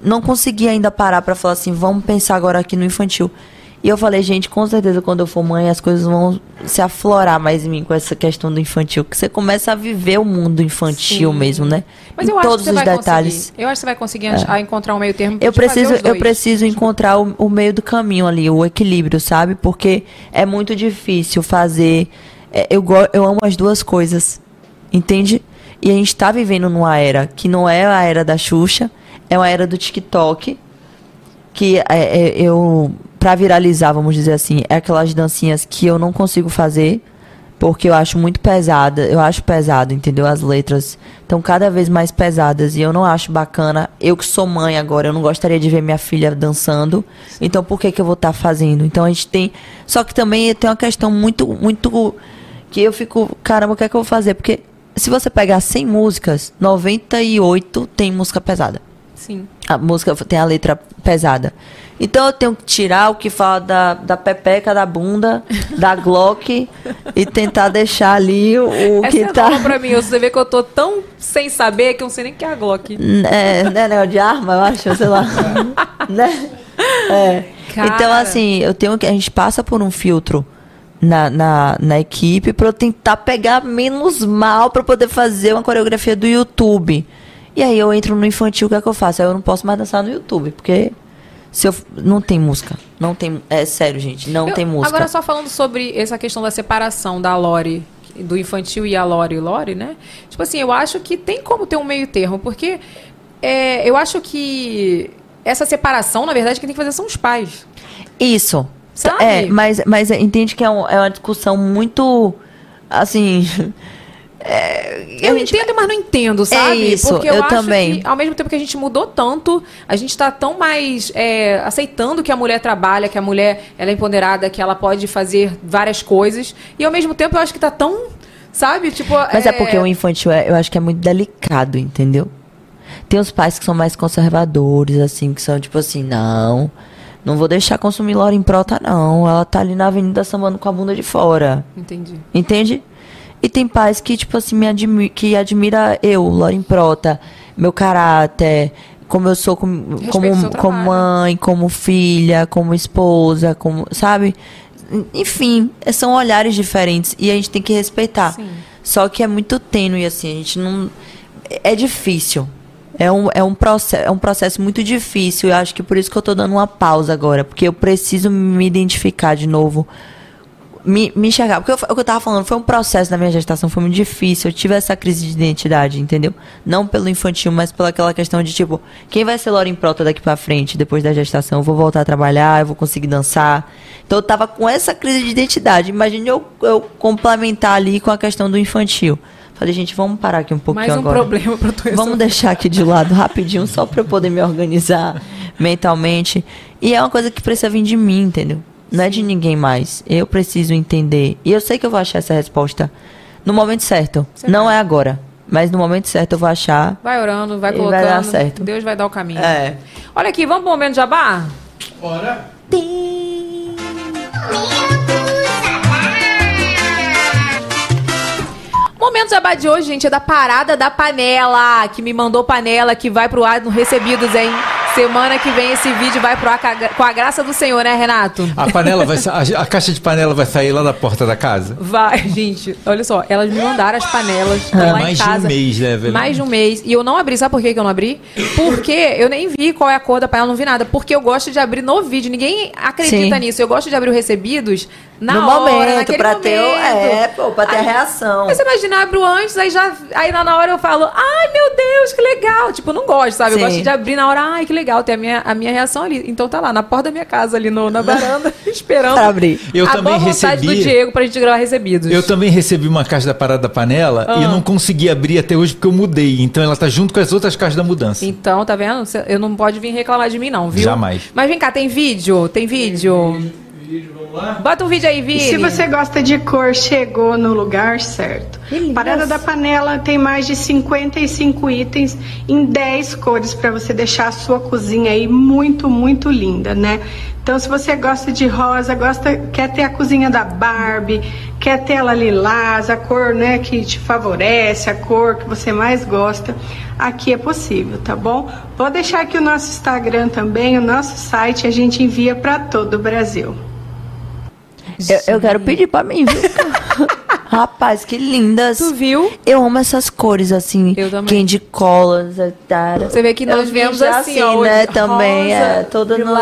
não consegui ainda parar pra falar assim, vamos pensar agora aqui no infantil. E eu falei, gente, com certeza quando eu for mãe as coisas vão se aflorar mais em mim com essa questão do infantil. Que você começa a viver o mundo infantil Sim. mesmo, né? Mas em eu acho todos que você os vai detalhes. conseguir. Eu acho que você vai conseguir É. encontrar um meio termo. Eu preciso, eu preciso encontrar o, o meio do caminho ali, o equilíbrio, sabe? Porque é muito difícil fazer. é, eu, eu amo as duas coisas, entende? E a gente tá vivendo numa era que não é a era da Xuxa, é uma era do TikTok, que é, é, eu para viralizar, vamos dizer assim, é aquelas dancinhas que eu não consigo fazer porque eu acho muito pesada, eu acho pesado, entendeu? As letras estão cada vez mais pesadas e eu não acho bacana. Eu que sou mãe agora, eu não gostaria de ver minha filha dançando. Então por que que eu vou estar fazendo? Então a gente tem, só que também tem uma questão muito muito que eu fico, caramba, o que é que eu vou fazer? Porque se você pegar 100 músicas, 98 tem música pesada. Sim. A música tem a letra pesada. Então eu tenho que tirar o que fala da, da pepeca, da bunda, da [laughs] Glock e tentar deixar ali o, o Essa que é tá. pra mim. Você vê que eu tô tão sem saber que eu não sei nem o que é a Glock. É, né, negócio de arma, eu acho, sei lá. [laughs] né? É. Cara. Então, assim, eu tenho que. A gente passa por um filtro na, na, na equipe pra eu tentar pegar menos mal pra poder fazer uma coreografia do YouTube. E aí eu entro no infantil, o que é que eu faço? Aí eu não posso mais dançar no YouTube, porque se eu, não tem música. Não tem. É sério, gente, não Eu- tem música. Agora, só falando sobre essa questão da separação da Lore, do infantil e a Lore Lore, né? Tipo assim, eu acho que tem como ter um meio termo, porque é, eu acho que essa separação, na verdade, quem tem que fazer são os pais. Isso. Sabe? É, mas, mas entende que é, um- é uma discussão muito. Assim. É, Eu gente- entendo, mas não entendo, sabe? isso, Porque eu, eu acho também. que, ao mesmo tempo que a gente mudou tanto, a gente tá tão mais é, aceitando que a mulher trabalha, que a mulher ela é empoderada, que ela pode fazer várias coisas. E ao mesmo tempo eu acho que tá tão. Sabe? Tipo. Mas é porque o infantil é, eu acho que é muito delicado, entendeu? Tem os pais que são mais conservadores, assim, que são tipo assim, não, não vou deixar consumir Laura em prota, não. Ela tá ali na avenida sambando com a bunda de fora. Entendi. Entende? E tem pais que, tipo assim, me admi que admira eu, Lauren Prota, meu caráter, como eu sou com- como, como mãe, como filha, como esposa, como. Sabe? Enfim, são olhares diferentes e a gente tem que respeitar. Só que é muito tênue, assim, a gente não. É difícil. É um, é, um processo, é um processo muito difícil. Eu acho que por isso que eu tô dando uma pausa agora. Porque eu preciso me identificar de novo me, me enxergar. Porque eu- o que eu tava falando foi um processo da minha gestação, foi muito difícil. Eu tive essa crise de identidade, entendeu? Não pelo infantil, mas pela aquela questão de tipo, quem vai ser Lauren Prota daqui pra frente, depois da gestação? Eu vou voltar a trabalhar, eu vou conseguir dançar. Então eu tava com essa crise de identidade. Imagine eu, eu complementar ali com a questão do infantil. Falei, gente, vamos parar aqui um pouquinho Mais um agora. problema pra tu resolver. Vamos deixar aqui de lado rapidinho, só pra eu poder me organizar mentalmente. E é uma coisa que precisa vir de mim, entendeu? Não é de ninguém mais. Eu preciso entender. E eu sei que eu vou achar essa resposta no momento certo. Não é agora. Mas no momento certo eu vou achar. Vai orando, vai E colocando. vai dar certo. Deus vai dar o caminho. É. Olha aqui, vamos pro momento jabá? Bora. Momento jabá de hoje, gente, é da Parada da Panela, que me mandou panela, que vai pro ar no Recebidos, hein? Semana que vem esse vídeo vai pro ar com a a graça do Senhor, né, Renato? A panela vai [laughs] a, a caixa de panela vai sair lá da porta da casa? Vai, gente. Olha só, elas me mandaram as panelas É, lá em mais de um casa. mês, né, velho? Mais de um mês. E eu não abri. Sabe por que eu não abri? Porque eu nem vi qual é a cor da panela, não vi nada. Porque eu gosto de abrir no vídeo. Ninguém acredita Sim. nisso. Eu gosto de abrir o recebidos na no hora, momento, naquele pra momento. ter. o- É, pô, pra ter a Aí- reação. Aí você imagina, eu abro antes, aí já. Aí lá na hora eu falo, ai meu Deus, que legal. Tipo, eu não gosto, sabe? Eu Sim. gosto de abrir na hora, ai, que legal, ter a minha, a minha reação ali. Então tá lá, na porta da minha casa, ali no, na varanda, [laughs] esperando. Pra abrir. Eu a também boa recebi- do Diego pra gente gravar recebidos. Eu também recebi uma caixa da Parada da Panela Ah. e eu não consegui abrir até hoje porque eu mudei. Então ela tá junto com as outras caixas da mudança. Então, tá vendo? Eu não pode vir reclamar de mim, não, viu? Jamais. Mas vem cá, tem vídeo? Tem vídeo? Bota um vídeo aí, E Vini. se você gosta de cor, chegou no lugar certo. Parada da Panela tem mais de 55 itens em 10 cores para você deixar a sua cozinha aí muito, muito linda, né? Então, se você gosta de rosa, gosta, quer ter a cozinha da Barbie, quer tela lilás, a cor né, que te favorece, a cor que você mais gosta, aqui é possível, tá bom? Vou deixar aqui o nosso Instagram também, o nosso site, a gente envia para todo o Brasil. Eu, eu quero pedir pra mim, viu? [laughs] Rapaz, que lindas. Tu viu? Eu amo essas cores, assim. Eu também. Candy colors, etc. Você vê que nós viemos já assim, ó, né? Também, rosa, é. Toda no...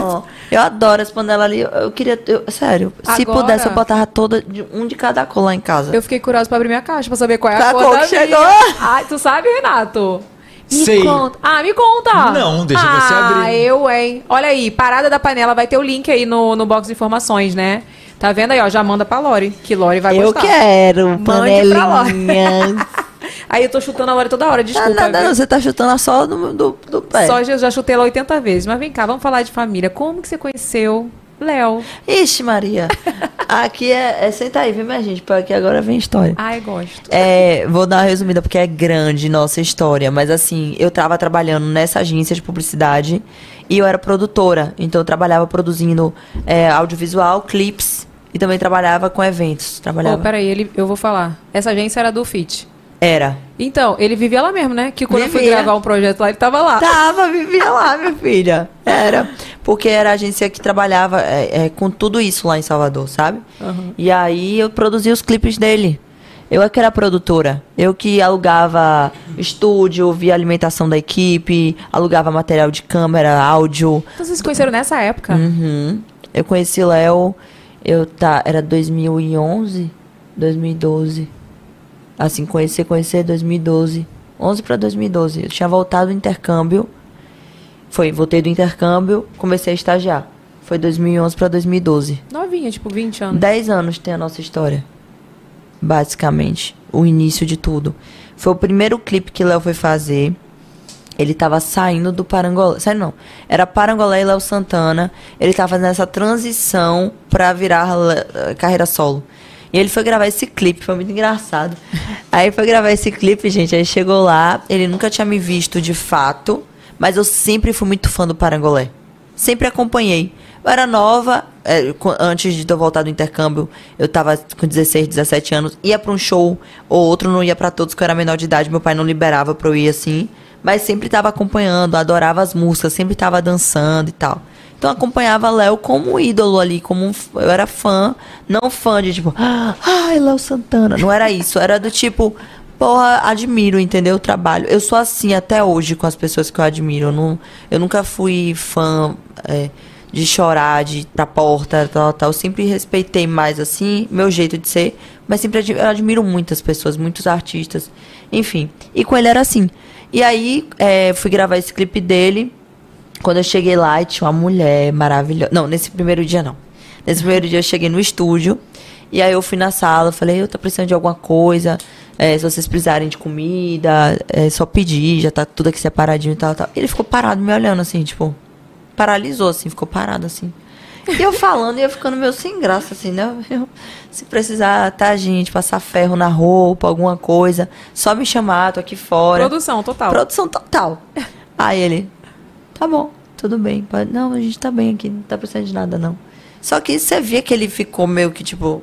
Ó, eu adoro as panelas ali. Eu, eu queria... eu- sério, se Agora- pudesse, eu botava toda... de- Um de cada cor lá em casa. Eu fiquei curiosa pra abrir minha caixa pra saber qual é a a cor cor da que chegou? minha. Ai, tu sabe, Renato? Me Sei. conta. Ah, me conta. Não, deixa ah, você abrir. eu, hein? Olha aí, Parada da Panela, vai ter o link aí no, no box de informações, né? Tá vendo aí, ó? Já manda pra Lori, que Lori vai Eu gostar. quero Mande pra Lori. panelinhas. [laughs] aí eu tô chutando a Lori toda hora, Não, desculpa. nada, viu? não, você tá chutando a sola do, do, do pé. Só eu já chutei ela 80 vezes. Mas vem cá, vamos falar de família. Como que você conheceu Léo? Ixi, Maria. [laughs] Aqui é, é. Senta aí, viu, minha gente? Porque agora vem história. Ai, gosto. É, vou dar uma resumida porque é grande nossa história, mas assim, eu tava trabalhando nessa agência de publicidade e eu era produtora, então eu trabalhava produzindo é, audiovisual, clips e também trabalhava com eventos. Trabalhava. Pô, peraí, ele, eu vou falar. Essa agência era do FIT. Era. Então, ele vivia lá mesmo, né? Que quando eu fui Vivia. gravar um projeto lá, ele tava lá. Tava, [laughs] vivia lá, minha filha. Era. Porque era a agência que trabalhava é, é, com tudo isso lá em Salvador, sabe? Uhum. E aí eu produzia os clipes dele. Eu é que era produtora. Eu que alugava estúdio, via alimentação da equipe, alugava material de câmera, áudio. Então vocês se conheceram nessa época? Uhum. Eu conheci Léo, eu tá, era 2011, 2012. Assim, conhecer, conhecer 2012. 11 para 2012. Eu tinha voltado do intercâmbio. Foi, voltei do intercâmbio, comecei a estagiar. Foi 2011 para 2012. Novinha, tipo 20 anos. 10 anos tem a nossa história. Basicamente. O início de tudo. Foi o primeiro clipe que Léo foi fazer. Ele tava saindo do Parangolé. Saindo não. Era Parangolé e Léo Santana. Ele tava fazendo essa transição pra virar carreira solo. E ele foi gravar esse clipe, foi muito engraçado. Aí foi gravar esse clipe, gente. Aí chegou lá, ele nunca tinha me visto de fato, mas eu sempre fui muito fã do Parangolé. Sempre acompanhei. Eu era nova, é, antes de eu voltar do intercâmbio, eu tava com 16, 17 anos, ia pra um show ou outro, não ia pra todos, porque eu era menor de idade, meu pai não liberava pra eu ir assim. Mas sempre tava acompanhando, adorava as músicas, sempre tava dançando e tal. Então acompanhava Léo como ídolo ali, como um, eu era fã, não fã de tipo, ai, Léo Santana. Não era isso, era do tipo, porra, admiro, entendeu? O trabalho. Eu sou assim até hoje com as pessoas que eu admiro. Eu, não, eu nunca fui fã é, de chorar, de ir pra porta, tal, tal. Eu sempre respeitei mais assim, meu jeito de ser, mas sempre admi- eu admiro muitas pessoas, muitos artistas, enfim. E com ele era assim. E aí, é, fui gravar esse clipe dele. Quando eu cheguei lá, tinha uma mulher maravilhosa. Não, nesse primeiro dia não. Nesse primeiro dia eu cheguei no estúdio. E aí eu fui na sala, falei, eu tô precisando de alguma coisa. é, se vocês precisarem de comida, é só pedir, já tá tudo aqui separadinho e tal, tal. Ele ficou parado me olhando assim, tipo, paralisou assim, ficou parado assim. E eu falando e eu ficando meio sem graça, assim, né? Eu, se precisar, tá, gente, passar ferro na roupa, alguma coisa, só me chamar, tô aqui fora. Produção total. Produção total. Aí ele, tá bom, tudo bem. pode- Não, a gente tá bem aqui, não tá precisando de nada, não. Só que você via que ele ficou meio que, tipo...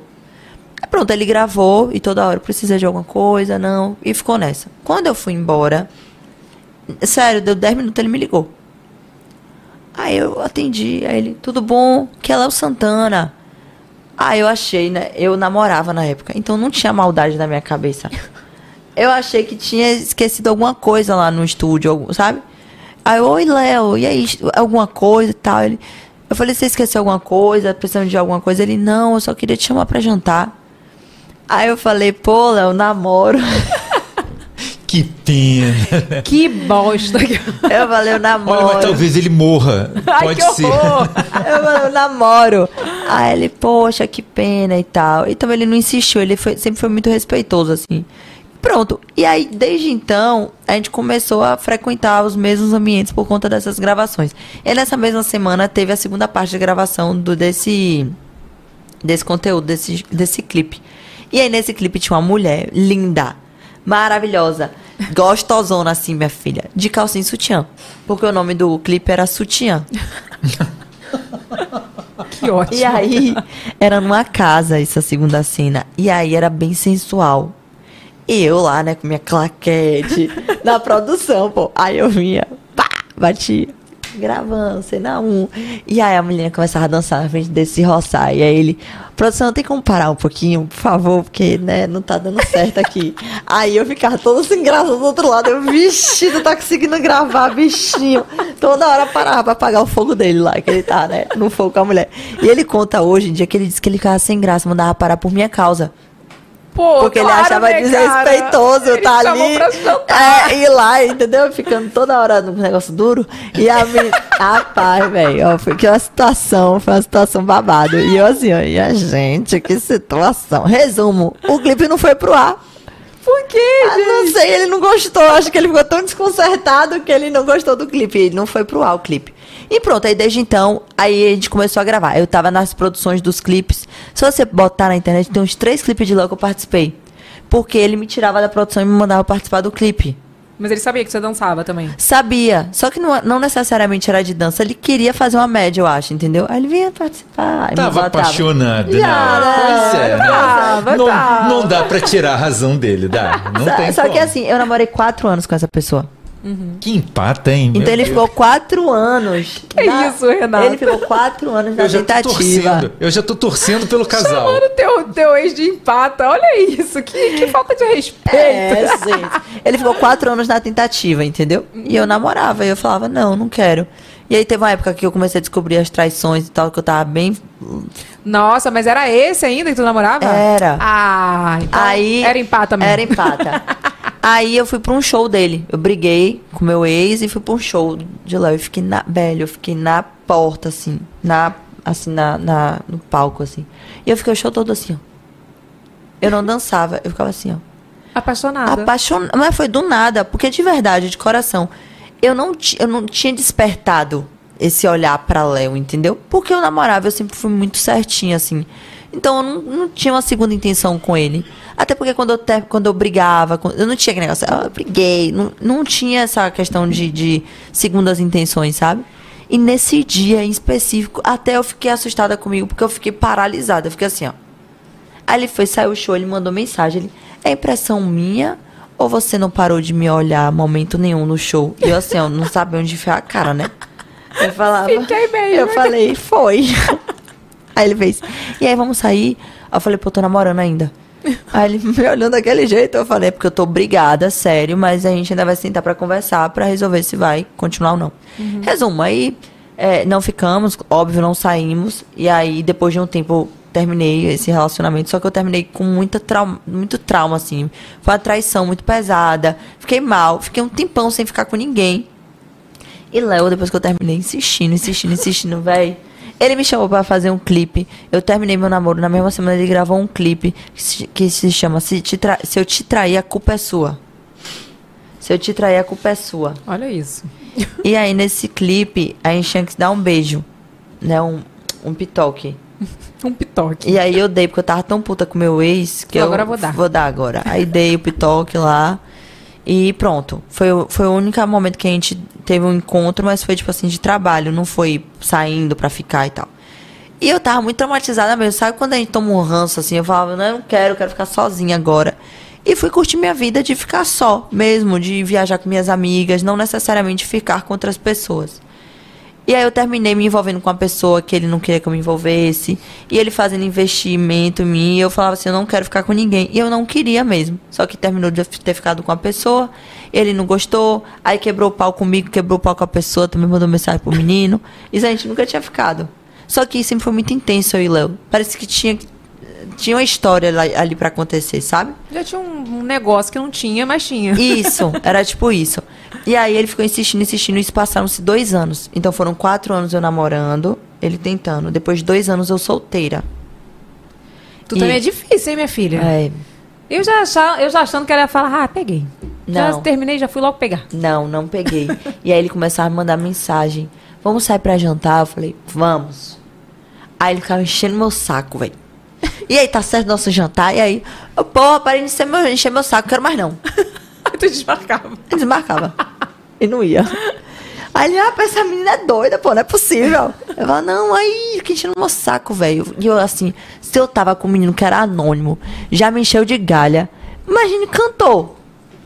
aí Pronto, ele gravou e toda hora precisa de alguma coisa, não. E ficou nessa. Quando eu fui embora, sério, deu 10 minutos, ele me ligou. Aí eu atendi, aí ele, tudo bom? Que é Léo Santana. Aí eu achei, né? Eu namorava na época, então não tinha maldade na minha cabeça. Eu achei que tinha esquecido alguma coisa lá no estúdio, sabe? Aí, eu, oi, Léo, e aí, alguma coisa e tal? Ele, eu falei, você esqueceu alguma coisa? Precisando de alguma coisa? Ele, não, eu só queria te chamar pra jantar. Aí eu falei, pô, Léo, namoro. [laughs] Que pena. [laughs] Que bosta. [laughs] Eu falei, eu namoro. Olha, mas talvez ele morra. Ai, Pode ser. horror. eu, falei, eu namoro. Aí ele, poxa, que pena e tal. Então ele não insistiu, ele foi- sempre foi muito respeitoso, assim. Pronto. E aí, desde então, a gente começou a frequentar os mesmos ambientes por conta dessas gravações. E nessa mesma semana teve a segunda parte de gravação do, desse, desse conteúdo, desse, desse clipe. E aí, nesse clipe tinha uma mulher linda, maravilhosa, gostosona assim, minha filha, de calcinha e sutiã. Porque o nome do clipe era Sutiã. [laughs] Que ótimo. E aí, era numa casa essa segunda cena. E aí era bem sensual. E eu lá, né, com minha claquete [laughs] na produção, pô. Aí eu vinha, pá, batia. Gravando, cena um. E aí a menina começava a dançar na frente desse roçar. E aí ele, produção, tem como parar um pouquinho, por favor, porque, né, não tá dando certo aqui. [laughs] aí eu ficava toda sem graça do outro lado. Eu, vixe, não tá conseguindo gravar, bichinho. Toda hora parava pra apagar o fogo dele lá, que ele tá, né, no fogo com a mulher. E ele conta hoje em dia que ele disse que ele ficava sem graça, mandava parar por minha causa. Pô, Porque ele claro, achava né, desrespeitoso cara? tá Ele ali. É, ir lá, entendeu? Ficando toda hora no negócio duro. E a menina. [laughs] Rapaz, velho, ó, foi que uma situação, foi uma situação babado. E eu assim, ó, e a gente, que situação. Resumo: o clipe não foi pro ar. Por quê, Ah, não sei, ele não gostou. Acho que ele ficou tão desconcertado que ele não gostou do clipe. Ele não foi pro ar o clipe. E pronto, aí desde então, aí a gente começou a gravar. Eu tava nas produções dos clipes. Se você botar na internet, tem uns três clipes de lá que eu participei. Porque ele me tirava da produção e me mandava participar do clipe. Mas ele sabia que você dançava também. Sabia, só que não, não necessariamente era de dança. Ele queria fazer uma média, eu acho, entendeu? Aí ele vinha participar. me Tava apaixonado, né? Já, Pois é, né? tava, não, tava. não dá pra tirar a razão dele, dá. Não Só, tem só como. que assim, eu namorei quatro anos com essa pessoa. Que empata, hein? Meu Então ele Deus. ficou quatro anos. Que isso, Renato? Ele ficou quatro anos na Eu já tô tentativa. torcendo. Eu já tô torcendo pelo casal. Chamando teu, teu ex de empata. Olha isso. Que, que falta de respeito. É, gente. Ele ficou quatro anos na tentativa, entendeu? E eu namorava. E eu falava, não, não quero. E aí teve uma época que eu comecei a descobrir as traições e tal, que eu tava bem. Nossa, mas era esse ainda que tu namorava? Era. Ah, então Aí. era empata mesmo. Era empata. [laughs] aí eu fui pra um show dele. Eu briguei com meu ex e fui pra um show de lá. Eu fiquei na. Velho, eu fiquei na porta, assim. Na. Assim, na, na, no palco, assim. E eu fiquei o show todo assim, ó. Eu não dançava, eu ficava assim, ó. Apaixonada. Apaixonada. Mas foi do nada, porque de verdade, de coração, eu não, eu não tinha despertado esse olhar pra Léo, entendeu? Porque eu namorava, eu sempre fui muito certinha, assim. Então eu não, não tinha uma segunda intenção com ele. Até porque quando eu, ter- quando eu brigava, eu não tinha aquele negócio, ah, eu briguei. Não, não tinha essa questão de, de segundas intenções, sabe? E nesse dia em específico, até eu fiquei assustada comigo, porque eu fiquei paralisada. Eu fiquei assim, ó. Aí ele foi, saiu o show, ele mandou mensagem. Ele, é impressão minha ou você não parou de me olhar momento nenhum no show? E eu assim, ó, não sabia onde enfiar a cara, né? Eu falava. Fiquei mesmo. Eu falei, foi. Aí ele fez, e aí vamos sair? Aí eu falei, pô, tô namorando ainda. Aí ele me olhando daquele jeito, eu falei, é porque eu tô brigada, sério, mas a gente ainda vai sentar pra conversar, pra resolver se vai continuar ou não. Resumo, aí é, não ficamos, óbvio, não saímos. E aí, depois de um tempo, eu terminei esse relacionamento. Só que eu terminei com muita trauma, muito trauma, assim. Foi uma traição muito pesada. Fiquei mal, fiquei um tempão sem ficar com ninguém. E Léo, depois que eu terminei, insistindo, insistindo, insistindo, véi. Ele me chamou pra fazer um clipe. Eu terminei meu namoro. Na mesma semana ele gravou um clipe que se, chama se, tra- se Eu Te Trair, a Culpa é Sua. Se eu te trair, a culpa é sua. Olha isso. E aí, nesse clipe, a gente tinha que dar um beijo. Né? Um, um pitoque. [laughs] Um pitoque. E aí eu dei, porque eu tava tão puta com meu ex que Falou, eu agora vou dar. Vou dar agora. Aí dei o pitoque lá. E pronto. Foi, o- foi o único momento que a gente teve um encontro, mas foi tipo assim, de trabalho, não foi saindo pra ficar e tal. E eu tava muito traumatizada mesmo. Sabe quando a gente toma um ranço assim? Eu falava, não, eu não quero, eu quero ficar sozinha agora. E fui curtir minha vida de ficar só mesmo, de viajar com minhas amigas, não necessariamente ficar com outras pessoas. E aí eu terminei me envolvendo com uma pessoa que ele não queria que eu me envolvesse. E ele fazendo investimento em mim. E eu falava assim, eu não quero ficar com ninguém. E eu não queria mesmo. Só que terminou de ter ficado com a pessoa. Ele não gostou. Aí quebrou o pau comigo, quebrou o pau com a pessoa. Também mandou mensagem pro menino. E a gente nunca tinha ficado. Só que sempre foi muito intenso eu e Léo. Parece que tinha, tinha uma história lá- ali pra acontecer, sabe? Já tinha um, negócio que não tinha, mas tinha. Isso, [laughs] era tipo isso. E aí ele ficou insistindo, insistindo, e isso passaram-se dois anos. Então foram quatro anos eu namorando, ele tentando. Depois de dois anos eu solteira. Tu E- também é difícil, hein, minha filha? É. Eu já, achava, eu já achando que ela ia falar, ah, peguei. Já Não. terminei, já fui logo pegar. Não, não peguei. e aí ele começava a me mandar mensagem. Vamos sair pra jantar? Eu falei, vamos. Aí ele ficava enchendo meu saco, velho. E aí, tá certo nosso jantar? E aí, eu, porra, parei de encher meu, encher meu saco, quero mais não. [laughs] Aí tu desmarcava. Desmarcava. e não ia. Aí ele, ah, pô, essa menina é doida, pô, não é possível. Eu falo, não, aí, que enchendo meu saco, velho. E eu, assim, se eu tava com um menino que era anônimo, já me encheu de galha. Imagine, cantor.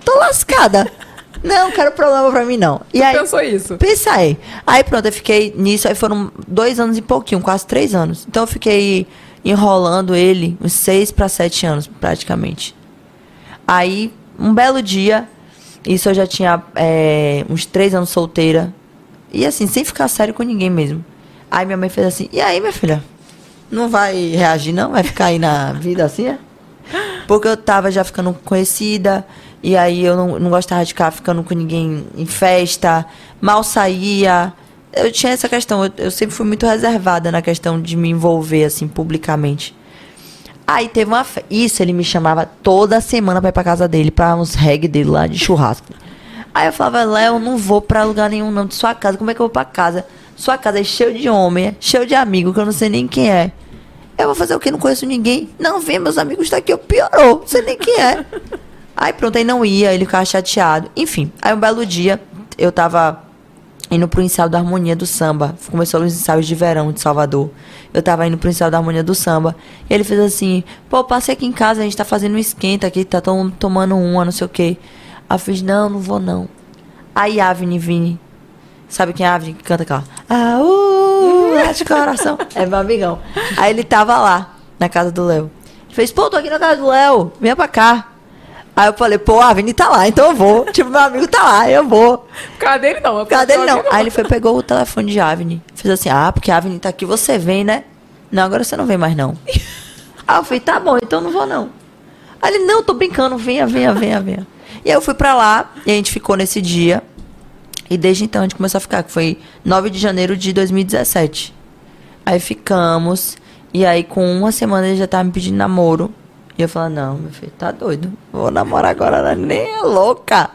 Tô lascada. Não, quero problema pra mim, não. E aí, pensou isso? Pensa aí. Aí pronto, eu fiquei nisso, aí foram dois anos e pouquinho, quase três anos. Então eu fiquei enrolando ele uns seis pra sete anos, praticamente. Aí, um belo dia, isso eu já tinha é, uns três anos solteira. E assim, sem ficar sério com ninguém mesmo. Aí minha mãe fez assim, e aí, minha filha? Não vai reagir, não? Vai ficar aí na vida assim, é? Porque eu tava já ficando conhecida, e aí eu não, não gostava de ficar ficando com ninguém em festa, mal saía. Eu tinha essa questão, eu, eu sempre fui muito reservada na questão de me envolver, assim, publicamente. Aí teve uma fe... Isso, ele me chamava toda semana pra ir pra casa dele, pra uns reggae dele lá de churrasco. Aí eu falava, Léo, não vou pra lugar nenhum não de sua casa. Como é que eu vou pra casa? Sua casa é cheio de homem, é cheio de amigo, que eu não sei nem quem é. Eu vou fazer o que? Não conheço ninguém. Não, vem, meus amigos estão aqui, eu piorou. Não sei nem quem é. Aí pronto, aí não ia, ele ficava chateado. Enfim, aí um belo dia, eu tava indo pro ensaio da Harmonia do Samba. Começou os ensaios de verão de Salvador. Eu tava indo pro ensaio da Harmonia do Samba. E ele fez assim, pô, passei aqui em casa, a gente tá fazendo um esquenta aqui, tá tom, tomando uma, não sei o quê. Aí eu fiz, não, não vou não. Aí Avni Vini, sabe quem é Avni que canta aquela? Ah, uh, de coração. É meu amigão. Aí ele tava lá, na casa do Léo. Ele fez, pô, tô aqui na casa do Léo, venha pra cá. Aí eu falei, pô, a Avni tá lá, então eu vou. [laughs] tipo, meu amigo tá lá, eu vou. Cadê ele não? Cadê ele não? Aí ele foi, pegou o telefone de Avni. Fez assim, ah, porque a Avni tá aqui, você vem, né? Não, agora você não vem mais, não. [laughs] Aí eu falei, tá bom, então não vou, não. Aí ele, não, tô brincando, venha, venha, venha, venha. E aí eu fui pra lá, e a gente ficou nesse dia. E desde então a gente começou a ficar, que foi 9 de janeiro de 2017. Aí ficamos, e aí com uma semana ele já tava me pedindo namoro. E eu falei, não, meu filho, tá doido. Vou namorar agora, né? nem é louca.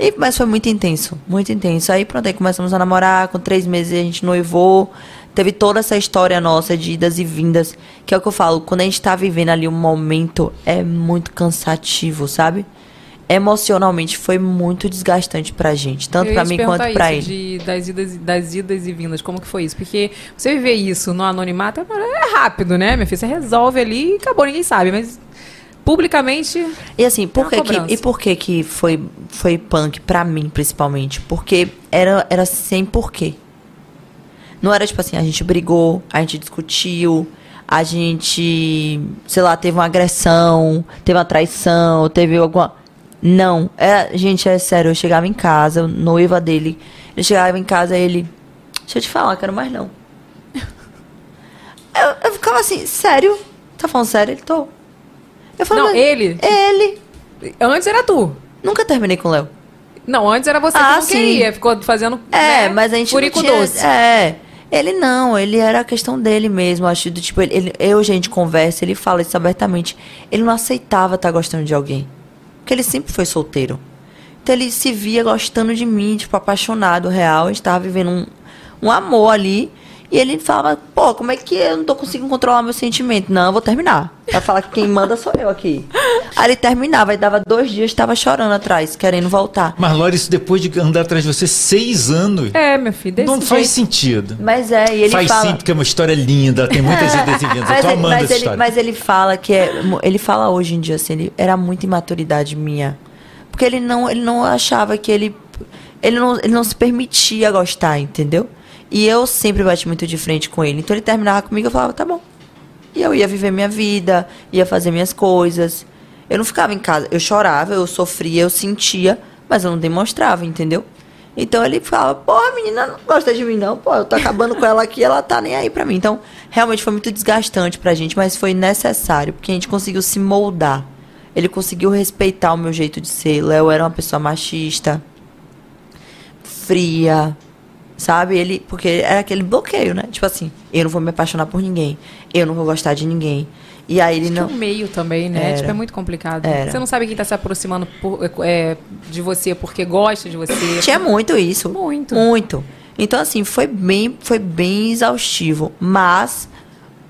E, mas foi muito intenso, muito intenso. Aí pronto, aí começamos a namorar, com três meses a gente noivou. Teve toda essa história nossa de idas e vindas. Que é o que eu falo, quando a gente tá vivendo ali um momento, é muito cansativo, sabe? Emocionalmente foi muito desgastante pra gente, tanto te mim quanto pra isso, ele. de- das, idas, das idas e vindas, como que foi isso? Porque você viver isso no anonimato é, é rápido, né, minha filha? Você resolve ali e acabou, ninguém sabe. Mas publicamente. E assim, por uma que que, e por que que foi, foi punk pra mim, principalmente? Porque era, era sem porquê. Não era tipo assim, a gente brigou, a gente discutiu, a gente, sei lá, teve uma agressão, teve uma traição, teve alguma. Não, é, gente, é sério, eu chegava em casa, noiva dele, ele chegava em casa ele. Deixa eu te falar, quero mais não. [laughs] Eu, eu ficava assim, sério? Tá falando sério? Ele tô. Eu falei, Não, "Mas- ele? Ele. Antes era tu. Nunca terminei com o Léo. Não, antes era você Ah, que não sim. queria. Ficou fazendo. É, né, mas a gente furico tinha, doce. É. Ele não, ele era a questão dele mesmo. Acho do tipo, ele, ele- eu, gente, conversa, ele fala isso abertamente. Ele não aceitava estar gostando de alguém. Porque ele sempre foi solteiro. Então ele se via gostando de mim, tipo, apaixonado, real. A gente tava vivendo um, um amor ali. E ele falava, pô, como é que eu não tô conseguindo controlar meu sentimento? Não, eu vou terminar. Vai falar que quem manda sou eu aqui. [laughs] Aí ele terminava, aí dava dois dias, tava chorando atrás, querendo voltar. Mas, Laura, isso depois de andar atrás de você seis anos. É, meu filho, desse Não faz jeito. sentido. Mas é, e ele faz fala... sim, porque é uma história linda, tem muitas [laughs] idas e vindas. Eu mas, tô amando mas, essa ele, história. mas ele fala que é. Ele fala hoje em dia assim, ele, era muita imaturidade minha. Porque ele não, ele não achava que ele. Ele não, ele não se permitia gostar, entendeu? E eu sempre bati muito de frente com ele. Então ele terminava comigo eu falava, tá bom. E eu ia viver minha vida, ia fazer minhas coisas. Eu não ficava em casa. Eu chorava, eu sofria, eu sentia, mas eu não demonstrava, entendeu? Então ele falava, pô, a menina não gosta de mim, não. Pô, eu tô acabando com ela aqui, ela tá nem aí pra mim. Então, realmente foi muito desgastante pra gente, mas foi necessário, porque a gente conseguiu se moldar. Ele conseguiu respeitar o meu jeito de ser. Léo era uma pessoa machista, fria, sabe? Ele, porque era aquele bloqueio, né? Tipo assim, eu não vou me apaixonar por ninguém, eu não vou gostar de ninguém. E aí ele não. O meio também, né? Era. Tipo, é muito complicado. Era. Você não sabe quem tá se aproximando por- é, de você porque gosta de você. Tinha muito isso. Muito. Muito. Então, assim, foi bem, foi bem exaustivo. Mas,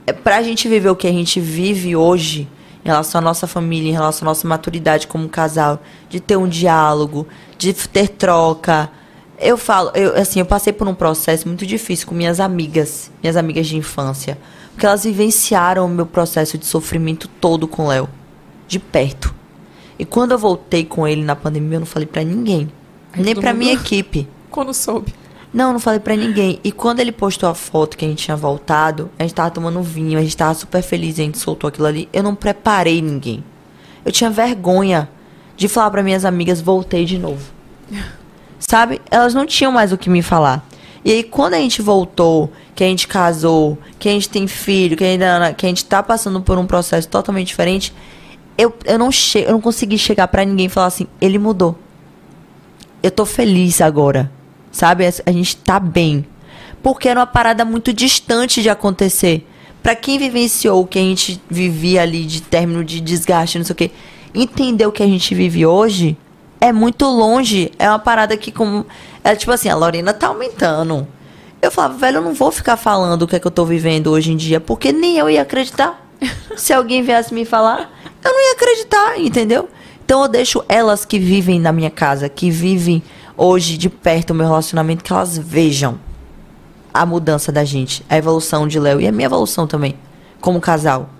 é, pra gente viver o que a gente vive hoje, em relação à nossa família, em relação à nossa maturidade como casal, de ter um diálogo, de ter troca, Eu falo, eu, assim, eu passei por um processo muito difícil com minhas amigas, minhas amigas de infância. Porque elas vivenciaram o meu processo de sofrimento todo com o Léo. De perto. E quando eu voltei com ele na pandemia, eu não falei pra ninguém. nem pra minha equipe. [laughs] Quando soube. Não, não falei pra ninguém. E quando ele postou a foto que a gente tinha voltado, a gente tava tomando vinho, a gente tava super feliz, a gente soltou aquilo ali. Eu não preparei ninguém. Eu tinha vergonha de falar pra minhas amigas, voltei de novo. [laughs] Sabe? Elas não tinham mais o que me falar. E aí, quando a gente voltou, que a gente casou, que a gente tem filho, que, ainda, que a gente tá passando por um processo totalmente diferente, eu, eu, não, che eu não consegui chegar pra ninguém e falar assim, ele mudou eu tô feliz agora. Sabe? A gente tá bem. Porque era uma parada muito distante de acontecer. Pra quem vivenciou o que a gente vivia ali de término de desgaste, não sei o quê, entender o que a gente vive hoje é muito longe. É uma parada que como é tipo assim, a Lorena tá aumentando. Eu falava, velho, eu não vou ficar falando o que é que eu tô vivendo hoje em dia, porque nem eu ia acreditar. [laughs] Se alguém viesse me falar, eu não ia acreditar, entendeu? Então eu deixo elas que vivem na minha casa, que vivem hoje de perto o meu relacionamento, que elas vejam a mudança da gente, a evolução de Léo e a minha evolução também, como casal.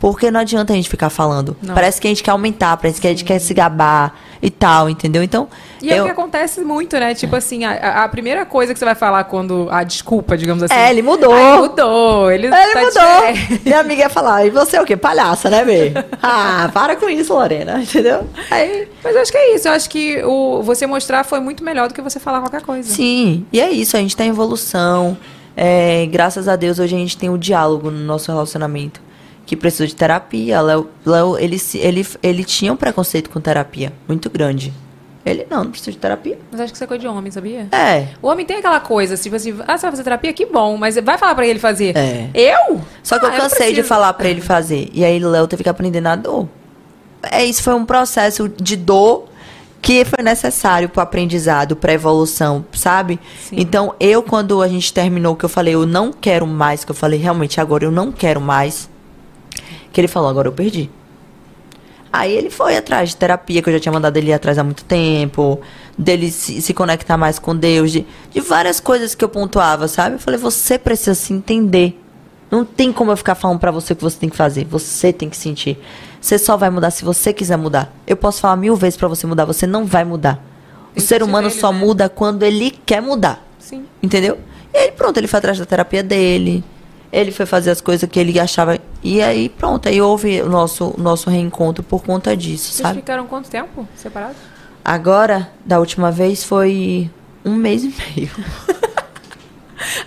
Porque não adianta a gente ficar falando. Não. Parece que a gente quer aumentar, parece que a gente quer se gabar e tal, entendeu? Então, E é eu... o que acontece muito, né? Tipo assim, a- a, primeira coisa que você vai falar quando. A desculpa, digamos assim. É, ele mudou. Ah, ele mudou. Ele, Ele tá mudou. diferente. Minha amiga ia falar, e você é o quê? Palhaça, né, Bê? [laughs] ah, para com isso, Lorena, [laughs] entendeu? Aí, Mas eu acho que é isso. Eu acho que o, você mostrar foi muito melhor do que você falar qualquer coisa. Sim, e é isso, a gente tá em evolução. É, graças a Deus, hoje a gente tem o diálogo no nosso relacionamento. Que precisa de terapia. Léo, Léo ele, ele, ele tinha um preconceito com terapia muito grande. Ele não, não precisa de terapia. Mas acho que isso é coisa de homem, sabia? É. O homem tem aquela coisa, tipo assim, ah, você vai fazer terapia? Que bom, mas vai falar pra ele fazer. É. Eu? Só que Ah, eu cansei de preciso. falar pra ele fazer. E aí o Léo teve que aprender na dor. É, isso foi um processo de dor que foi necessário pro aprendizado, pra evolução, sabe? Então, eu, quando a gente terminou, que eu falei, eu não quero mais, que eu falei, realmente, agora eu não quero mais. Que ele falou, agora eu perdi. Aí ele foi atrás de terapia, que eu já tinha mandado ele ir atrás há muito tempo, dele se, se conectar mais com Deus, de, de várias coisas que eu pontuava, sabe? Eu falei, você precisa se entender. Não tem como eu ficar falando pra você o que você tem que fazer. Você tem que sentir. Você só vai mudar se você quiser mudar. Eu posso falar mil vezes pra você mudar, você não vai mudar. O ser humano só né? muda quando ele quer mudar. Sim. Entendeu? E aí pronto, ele foi atrás da terapia dele. Ele foi fazer as coisas que ele achava. E aí pronto, aí houve o nosso, nosso reencontro por conta disso, Vocês sabe? ficaram quanto tempo separados? Agora, da última vez, foi um mês e meio. [laughs]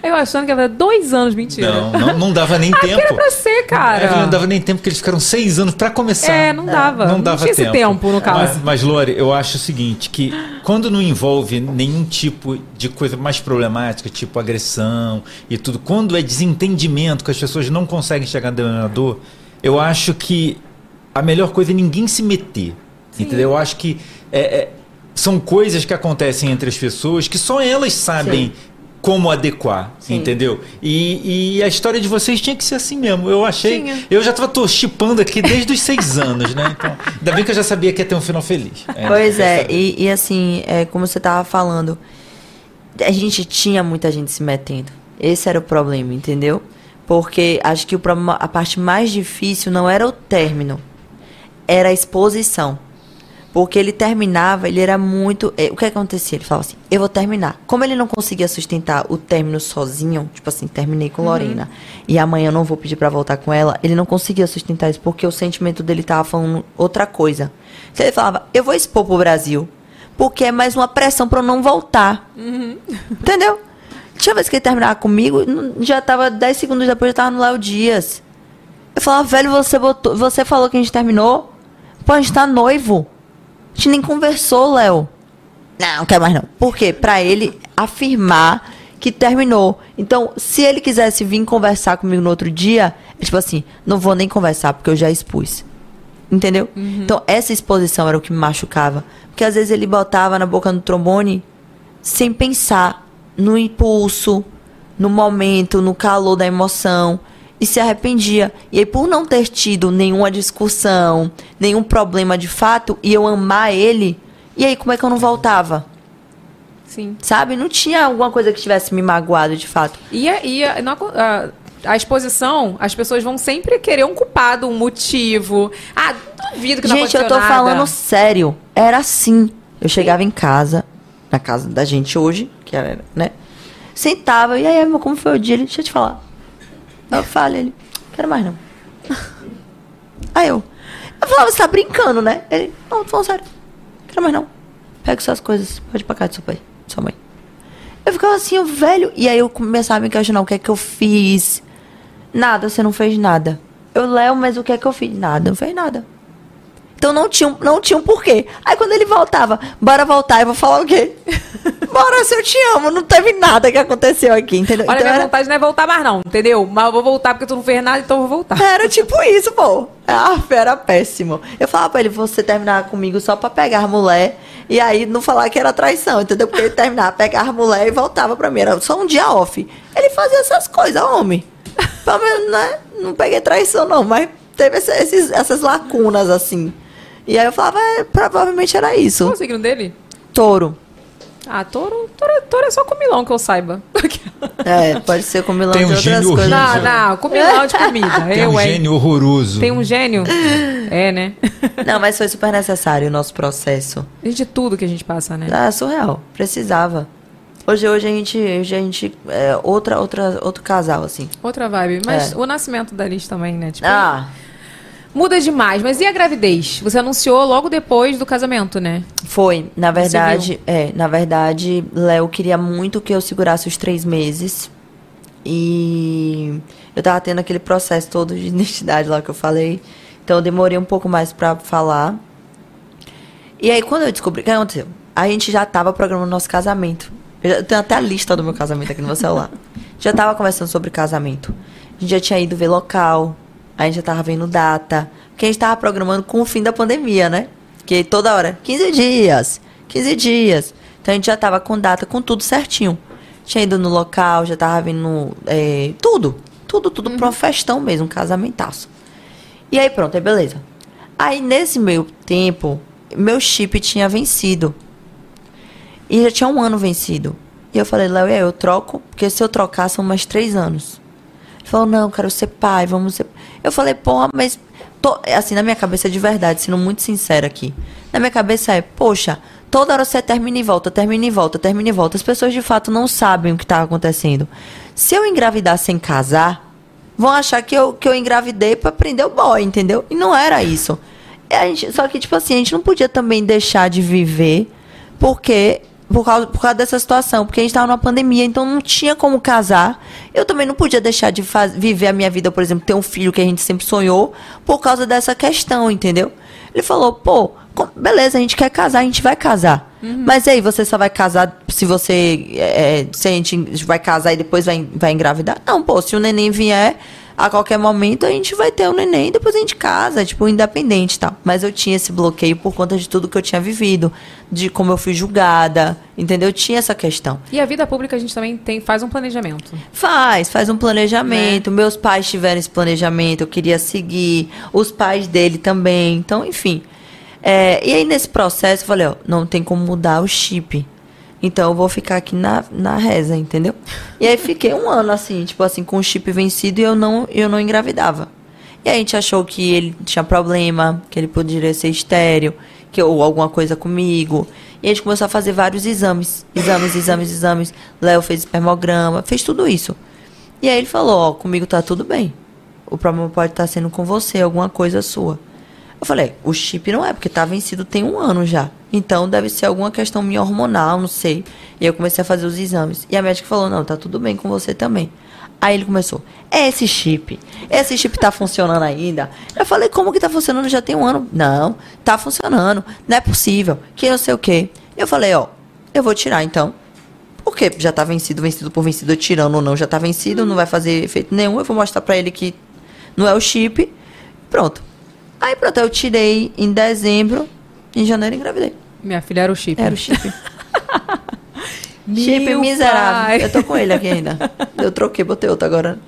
Eu achando que era dois anos, mentira. Não, não, não dava nem [laughs] que tempo. era pra ser, cara. É, não dava nem tempo, porque eles ficaram seis anos pra começar. É, não dava. Não Não dava tinha esse tempo, no caso. Mas, mas, Lore, eu acho o seguinte, que quando não envolve nenhum tipo de coisa mais problemática, tipo agressão e tudo, quando é desentendimento, que as pessoas não conseguem chegar no denominador, eu acho que a melhor coisa é ninguém se meter. Entendeu? Eu acho que é, é, são coisas que acontecem entre as pessoas que só elas sabem como adequar, Sim. entendeu? E, e a história de vocês tinha que ser assim mesmo. Eu achei. Tinha. Eu já tava tô chipando aqui desde os [laughs] seis anos, né? Então, ainda bem que eu já sabia que ia ter um final feliz. Pois eu é, e, e assim, é, como você tava falando, a gente tinha muita gente se metendo. Esse era o problema, entendeu? Porque acho que o problema, a parte mais difícil não era o término, era a exposição. Porque ele terminava, ele era muito. eh, O que acontecia? Ele falava assim: eu vou terminar. Como ele não conseguia sustentar o término sozinho, tipo assim, terminei com Uhum. Lorena, e amanhã eu não vou pedir pra voltar com ela, ele não conseguia sustentar isso, porque o sentimento dele tava falando outra coisa. Então ele falava: eu vou expor pro Brasil, porque é mais uma pressão pra eu não voltar. [laughs] Entendeu? Tinha vez que ele terminava comigo, já tava 10 segundos depois, já tava no Léo Dias. Eu falava, velho, você botou, você falou que a gente terminou? Pô, a gente tá noivo. A gente nem conversou, Léo. Não, não quero mais não. Por quê? Pra ele afirmar que terminou. Então, se ele quisesse vir conversar comigo no outro dia, é tipo assim, não vou nem conversar, porque eu já expus. Entendeu? Então, essa exposição era o que me machucava. Porque às vezes ele botava na boca do trombone sem pensar no impulso, no momento, no calor da emoção e se arrependia. E aí, por não ter tido nenhuma discussão, nenhum problema de fato, e eu amar ele, e aí como é que eu não voltava? Sim. Sabe? Não tinha alguma coisa que tivesse me magoado de fato. E, a- e a, a, a exposição, as pessoas vão sempre querer um culpado, um motivo. Ah, duvido que não Gente, eu tô nada. falando sério. Era assim. Eu chegava em casa, na casa da gente hoje, que era, né? Sentava, e aí, como foi o dia? Deixa eu te falar. Eu falo, ele, quero mais não. [laughs] Aí eu, eu falava, você tá brincando, né? Ele, não, tô falando sério. Quero mais não. Pega suas coisas, pode ir pra casa do seu pai, sua mãe. Eu ficava assim, eu, velho. E aí eu começava a me questionar o que é que eu fiz. Nada, você não fez nada. Eu, Léo, mas o que é que eu fiz? Nada, não fez nada. Então não tinha, não tinha um porquê. Aí quando ele voltava, bora voltar, eu vou falar o quê? [laughs] bora, se eu te amo, não teve nada que aconteceu aqui, entendeu? Olha, Então minha era, vontade não é voltar mais, não, entendeu? Mas eu vou voltar porque tu não fez nada, então eu vou voltar. era tipo isso, pô. Ah, era péssimo. Eu falava pra ele, você terminar comigo só pra pegar a mulher e aí não falar que era traição, entendeu? Porque ele terminava, pegava a mulher e voltava pra mim. Era só um dia off. Ele fazia essas coisas, homem. Pelo menos, né? Não peguei traição, não, mas teve esse- esses- essas lacunas, assim. E aí eu falava, é, provavelmente era isso. Qual o signo dele? Touro. Ah, touro, touro, touro é só comilão que eu saiba. [laughs] É, pode ser com milão Tem de um outras gênio coisas. Não, não, comilão de comida. Tem eu, um gênio horroroso. Tem um gênio? [laughs] É, né? [laughs] Não, mas foi super necessário o nosso processo. De tudo que a gente passa, né? Ah, surreal. Precisava. Hoje, hoje a gente, hoje a gente é outra, outra, outro casal, assim. Outra vibe. Mas É. o nascimento da Liz também, né? Tipo, Ah, Muda demais. Mas e a gravidez? Você anunciou logo depois do casamento, né? foi. Na verdade, é, na verdade, Léo queria muito que eu segurasse os três meses. E eu tava tendo aquele processo todo de [laughs] identidade lá que eu falei. Então eu demorei um pouco mais pra falar. E aí, quando eu descobri, o que aconteceu? A gente já tava programando nosso casamento. Eu, já, eu tenho até a lista do meu casamento aqui no meu celular. [laughs] já tava conversando sobre casamento. A gente já tinha ido ver local. A gente já tava vendo data. Porque a gente tava programando com o fim da pandemia, né? Que toda hora, 15 dias, 15 dias. Então a gente já tava com data, com tudo certinho. Tinha ido no local, já tava vendo é, tudo. Tudo, tudo pra uma festão mesmo, um casamentaço. E aí pronto, aí beleza. Aí nesse meio tempo, meu chip tinha vencido. E já tinha um ano vencido. E eu falei, Léo, e aí, eu troco? Porque se eu trocar, são mais três anos. Ele falou, não, quero ser pai, vamos ser... Eu falei, porra, mas... tô- Assim, na minha cabeça, de verdade, sendo muito sincera aqui. Na minha cabeça é, poxa, toda hora você termina e volta, termina e volta, termina e volta. As pessoas, de fato, não sabem o que tá acontecendo. Se eu engravidar sem casar, vão achar que eu, que eu engravidei pra prender o boy, entendeu? E não era isso. Gente, só que, tipo assim, a gente não podia também deixar de viver porque por causa, por causa dessa situação, porque a gente estava numa pandemia, então não tinha como casar. Eu também não podia deixar de faz, viver a minha vida, por exemplo, ter um filho que a gente sempre sonhou, por causa dessa questão, entendeu? Ele falou, pô, beleza, a gente quer casar, a gente vai casar. Mas aí, você só vai casar se você. é, é, se a gente vai casar e depois vai, vai engravidar? Não, pô, se o neném vier a qualquer momento, a gente vai ter o neném e depois a gente casa, tipo, independente e tal. Mas eu tinha esse bloqueio por conta de tudo que eu tinha vivido, de como eu fui julgada, entendeu? Eu tinha essa questão. E a vida pública a gente também tem, faz um planejamento. Faz, faz um planejamento. Meus pais tiveram esse planejamento, eu queria seguir. Os pais dele também. Então, enfim. É, e aí, nesse processo, eu falei, ó, não tem como mudar o chip. Então, eu vou ficar aqui na, na reza, entendeu? E aí, fiquei um ano assim, tipo assim, com o chip vencido e eu não, eu não engravidava. E aí, a gente achou que ele tinha problema, que ele poderia ser estéreo, que, ou alguma coisa comigo. E a gente começou a fazer vários exames. Exames, exames, exames. Léo fez espermograma, fez tudo isso. E aí ele falou, ó, comigo tá tudo bem. O problema pode estar sendo com você, alguma coisa sua. Eu falei, o chip não é, porque tá vencido tem um ano já. Então deve ser alguma questão minha hormonal, não sei. E eu comecei a fazer os exames. E a médica falou, não, tá tudo bem com você também. Aí ele começou, é esse chip. Esse chip tá funcionando ainda. Eu falei, como que tá funcionando? Já tem um ano. Não, tá funcionando. Não é possível. Que não sei o quê. Eu falei, ó, eu vou tirar então. Porque já tá vencido, vencido por vencido, eu tirando ou não, já tá vencido, não vai fazer efeito nenhum. Eu vou mostrar pra ele que não é o chip. Pronto. Aí pronto, eu tirei em dezembro, em janeiro engravidei. Minha filha era o chip. Era o chip. [laughs] chip Meu miserável. pai. Eu tô com ele aqui ainda. Eu troquei, botei outro agora.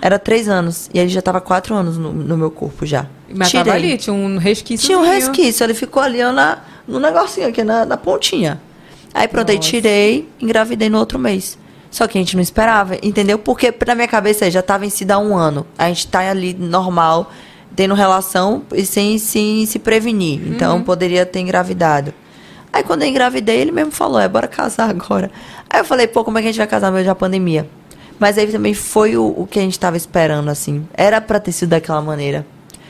Era três anos. E ele já tava quatro anos no, no meu corpo já. Mas tava ali, tinha um resquício. Tinha um resquício, ele ficou ali ó, na, no negocinho aqui, na, na pontinha. Aí pronto, aí tirei, engravidei no outro mês. Só que a gente não esperava, entendeu? Porque na minha cabeça já tá vencida há um ano. A gente tá ali normal, tendo relação e sem, sem se prevenir. Então Uhum. poderia ter engravidado. Aí quando eu engravidei, ele mesmo falou, é, bora casar agora. Aí eu falei, pô, como é que a gente vai casar no meio da pandemia? Mas aí também foi o, o que a gente tava esperando, assim. Era pra ter sido daquela maneira.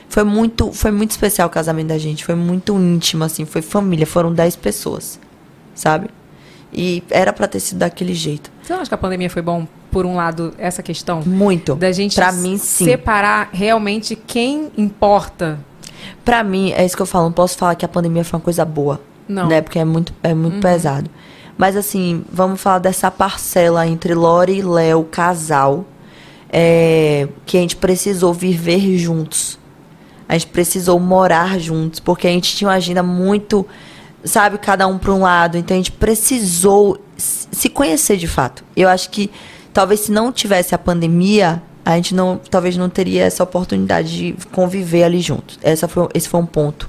Foi muito, foi muito especial o casamento da gente. Foi muito íntimo, assim. Foi família. Foram 10 pessoas, sabe? E era pra ter sido daquele jeito. Você não acha que a pandemia foi bom, por um lado, essa questão? Muito. Da gente Pra mim, sim. separar realmente quem importa. Pra mim, é isso que eu falo. Não posso falar que a pandemia foi uma coisa boa. Não. Né? Porque é muito, é muito Uhum. pesado. Mas assim, vamos falar dessa parcela entre Lore e Léo, casal, é, que a gente precisou viver juntos. A gente precisou morar juntos, porque a gente tinha uma agenda muito, sabe, cada um para um lado. Então a gente precisou se conhecer de fato. Eu acho que talvez se não tivesse a pandemia, a gente não, talvez não teria essa oportunidade de conviver ali juntos. Essa foi, esse foi um ponto.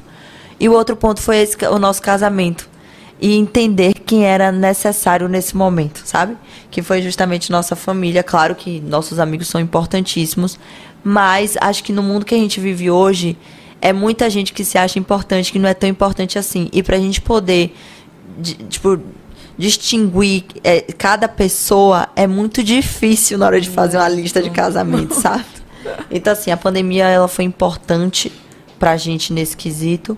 E o outro ponto foi esse, o nosso casamento. E entender quem era necessário nesse momento, sabe? Que foi justamente nossa família. Claro que nossos amigos são importantíssimos, mas acho que no mundo que a gente vive hoje, é muita gente que se acha importante, que não é tão importante assim. E pra gente poder, di- tipo, distinguir é, cada pessoa é muito difícil na hora de fazer uma lista de casamento, sabe? [laughs] Então, assim, a pandemia ela foi importante pra gente nesse quesito,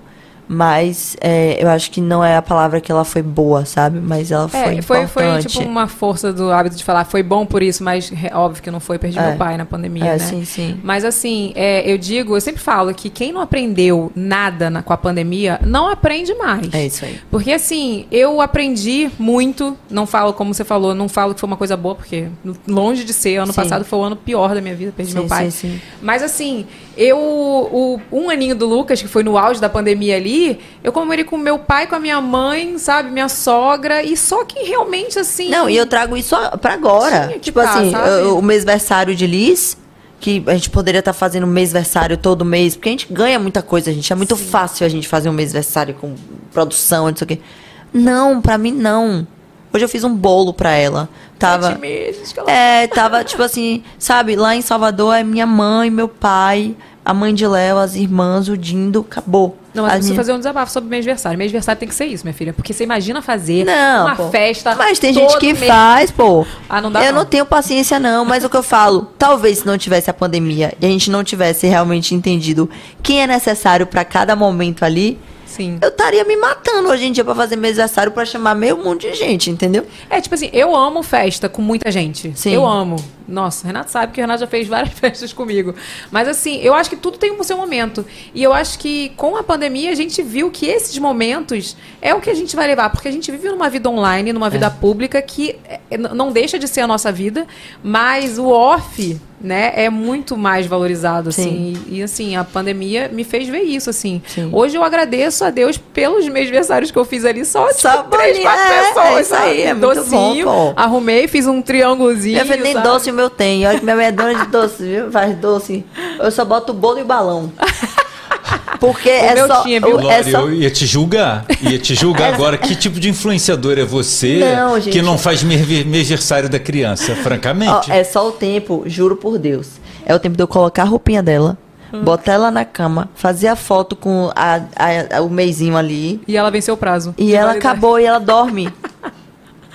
mas é, eu acho que não é a palavra que ela foi boa, sabe? Mas ela foi É, foi, foi importante. tipo uma força do hábito de falar, foi bom por isso, mas óbvio que não foi, perdi É. meu pai na pandemia, É, né? sim, sim. Mas assim, é, eu digo, eu sempre falo que quem não aprendeu nada na- com a pandemia, não aprende mais. É isso aí. Porque assim, eu aprendi muito, não falo como você falou, não falo que foi uma coisa boa, porque longe de ser, ano Sim. passado foi o ano pior da minha vida, perdi Sim, meu pai. sim, sim. Mas assim, eu, o, um aninho do Lucas, que foi no auge da pandemia ali, eu comemorei com meu pai, com a minha mãe, sabe, minha sogra, e só que realmente assim. Não, e eu trago isso a- pra agora. Tipo tá, assim, sabe? o mêsversário de Liz, que a gente poderia estar fazendo mêsversário todo mês, porque a gente ganha muita coisa, gente. É muito fácil a gente fazer um mêsversário com produção, não sei o quê. Não, pra mim não. Hoje eu fiz um bolo pra ela. Tava. Sete meses que ela- É, tava, tipo assim, sabe, lá em Salvador é minha mãe, meu pai, a mãe de Léo, as irmãs, o Dindo, acabou. Não, mas As eu preciso minhas- fazer um desabafo sobre mês aniversário. Mês aniversário tem que ser isso, minha filha. Porque você imagina fazer Não, uma pô. festa. Mas tem gente que mês. faz, pô. Ah, não dá Eu não. não tenho paciência, não. Mas o que eu falo, talvez se não tivesse a pandemia e a gente não tivesse realmente entendido quem é necessário pra cada momento ali, Sim. eu estaria me matando hoje em dia pra fazer meu aniversário pra chamar meio mundo de gente, entendeu? É, tipo assim, eu amo festa com muita gente. Sim. Eu amo. Nossa, o Renato sabe que o Renato já fez várias [laughs] festas comigo. Mas assim, eu acho que tudo tem o seu momento. E eu acho que com a pandemia a gente viu que esses momentos é o que a gente vai levar. Porque a gente vive numa vida online, numa vida pública que é, n- não deixa de ser a nossa vida, mas o off, né, é muito mais valorizado, assim. E, e, assim, a pandemia me fez ver isso, assim. Hoje eu agradeço a Deus pelos meus aniversários que eu fiz ali só, tipo, Só três, quatro é, pessoas. é isso aí, é muito Docinho, bom. Arrumei, fiz um triângulozinho. Eu nem doce o meu tem. Olha que minha mãe é dona de doce, viu? Faz doce. Eu só boto o bolo e o balão. [laughs] Porque é meu só. tinha, viu? o- é só eu ia te julgar. Ia te julgar agora. Que tipo de influenciador é você Não, gente. que não faz mer- mêsversário da criança, francamente? Ó, é só o tempo, juro por Deus. É o tempo de eu colocar a roupinha dela, Hum. botar ela na cama, fazer a foto com a, a- a- o meizinho ali. E ela venceu o prazo. E ela validade. acabou e ela dorme. [laughs]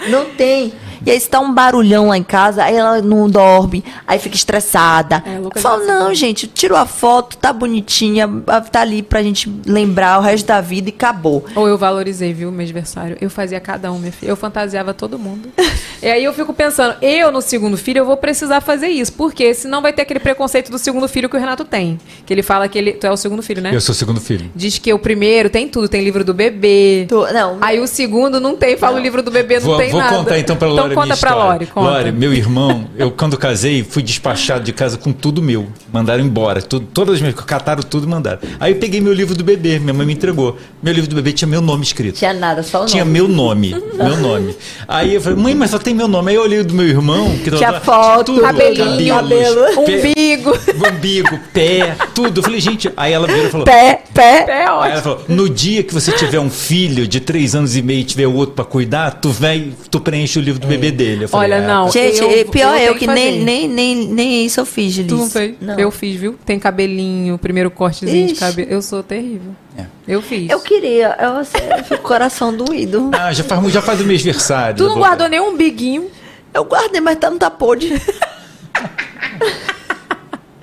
Não tem. E aí, se tá um barulhão lá em casa, aí ela não dorme, aí fica estressada. É, Fala, não, gente, tirou a foto, tá bonitinha, tá ali pra gente lembrar o resto da vida e acabou. Ou eu valorizei, viu, meu aniversário. Eu fazia cada um, minha filha. Eu fantasiava todo mundo. [laughs] e aí eu fico pensando, eu no segundo filho, eu vou precisar fazer isso. Porque senão vai ter aquele preconceito do segundo filho que o Renato tem. Que ele fala que ele. Tu é o segundo filho, né? Eu sou o segundo filho. Diz que o primeiro tem tudo, tem livro do bebê. Não. Aí o segundo não tem, fala o livro do bebê, não Vou, tem vou nada. contar então pra Então Lore, conta minha pra história. Lore, conta. Lore, meu irmão, eu quando casei, fui despachado de casa com tudo meu. Mandaram embora. Tudo, todas as minhas. Cataram tudo e mandaram. Aí eu peguei meu livro do bebê, minha mãe me entregou. Meu livro do bebê tinha meu nome escrito. Tinha nada, só o nome. Tinha meu nome, meu nome. Aí eu falei, mãe, mas só tem meu nome. Aí eu olhei o do meu irmão, que Tinha tava- foto, tudo, cabelinho, cabelos, pé- umbigo. umbigo, pé, tudo. Eu falei, gente, aí ela virou e falou. Pé, pé. Pé Aí ela ótimo. falou: no dia que você tiver um filho de três anos e meio e tiver outro pra cuidar, tu vem, tu preenche o livro do bebê dele. Eu falei, Olha, "É, não. tá." Gente, Eu- e pior eu eu, que que nem, nem, nem, nem isso eu fiz, Liz. Tu não fez? Não. Eu fiz, viu? Tem cabelinho, primeiro cortezinho de Ixi. cabelo. Eu sou terrível. É. Eu fiz. Eu queria, eu, assim, eu fico com o coração doído. [laughs] Ah, já faz, já faz o mês aniversário. Tu da não guardou nenhum biguinho? Eu guardei, mas tá, não tá podre. [laughs]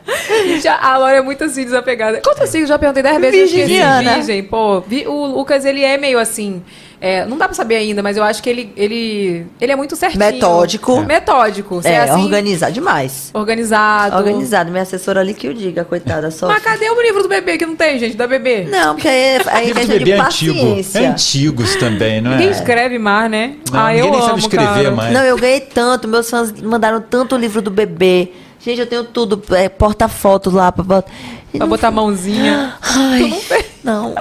[laughs] Já, a Laura é muito assim, desapegada. Quantos signos? Já perguntei 10 vezes. eu esqueci. Virginiana. Virgem, pô. Vi- O Lucas, ele é meio assim... é, não dá pra saber ainda, mas eu acho que ele, ele, ele é muito certinho. Metódico. Metódico. Você É, é, assim, organizar demais. organizado. Organizado. Minha assessora ali que o diga, coitada. Só... Mas cadê o livro do bebê que não tem, gente? Da bebê? Não, porque aí, aí é Livro do questão bebê de é antigo. É antigos também, não Ninguém é? escreve mais, né? Não, ah, ninguém eu nem amo, sabe escrever cara. mais. Não, eu ganhei tanto. Meus fãs mandaram tanto livro do bebê. Gente, eu tenho tudo. É, porta-fotos lá. Pra, Pra botar a mãozinha. Ai, não.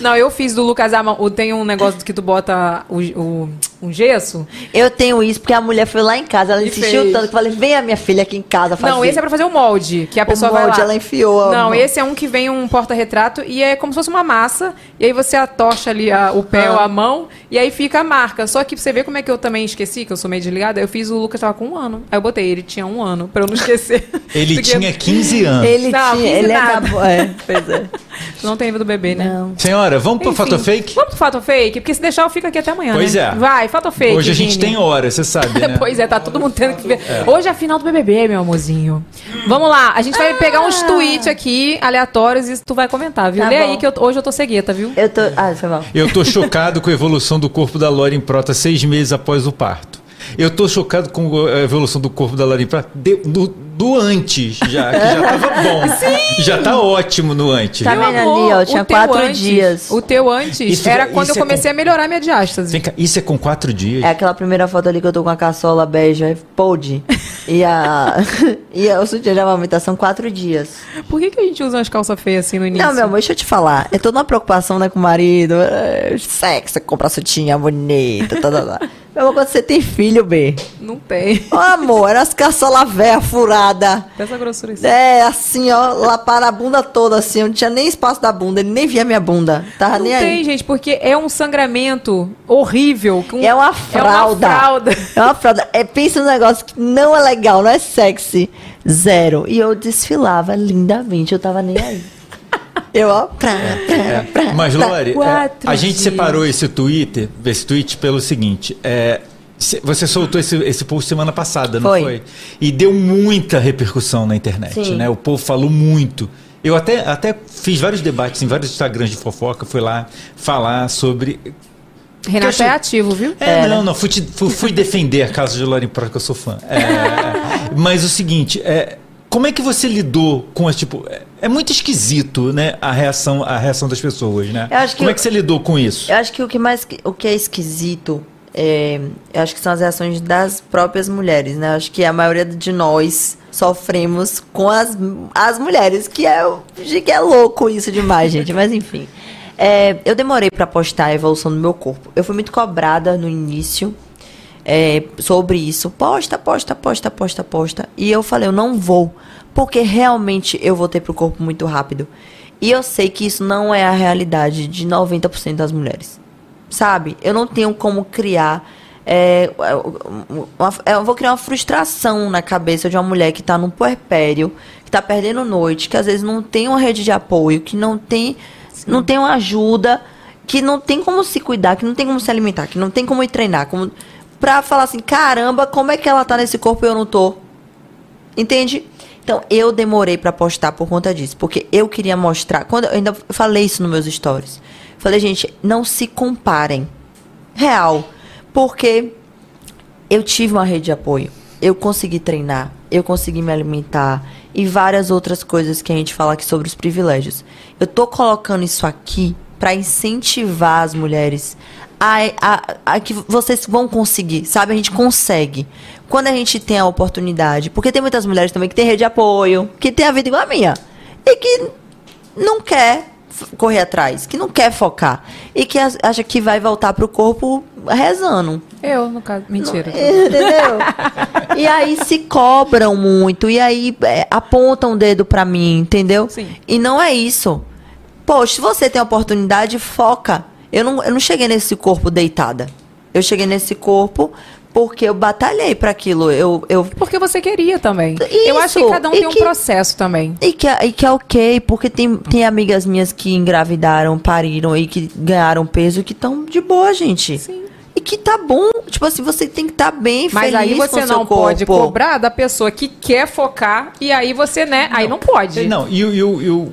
Não, eu fiz do Lucas a mão. o- Tem um negócio que tu bota o, o- um gesso. Eu tenho isso porque a mulher foi lá em casa. Ela E insistiu fez. tanto que eu falei: venha minha filha aqui em casa fazer. Não, esse é pra fazer o molde, que a O pessoa vai molde, lá. ela enfiou a Não, esse é um que vem um porta-retrato e é como se fosse uma massa. E aí você atocha ali a- o pé Ah. ou a mão e aí fica a marca. Só que você vê como é que eu também esqueci, que eu sou meio desligada. Eu fiz o Lucas tava com um ano. Aí eu botei, ele tinha um ano, pra eu não esquecer. [laughs] Ele Porque- tinha 15 anos. Ele Não, tinha. Ele nada. acabou. É, pois é. [laughs] Não tem livro do bebê, né? Não. Senhora, vamos pro Enfim, Fato Fake? Vamos pro fato fake? Porque se deixar eu fico aqui até amanhã, Pois né? é. Vai, fato fake. Hoje a gente Vini. tem hora, você sabe, né? [laughs] Pois é, tá todo mundo tendo que ver. Hoje é a final do BBB, meu amorzinho. Vamos lá, a gente vai pegar uns tweets aqui, aleatórios, e tu vai comentar, viu? Tá Lê bom. aí que eu- hoje eu tô cegueta, viu? Eu tô. Ah, foi mal. Eu tô chocado com a evolução do corpo da Lore em Prota seis meses após o parto. Eu tô chocado com a evolução do corpo da Lore em Prota de- do, do antes, já, que já tava bom. [laughs] Já tá ótimo no antes. Tá Meu vendo amor, ali, ó? Tinha quatro antes- dias. O teu antes Isso- era quando isso eu é comecei a melhorar minha diástase. Vem cá, isso é com quatro dias. É aquela primeira foto ali que eu tô com a caçola beija, pode. E a. [laughs] e a, o sutiã de amamentação, quatro dias. Por que, que a gente usa umas calças feias assim no início? Não, meu amor, deixa eu te falar. É toda uma preocupação, né, com o marido. É, sexo, comprar sutiã bonita, tá, tá, tá. Meu amor, quando você tem filho, B. Não tem. Ô, amor, era as caçola véia Dessa grossura assim. É, assim, ó, lá para a bunda toda, assim. Não tinha nem espaço da bunda, ele nem via minha bunda. Tava Não nem tem, aí. gente, porque é um sangramento horrível. com- É uma fralda. É uma fralda. É uma fralda. É, pensa num negócio que não é legal, não é sexy. Zero. E eu desfilava lindamente, eu tava nem aí. [laughs] Eu, ó, pra, pra, pra, Mas, pra. Lore, é, Quatro a gente dias. separou esse Twitter, esse tweet pelo seguinte. é, você soltou esse, esse post semana passada, não Foi. foi? E deu muita repercussão na internet, Sim. né? O povo falou muito. Eu até, até fiz vários debates em vários Instagrams de fofoca, fui lá falar sobre. Renato é ativo, viu? É, não, não, fui, te- fui, fui defender a casa de Lauren Pro, que eu sou fã. É, mas o seguinte, é, como é que você lidou com esse tipo. É, é muito esquisito, né? A reação, a reação das pessoas, né? Eu acho que como é eu- que você lidou com isso? Eu acho que o que mais o que é esquisito é, eu acho que são as reações das próprias mulheres, né? Eu acho que a maioria de nós sofremos com as, as mulheres, que é, que é louco isso demais, [laughs] gente. Mas enfim. É, eu demorei pra postar a evolução do meu corpo. Eu fui muito cobrada no início é, sobre isso. Posta, posta, posta, posta, posta. E eu falei, eu não vou. Porque realmente eu voltei pro corpo muito rápido. E eu sei que isso não é a realidade de 90% das mulheres. Sabe? Eu não tenho como criar. é, uma- eu vou criar uma frustração na cabeça de uma mulher que tá num puerpério, que tá perdendo noite, que às vezes não tem uma rede de apoio, que não tem, não tem uma ajuda, que não tem como se cuidar, que não tem como se alimentar, que não tem como ir treinar, como, pra falar assim, caramba, como é que ela tá nesse corpo e eu não tô? Entende? Então, eu demorei pra postar por conta disso, porque eu queria mostrar, quando eu ainda falei isso nos meus stories. Falei, gente, não se comparem. Real, porque eu tive uma rede de apoio. Eu consegui treinar, eu consegui me alimentar e várias outras coisas que a gente fala aqui sobre os privilégios. Eu tô colocando isso aqui para incentivar as mulheres a, a, a que vocês vão conseguir, sabe? A gente consegue. Quando a gente tem a oportunidade. Porque tem muitas mulheres também que têm rede de apoio, que tem a vida igual a minha. E que não quer correr atrás, que não quer focar. E que acha que vai voltar pro corpo rezando. Eu, no caso. Mentira. Entendeu? [laughs] e aí se cobram muito, e aí é, apontam o dedo pra mim, entendeu? E não é isso. Poxa, se você tem oportunidade, foca. Eu não, eu não cheguei nesse corpo deitada. Eu cheguei nesse corpo porque eu batalhei pra aquilo. Eu, eu... Porque você queria também. Eu acho que cada um E tem um processo também. E que, é- e que é ok, porque tem, tem amigas minhas que engravidaram, pariram e que ganharam peso que estão de boa, gente. Sim. E que tá bom. Tipo assim, você tem que estar bem Mas feliz aí você não pode cobrar da pessoa que quer focar e aí você, né? Aí não pode. Não, e, o- e, o- e o-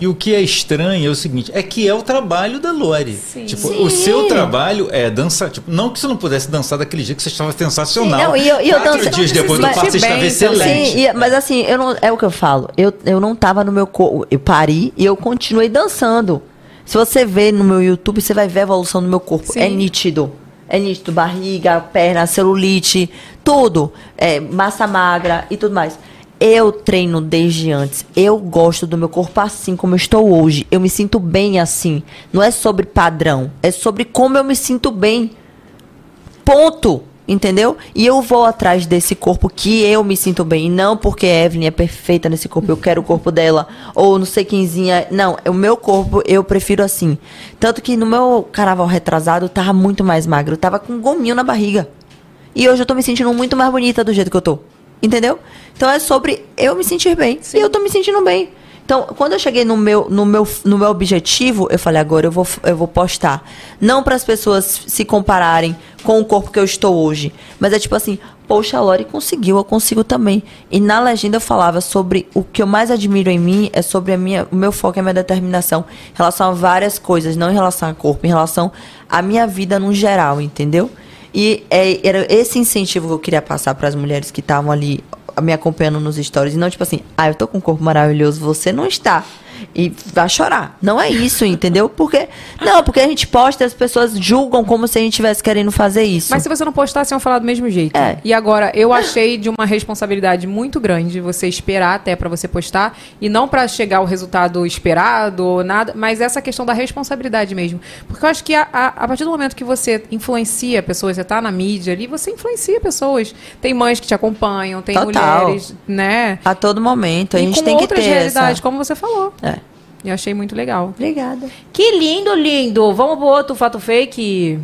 e o que é estranho é o seguinte, é que é o trabalho da Lore. Tipo, Sim. o seu trabalho é dançar. Tipo, não que você não pudesse dançar daquele jeito que você estava sensacional. Não, e eu, e eu Quatro danço- dias depois do Mas- parto você estava excelente. Sim, e- mas assim, eu não, é o que eu falo. Eu, eu não tava no meu corpo. Eu pari e eu continuei dançando. Se você ver no meu YouTube, você vai ver a evolução do meu corpo. Sim. É nítido. É nítido. Barriga, perna, celulite, tudo. É, massa magra e tudo mais. Eu treino desde antes. Eu gosto do meu corpo assim como eu estou hoje. Eu me sinto bem assim. Não é sobre padrão. É sobre como eu me sinto bem. Ponto. Entendeu? E eu vou atrás desse corpo que eu me sinto bem. E não porque a Evelyn é perfeita nesse corpo, eu quero o corpo dela. Ou não sei quemzinha. Não, é o meu corpo eu prefiro assim. Tanto que no meu carnaval retrasado eu tava muito mais magro. Eu tava com gominho na barriga. E hoje eu tô me sentindo muito mais bonita do jeito que eu tô. Entendeu? Então é sobre eu me sentir bem. E eu tô me sentindo bem. Então, quando eu cheguei no meu, no meu, no meu objetivo, eu falei, agora eu vou, eu vou postar. Não para as pessoas se compararem com o corpo que eu estou hoje. Mas é tipo assim, poxa, a Lori conseguiu, eu consigo também. E na legenda eu falava sobre o que eu mais admiro em mim é sobre a minha, o meu foco e a minha determinação em relação a várias coisas, não em relação ao corpo, em relação à minha vida no geral, entendeu? E é, era esse incentivo que eu queria passar para as mulheres que estavam ali me acompanhando nos stories. E não tipo assim, ah, eu tô com um corpo maravilhoso, você não está. E vai chorar. Não é isso, entendeu? Porque. Não, porque a gente posta e as pessoas julgam como se a gente estivesse querendo fazer isso. Mas se você não postasse, iam falar do mesmo jeito. É. E agora, eu achei de uma responsabilidade muito grande você esperar até pra você postar e não pra chegar ao resultado esperado ou nada, mas essa questão da responsabilidade mesmo. Porque eu acho que a, a- a partir do momento que você influencia pessoas, você tá na mídia ali, você influencia pessoas. Tem mães que te acompanham, tem Total. mulheres, né? A todo momento. A gente tem que outras ter realidades, essa... como você falou. É. Eu achei muito legal. Obrigada. Que lindo, lindo. Vamos pro outro fato fake?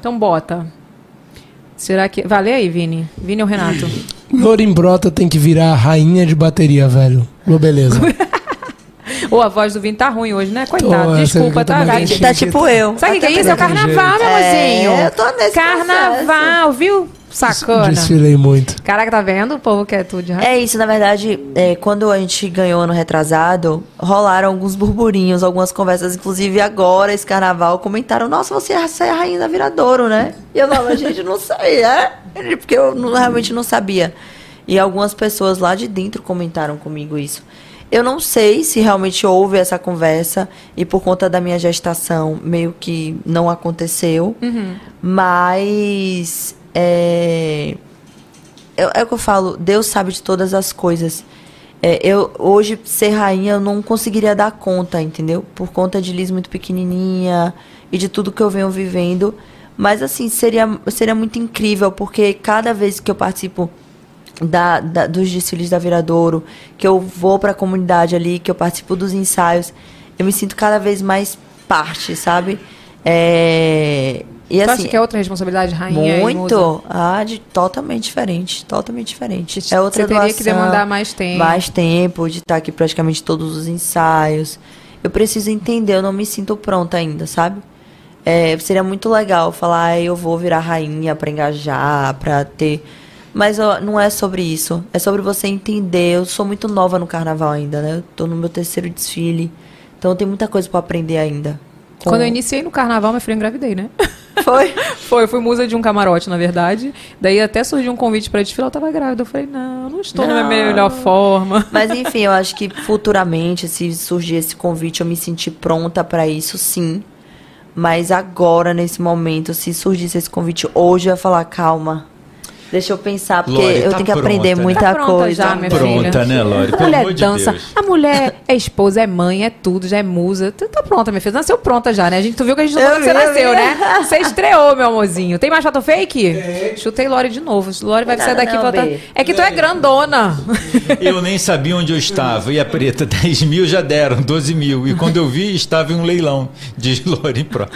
Então bota. Será que. Vale aí, Vini. Vini ou Renato? [laughs] Lorimbrota tem que virar a rainha de bateria, velho. Ô, beleza. [laughs] Ou a voz do Vini tá ruim hoje, né? Coitado. Tô, Desculpa, tá tá, Vini? Tá tipo eu. Sabe o que, é isso? É o carnaval, meu É, amorzinho. eu tô nesse Carnaval, viu? Sacana. Desfilei muito. Caraca, tá vendo? O povo quer tudo raiva. É isso, na verdade, é, quando a gente ganhou ano retrasado, rolaram alguns burburinhos, algumas conversas, inclusive agora, esse carnaval, comentaram, nossa, você é a rainha da Viradouro, né? E eu falava, gente, não sei, é? [laughs] Porque eu não- realmente não sabia. E algumas pessoas lá de dentro comentaram comigo isso. Eu não sei se realmente houve essa conversa e por conta da minha gestação meio que não aconteceu, Uhum. mas é, é, é o que eu falo, Deus sabe de todas as coisas. É, eu hoje ser rainha eu não conseguiria dar conta, entendeu? Por conta de Liz muito pequenininha e de tudo que eu venho vivendo. Mas assim seria seria muito incrível porque cada vez que eu participo da, da- dos desfiles da Viradouro, que eu vou para a comunidade ali, que eu participo dos ensaios, eu me sinto cada vez mais parte, sabe? É, e assim, acha que é outra responsabilidade, rainha? muito. Ah, de, totalmente diferente. Totalmente diferente. É outra Você teria que demandar mais tempo. Mais tempo, de estar aqui praticamente todos os ensaios. Eu preciso entender, eu não me sinto pronta ainda, sabe? É, seria muito legal falar, "Ah, eu vou virar rainha pra engajar, pra ter. Mas ó, não é sobre isso. É sobre você entender. Eu sou muito nova no carnaval ainda, né? Eu tô no meu terceiro desfile. Então tem muita coisa pra aprender ainda. Com- Quando eu iniciei no carnaval, minha filha engravidei, né? [laughs] Foi? Foi, eu fui musa de um camarote, na verdade. Daí até surgiu um convite pra desfilar, eu tava grávida. Eu falei, não, não estou na minha Não. melhor forma. [laughs] Mas enfim, eu acho que futuramente, se surgir esse convite, eu me sentir pronta pra isso, sim. Mas agora, nesse momento, se surgisse esse convite hoje, eu ia falar, calma. Deixa eu pensar, porque Lore, eu tá tenho que aprender pronta, né? muita Tá pronta coisa. já, minha Pronta, filha. né, Lore? A mulher de dança. Deus. A mulher é esposa, é mãe, é tudo, já é musa. Tu tá pronta, minha filha. Nasceu pronta já, né? A gente, tu viu que a gente não Eu falou que você nasceu, né? [laughs] Você estreou, meu amorzinho. Tem mais foto fake? Chutei Lore de novo. Lore vai sair daqui e não. Bê. É que tu é grandona. [laughs] Eu nem sabia onde eu estava. E a preta, [laughs] 10 mil já deram, 12 mil. E quando eu vi, estava em um leilão de Lore Pro.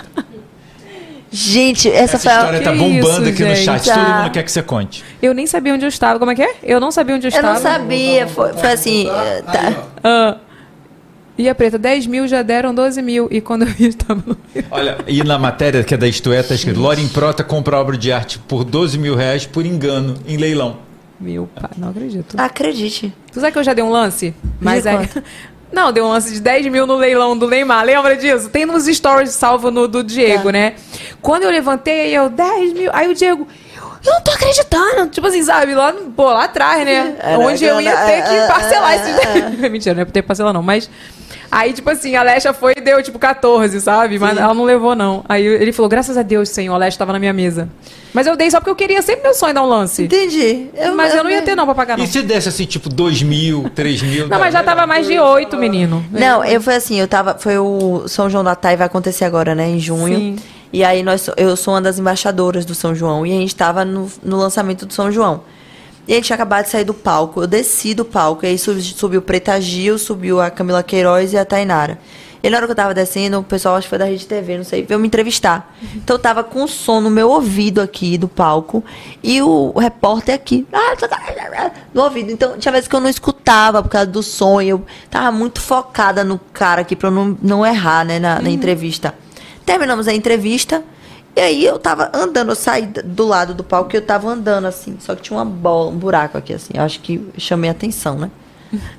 Gente, essa, Essa foi a... história tá bombando isso, aqui no gente? chat. Ah. Todo mundo quer que você conte. Eu nem sabia onde eu estava. Como é que é? Eu não sabia onde eu Eu estava. não sabia, foi, foi assim... eh, tá. Ah. E a preta, 10 mil já deram 12 mil. E quando eu vi, estava no Olha, e na matéria que é da Isto É, tá escrito: Loren Prota compra obra de arte por 12 mil reais por engano em leilão. Meu pai, não acredito. Acredite. Tu sabe que eu já dei um lance? Mas De aí. [laughs] Não, dei um lance de 10 mil no leilão do Neymar. Lembra disso? Tem nos stories salvo no do Diego, Tá. né? Quando eu levantei, aí eu, 10 mil. Aí o Diego. Eu não tô acreditando. Tipo assim, sabe? Lá, pô, lá atrás, né? Era Onde eu ia ter que aquela- parcelar esses 10 mil. [laughs] Mentira, não ia ter que parcelar, não. Mas. Aí, tipo assim, a Alexa foi e deu, tipo, 14, sabe? Mas ela não levou, não. Aí ele falou, graças a Deus, senhor, a Alexa tava na minha mesa. Mas eu dei só porque eu queria sempre meu sonho dar um lance. Entendi. Mas eu não ia ter, não, pra pagar, não. E se desse assim, tipo, 2 mil, 3 mil? Não, mas já tava mais de 8, menino. Não, eu foi assim, eu tava. Foi o São João da Tai, vai acontecer agora, né? Em junho. Sim. E aí nós, eu sou uma das embaixadoras do São João. E a gente tava no, no lançamento do São João. E a gente tinha acabado de sair do palco. Eu desci do palco. E aí subi- subiu Preta Gil, subiu a Camila Queiroz e a Tainara. E na hora que eu tava descendo, o pessoal, acho que foi da Rede TV, não sei, veio me entrevistar. Então eu tava com o som no meu ouvido aqui do palco. E o, o repórter aqui. No ouvido. Então tinha vezes que eu não escutava por causa do som. Eu tava muito focada no cara aqui pra eu não, não errar, né, na, na entrevista. Terminamos a entrevista. E aí eu tava andando, eu saí do lado do palco e eu tava andando assim. Só que tinha uma bola, um buraco aqui, assim. Eu acho que chamei a atenção, né?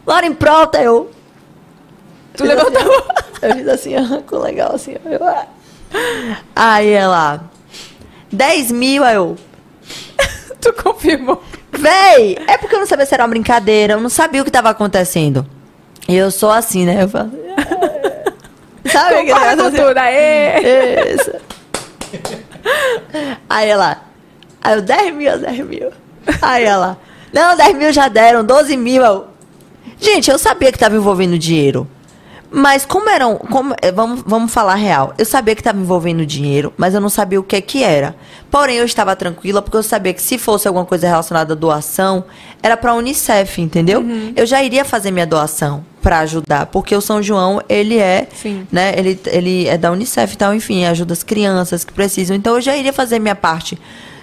Lauren Prota, eu. Tu levantou. [laughs] Eu fiz assim, ah, com legal, assim. Eu, ah. Aí ela. 10 mil, aí eu. [laughs] tu confirmou. Véi, é porque eu não sabia se era uma brincadeira, eu não sabia o que tava acontecendo. E eu sou assim, né? Eu falo. [laughs] Sabe aquele Concordo negócio com assim? tudo, aê! Isso. Aí ela. Aí eu, 10 mil, 10 mil. Aí ela. Não, 10 mil já deram, 12 mil. Eu, Gente, eu sabia que tava envolvendo dinheiro. Mas como eram. Como, eh, vamos, vamos falar real. Eu sabia que estava envolvendo dinheiro, mas eu não sabia o que é que era. Porém, eu estava tranquila porque eu sabia que se fosse alguma coisa relacionada à doação, era para a Unicef, entendeu? Eu já iria fazer minha doação para ajudar, porque o São João, ele é, né, ele, ele é da Unicef e tal, enfim, ajuda as crianças que precisam. Então eu já iria fazer minha parte.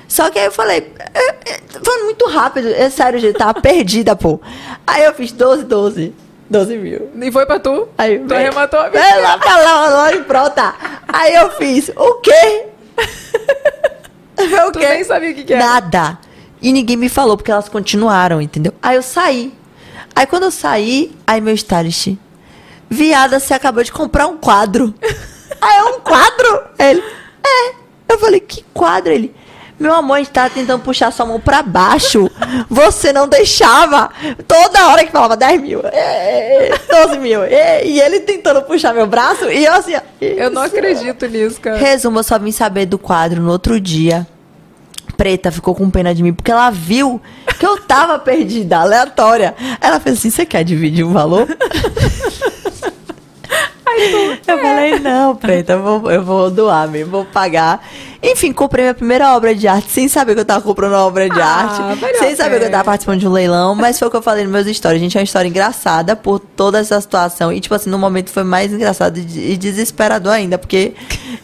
Só que aí eu falei, é, é, foi muito rápido, é sério, gente, tava [laughs] perdida, pô. Aí eu fiz 12, 12. 12 mil. E foi pra tu? Aí, Tu arrematou a Vai lá pra lá, lá e pronta. Aí eu fiz, o quê? [laughs] o Tu quê? nem sabia o que que era. Nada. E ninguém me falou, porque elas continuaram, entendeu? Aí eu saí. Aí quando eu saí, aí meu stylist, viada, você acabou de comprar um quadro. [laughs] aí é um quadro? Ele, é. Eu falei, que quadro? Ele, meu amor, a gente tava tentando puxar sua mão pra baixo. Você não deixava. Toda hora que falava 10 mil, é, é, 12 mil. é, e ele tentando puxar meu braço. E eu assim, ó, Eu não acredito nisso, cara. Resumo, eu só vim saber do quadro no outro dia. Preta ficou com pena de mim, porque ela viu que eu tava perdida, aleatória. Ela fez assim: você quer dividir o valor? [laughs] eu falei, não, Preta, eu vou, eu vou doar mesmo, vou pagar. Enfim, comprei minha primeira obra de arte, sem saber que eu tava comprando uma obra de Ah, arte, sem saber que eu tava participando de um leilão, mas foi o que eu falei nos meus stories. Gente, é uma história engraçada por toda essa situação. E, tipo assim, no momento foi mais engraçado e e desesperador ainda, porque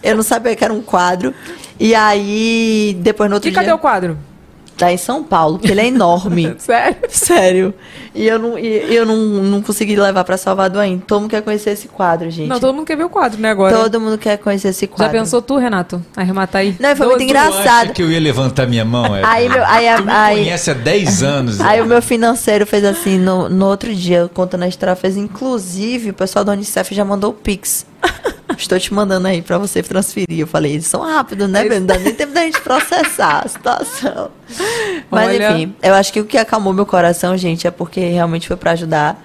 eu não sabia que era um quadro. E aí, depois no outro E dia. cadê o quadro? Tá em São Paulo, porque ele é enorme. [laughs] Sério? Sério. E eu não, e eu não, não consegui levar pra Salvador ainda. Todo mundo quer conhecer esse quadro, gente. Não, todo mundo quer ver o quadro, né, agora? Todo mundo quer conhecer esse Já quadro. pensou tu, Renato? Arrematar aí? Não, foi muito Tu acha engraçado. que eu ia levantar minha mão? Eva? Aí, meu, aí, Tu me aí, conhece há 10 anos. Aí o meu financeiro fez assim, no, no outro dia, contando a história, fez inclusive, o pessoal da Unicef já mandou o Pix. [laughs] Estou te mandando aí pra você transferir. Eu falei, eles são rápidos, né, Breno? Não dá nem [laughs] tempo da gente processar a situação. Mas Olha. enfim, eu acho que o que acalmou meu coração, gente, é porque realmente foi pra ajudar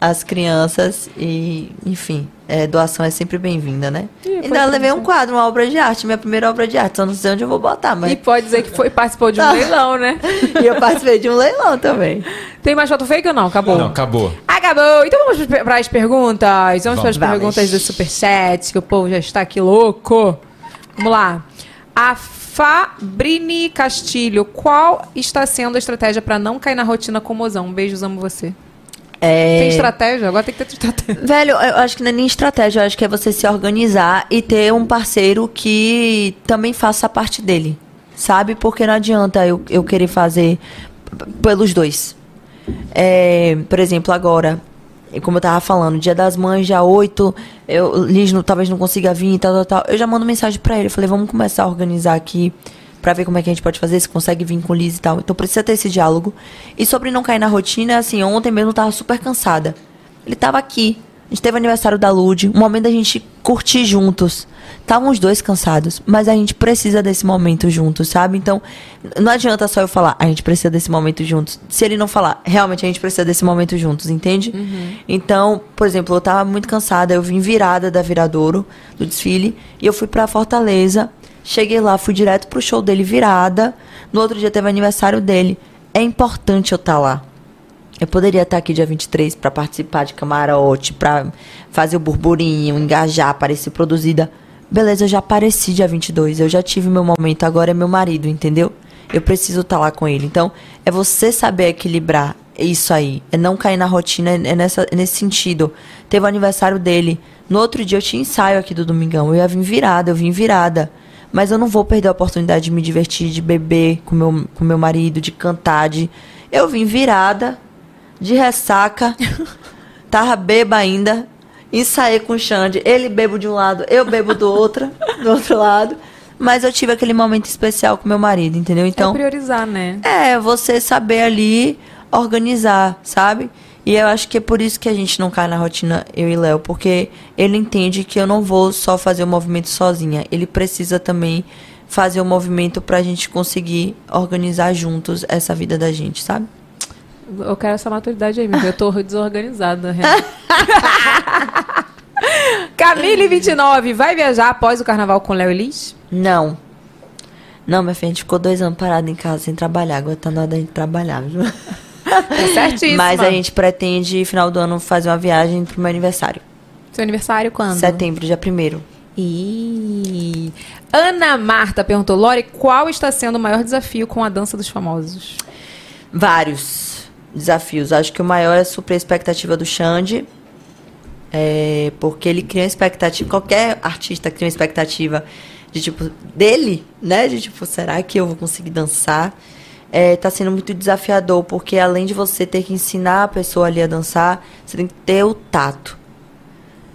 as crianças e, enfim, é, doação é sempre bem-vinda, né? Foi Ainda levei um quadro, uma obra de arte, minha primeira obra de arte. Só não sei onde eu vou botar, mas. E pode dizer que foi, participou de um [laughs] leilão, né? E eu participei de um leilão também. Tem mais foto fake ou não? Acabou? Não, acabou. Acabou. Então vamos para as perguntas. Vamos, Vamos. para as Vamos. perguntas do Superchat, que o povo já está aqui louco. Vamos lá. A Fabrini Castilho, qual está sendo a estratégia para não cair na rotina com o mozão? Beijos, amo você. É... Tem estratégia? Agora tem que ter estratégia. [laughs] Velho, eu acho que não é nem estratégia, eu acho que é você se organizar e ter um parceiro que também faça a parte dele. Sabe? Porque não adianta eu, eu querer fazer pelos dois. É, por exemplo, agora, como eu tava falando, dia das mães, dia 8, eu, Liz não, talvez não consiga vir e tal, tal, tal. Eu já mando mensagem pra ele. Eu falei, vamos começar a organizar aqui pra ver como é que a gente pode fazer, se consegue vir com Liz e tal. Então precisa ter esse diálogo. E sobre não cair na rotina, assim, ontem mesmo eu tava super cansada. Ele tava aqui. A gente teve aniversário da Lud, um momento da gente curtir juntos. Estavam os dois cansados, mas a gente precisa desse momento juntos, sabe? Então, não adianta só eu falar, a gente precisa desse momento juntos. Se ele não falar, realmente a gente precisa desse momento juntos, entende? Então, por exemplo, eu tava muito cansada, eu vim virada da Viradouro, do desfile, e eu fui pra Fortaleza. Cheguei lá, fui direto pro show dele virada. No outro dia teve aniversário dele. É importante eu estar lá. Eu poderia estar aqui dia 23 para participar de camarote, para fazer o burburinho, engajar, parecer produzida. Beleza, eu já apareci dia 22, eu já tive meu momento, agora é meu marido, entendeu? Eu preciso estar lá com ele. Então, é você saber equilibrar isso aí. É não cair na rotina, é nessa, é nesse sentido. Teve o aniversário dele. No outro dia eu tinha ensaio aqui do Domingão. Eu ia vir virada, eu vim virada. Mas eu não vou perder a oportunidade de me divertir, de beber com meu, com meu marido, de cantar, de. Eu vim virada, de ressaca, [laughs] tava beba ainda, ensaiei com o Xande, ele bebo de um lado, eu bebo do outro, do outro lado, mas eu tive aquele momento especial com meu marido, entendeu? Então, é priorizar, né? é, você saber ali organizar, sabe? E eu acho que é por isso que a gente não cai na rotina, eu e Léo, porque ele entende que eu não vou só fazer o movimento sozinha. Ele precisa também fazer o movimento pra gente conseguir organizar juntos essa vida da gente, sabe? Eu quero essa maturidade aí, meu. Eu tô desorganizada. real. [laughs] Camille 29, vai viajar após o carnaval com Léo e Liz? Não. Não, minha filha, a gente ficou dois anos parado em casa sem trabalhar. Agora tá na hora da gente trabalhar, viu? [laughs] [laughs] É certíssima. Mas a gente pretende, final do ano, fazer uma viagem pro meu aniversário. Seu aniversário quando? Setembro, dia primeiro. E Ana Marta perguntou, Lore, qual está sendo o maior desafio com a dança dos famosos? Vários desafios. Acho que o maior é suprir a expectativa do Xande. É, porque ele cria uma expectativa. Qualquer artista cria uma expectativa de tipo, dele, né? De tipo, será que eu vou conseguir dançar? É, tá sendo muito desafiador, porque além de você ter que ensinar a pessoa ali a dançar, você tem que ter o tato.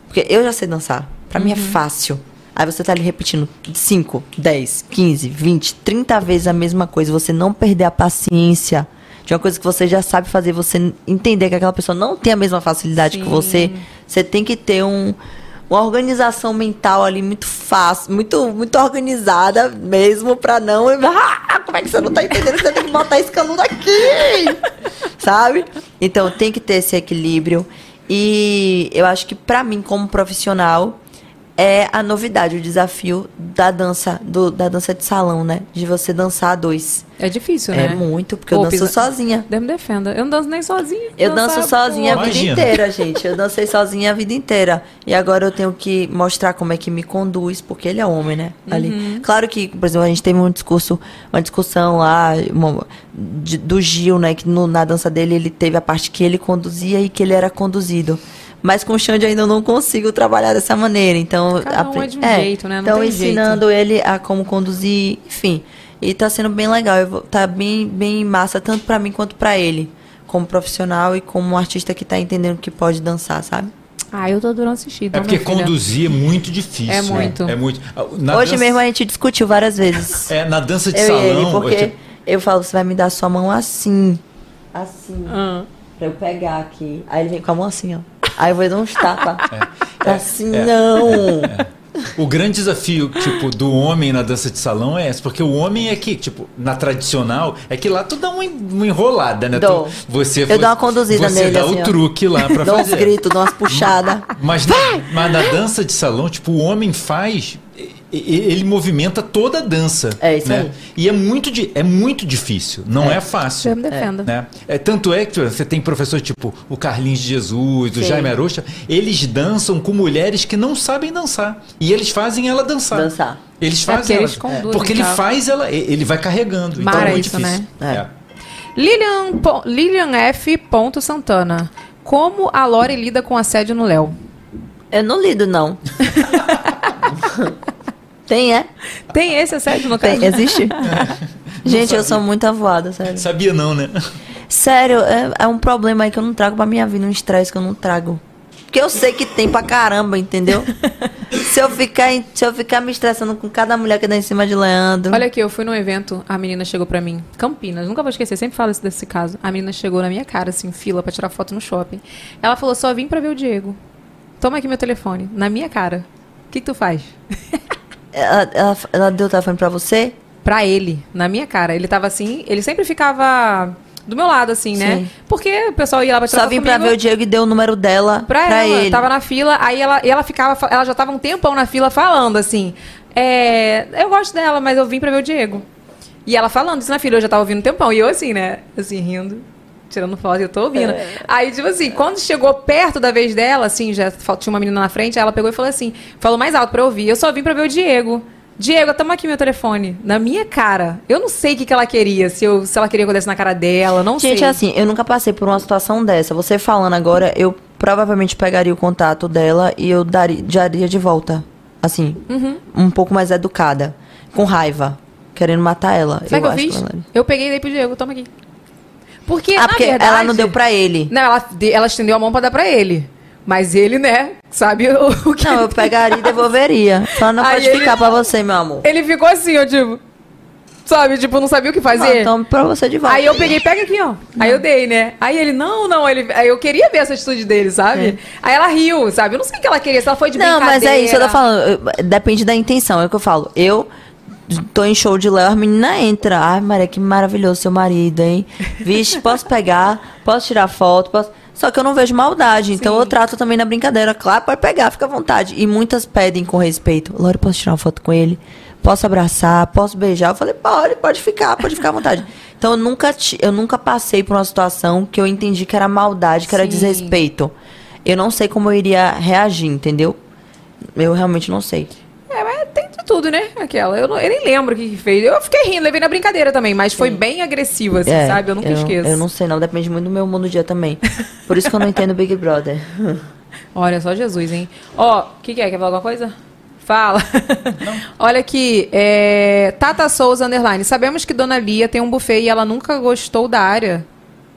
Porque eu já sei dançar. Pra mim é fácil. Aí você tá ali repetindo 5, 10, 15, 20, 30 vezes a mesma coisa. Você não perder a paciência de uma coisa que você já sabe fazer, você entender que aquela pessoa não tem a mesma facilidade que Sim. você. Você tem que ter um, uma organização mental ali muito fácil, muito, muito organizada mesmo, pra não. Ah, como é que você não tá entendendo? Você tem que botar esse canudo aqui! sabe? Então tem que ter esse equilíbrio. E eu acho que pra mim, como profissional, é a novidade, o desafio da dança, do- da dança de salão, né? De você dançar a dois. É difícil, É né? muito, porque eu Pô, danço pisa- sozinha. Deus me defenda. Eu não danço nem sozinha. Eu danço sozinha a vida inteira, gente. Eu dancei sozinha a vida inteira. E agora eu tenho que mostrar como é que me conduz, porque ele é homem, né? Ali. Uhum. Claro que, por exemplo, a gente teve um discurso, uma discussão lá uma- de- do Gil, né? Que no- na dança dele ele teve a parte que ele conduzia e que ele era conduzido. Mas com o Xande ainda eu não consigo trabalhar dessa maneira. Então, Cada um é de um jeito, né? Não então, tem ensinando ele a como conduzir, enfim. E tá sendo bem legal. Eu vou- tá bem, bem massa, tanto pra mim quanto pra ele. Como profissional e como um artista que tá entendendo que pode dançar, sabe? Ah, eu tô adorando assistir. É então, porque conduzir é muito difícil. É muito. É muito. Na Hoje dança- mesmo a gente discutiu várias vezes. É, na dança de eu salão. ele, porque tipo, eu falo, você vai me dar sua mão assim. Assim. Ah. Pra eu pegar aqui. Aí ele vem com a mão assim, ó. Aí eu vou dar uns tapas. [laughs] É. Assim, não. O grande desafio, tipo, do homem na dança de salão é esse, porque o homem é que, tipo, na tradicional, é que lá tu dá uma en- uma enrolada, né? Dou. Tu, você, Eu dou uma conduzida você nele, dá assim, o truque lá pra Dou uns fazer. gritos, dou umas puxadas. Mas na, mas na dança de salão, tipo, o homem faz. Ele movimenta toda a dança. É isso né? aí. E é muito, di- é muito difícil. Não é, fácil. Eu me defendo. Né? É, tanto é que você tem professores tipo o Carlinhos de Jesus, o Sim. Jaime Arocha, eles dançam com mulheres que não sabem dançar. E eles fazem ela dançar. Dançar. Eles É porque fazem eles ela. conduzem porque ele tal. faz ela, ele vai carregando. então Mara é muito isso, difícil. né? É. Lilian, Lilian F. Ponto Santana. Como a Lore lida com assédio no Léo? Eu não lido, não. [laughs] Tem, é? Tem esse assédio no caso? Tem, existe? [laughs] Gente, eu sou muito avoada, sério. Sabia não, né? Sério, é, é um problema aí que eu não trago pra minha vida, um estresse que eu não trago. Porque eu sei que tem pra caramba, entendeu? [laughs] se, eu ficar, se eu ficar me estressando com cada mulher que dá em cima de Leandro. Olha aqui, eu fui num evento, a menina chegou pra mim, Campinas, nunca vou esquecer, sempre falo desse caso. A menina chegou na minha cara, assim, fila pra tirar foto no shopping. Ela falou: só vim pra ver o Diego. Toma aqui meu telefone, na minha cara. O que, que tu faz? [laughs] Ela, ela, ela deu o telefone pra você? Pra ele, na minha cara. Ele tava assim, ele sempre ficava do meu lado, assim, né? Sim. Porque o pessoal ia lá pra Só vim pra comigo. ver o Diego e deu o número dela Pra, pra, ela, ele. tava na fila, aí ela, ela ficava, ela já tava um tempão na fila falando assim, é, eu gosto dela, mas eu vim pra ver o Diego. E ela falando isso na fila, eu já tava ouvindo um tempão, e eu assim, né, assim, rindo, tirando foto, e eu tô ouvindo. Aí, tipo assim, quando chegou perto da vez dela, assim, já tinha uma menina na frente, ela pegou e falou assim, falou mais alto pra eu ouvir, eu só vim pra ver o Diego. Diego, toma aqui meu telefone. Na minha cara. Eu não sei o que, que ela queria. Se, eu, se ela queria que eu desse na cara dela, não sei. Gente, assim, eu nunca passei por uma situação dessa. Você falando agora, eu provavelmente pegaria o contato dela e eu daria, daria de volta. Assim, Uhum. um pouco mais educada. Com raiva. Querendo matar ela. Sabe o que eu fiz? ela- Eu peguei e dei pro Diego, toma aqui. Porque, Ah, porque verdade, ela não deu pra ele. Não, ela, ela estendeu a mão pra dar pra ele. Mas ele, né, sabe o, o que... Não, eu pegaria e devolveria. Só não Aí pode ele- ficar pra você, meu amor. Ele ficou assim, ó, tipo... Sabe, tipo, não sabia o que Ah, fazer. então pra você de volta. Aí eu peguei, pega aqui, ó. Aí eu dei, né? Aí ele, não, não, ele. Aí eu queria ver essa atitude dele, sabe? Aí ela riu, sabe? Eu não sei o que ela queria, se ela foi de Não, mas é isso que eu tô brincadeira. falando. eu- Depende da intenção, é o que eu falo. Eu tô em show de Léo, a menina entra. Ai, Maria, que maravilhoso seu marido, hein? Vixe, posso pegar, posso tirar foto, posso... Só que eu não vejo maldade, então eu trato também na brincadeira. Claro, pode pegar, fica à vontade. E muitas pedem com respeito. Lore, posso tirar uma foto com ele? Posso abraçar? Posso beijar? Eu falei, pode, pode ficar, pode ficar à vontade. [laughs] Então eu nunca, eu nunca passei por uma situação que eu entendi que era maldade, que era Sim. desrespeito. Eu não sei como eu iria reagir, entendeu? Eu realmente não sei. Tem de tudo, né? Aquela. Eu, não, eu nem lembro o que, que fez. Eu fiquei rindo, levei na brincadeira também, mas foi bem agressivo, assim, É, sabe? Eu nunca esqueço. Eu não sei, não. Depende muito do meu mundo do dia também. Por isso que eu não entendo Big Brother. [laughs] Olha, só Jesus, hein? Ó, o que, que é? Quer falar alguma coisa? Fala. [laughs] Olha aqui, é, Tata Souza Underline. Sabemos que Dona Lia tem um buffet e ela nunca gostou da área.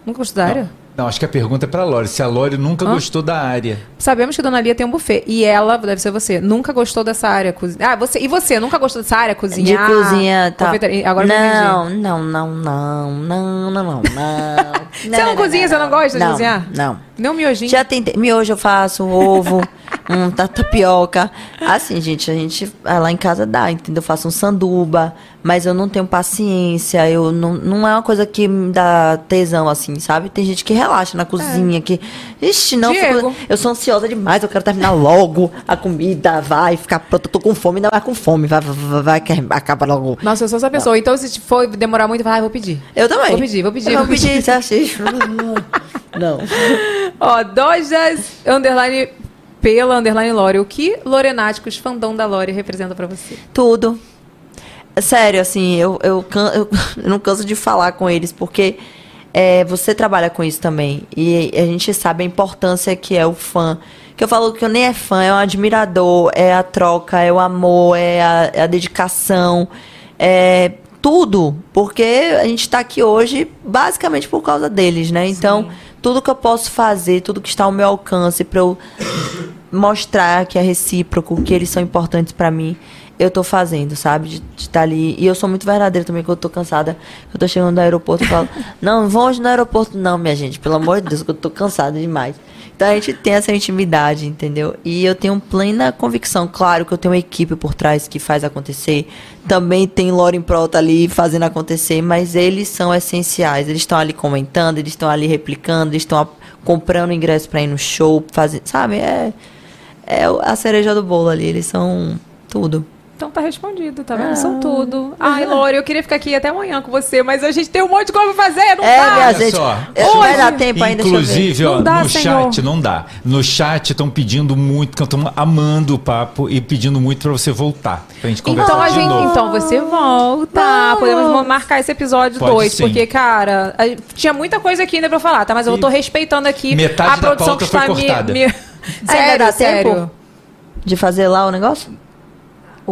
Nunca gostou da área? Não, acho que a pergunta é pra Lore. Se a Lore nunca Hã? gostou da área. Sabemos que Dona Lia tem um buffet. E ela, deve ser você, nunca gostou dessa área. Cozi... Ah, você, e você, nunca gostou dessa área? Cozinhar? de cozinha, tá. Agora não, não, não, não, não, não, não, não. [laughs] Você não, cozinha? Você não gosta de não, cozinhar? Não. Nem um miojinho? Já tentei. Miojo eu faço, ovo, [laughs] um ta- tapioca. Assim, gente, a gente ah, lá em casa dá, entendeu? Eu faço um sanduba, mas eu não tenho paciência. Eu não, não é uma coisa que me dá tesão, assim, sabe? Tem gente que relaxa na cozinha, que. Ixi, não, fico- eu sou ansiosa demais, eu quero terminar logo a comida, vai ficar pronta, eu tô com fome, ainda vai com fome, vai, vai, vai, vai acaba logo. Nossa, eu sou essa pessoa. Então, se for demorar muito, vai, ah, vou pedir. Eu também. Vou pedir, vou pedir. Eu vou pedir, você assiste. Não. [laughs] Ó, Dojas, underline, pela, underline, Lore. O que Lorenáticos, fandom da Lore, representa pra você? Tudo. Sério, assim, eu, eu, can- [laughs] eu- não canso de falar com eles, porque é, você trabalha com isso também. E a gente sabe a importância que é o fã. Que eu falo que eu nem é fã, é um admirador, é a troca, é o amor, é a, é a dedicação, é tudo. Porque a gente está aqui hoje basicamente por causa deles, né? Então, tudo que eu posso fazer, tudo que está ao meu alcance para eu mostrar que é recíproco, que eles são importantes pra mim. eu tô fazendo, sabe? De estar ali. E eu sou muito verdadeira também, que eu tô cansada. Eu tô chegando no aeroporto e falo, não, não vou hoje no aeroporto, não, minha gente. Pelo amor de Deus, que eu tô cansada demais. Então a gente tem essa intimidade, entendeu? E eu tenho plena convicção, claro que eu tenho uma equipe por trás que faz acontecer. Também tem Lauren Prota ali fazendo acontecer, mas eles são essenciais. Eles estão ali comentando, eles estão ali replicando, eles estão comprando ingresso pra ir no show, fazendo, sabe? É, é a cereja do bolo ali, eles são tudo. Então tá respondido, tá vendo? São tudo. Ai, Lore, eu queria ficar aqui até amanhã com você, mas a gente tem um monte de coisa pra fazer, não É, dá. minha Olha só. vai dar tempo ainda. Inclusive, ó, dá, no senhor. chat não dá. No chat estão pedindo muito, que estão amando o papo e pedindo muito pra você voltar. Pra gente conversar Então a de gente, novo. então você volta. Podemos marcar esse episódio Pode 2, sim. porque cara, a- tinha muita coisa aqui ainda pra eu falar, tá? Mas eu tô respeitando aqui Metade a da produção pauta que foi está me, cortada. me... Ainda [laughs] Sério, dá sério. tempo de fazer lá o negócio?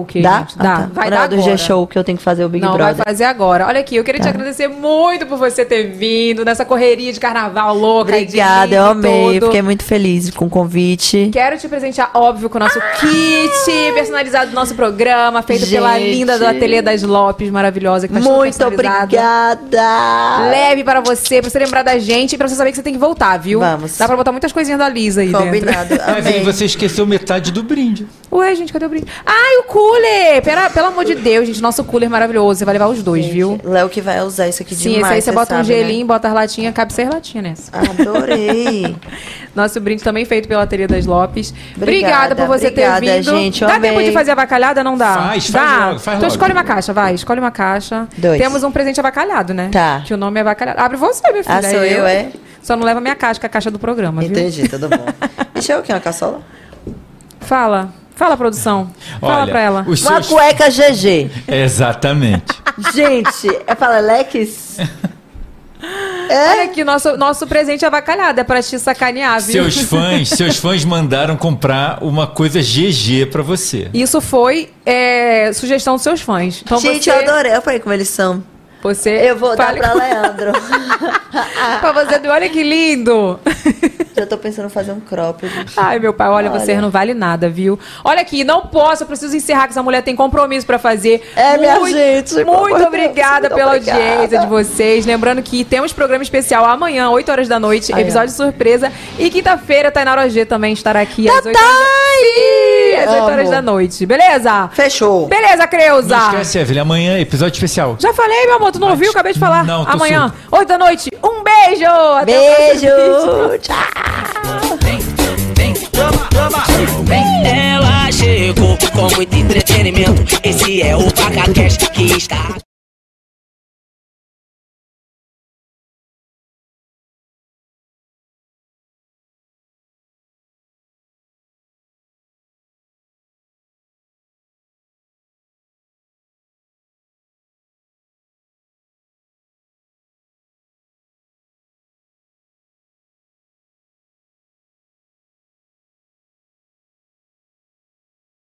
O que? Dá? gente? Dá. Ah, tá. Vai dar negócio do agora. G-Show que eu tenho que fazer o Big Não, Brother. vai fazer agora. Olha aqui, eu queria te Tá. agradecer muito por você ter vindo nessa correria de carnaval louca. Obrigada, eu e amei. tudo. Fiquei muito feliz com o convite. Quero te presentear, óbvio, com o nosso kit personalizado do nosso programa, feito pela Gente. linda do Ateliê das Lopes, maravilhosa. Que tudo Muito obrigada. Leve para você, pra você lembrar da gente e pra você saber que você tem que voltar, viu? Vamos. Dá pra botar muitas coisinhas da Lisa aí Combinado, dentro. Mas aí você esqueceu metade do brinde. Ué, gente, cadê o brinde? Ai, o cooler! Pera, pelo amor de Deus, gente, nosso cooler maravilhoso. Você vai levar os dois, viu? Léo que vai usar isso aqui Sim, demais. esse aí você bota um sabe, né? gelinho, bota as latinhas, cabe seis latinhas nessa. Adorei. [laughs] Nosso brinde também feito pela Ateliê das Lopes. Obrigada, Obrigada por você obrigada, ter vindo. gente, eu Dá amei. tempo de fazer avacalhada? Não dá? Faz, faz dá? logo, faz então logo. escolhe uma caixa, vai. Escolhe uma caixa. Dois. Temos um presente avacalhado, né? Tá. Que o nome é avacalhado. Abre você, minha filha. Ah, sou eu, é? Só não leva minha caixa, que é a caixa do programa, viu? Entendi, tudo bom. Isso é o que? Uma caçola? Fala. Fala, produção. Fala Olha, pra ela. Uma seus- cueca GG. Exatamente. Gente, é para Lex? Olha aqui, nosso, nosso presente avacalhado. É pra te sacanear, viu? seus fãs, seus fãs mandaram comprar uma coisa GG pra você. Isso foi é, sugestão dos seus fãs. Então Gente, você, eu adorei. Olha como eles são. Você Eu vou dar pra com- Leandro. [laughs] pra você. Olha que lindo. Já tô pensando em fazer um cropped. Ai, meu pai, olha, você Olha. não vale nada, viu? Olha aqui, não posso, eu preciso encerrar que essa mulher tem compromisso pra fazer. É, minha gente, Muito obrigada Deus, muito pela obrigada. audiência de vocês. Lembrando que temos programa especial amanhã, 8 horas da noite, Ai, episódio surpresa. E quinta-feira, Tainara G também estará aqui às 8 horas, Thay! às 8 horas da noite. Beleza? Fechou. Beleza, Creuza? Não esquece, Evelyn, amanhã episódio especial. Já falei, meu amor, tu não ouviu? Acabei de falar. Não, tô Amanhã, 8 da noite. Um beijo! Até Beijo. próximo vídeo. Tchau. Ela chegou com muito entretenimento. Esse é o PacaCast que está.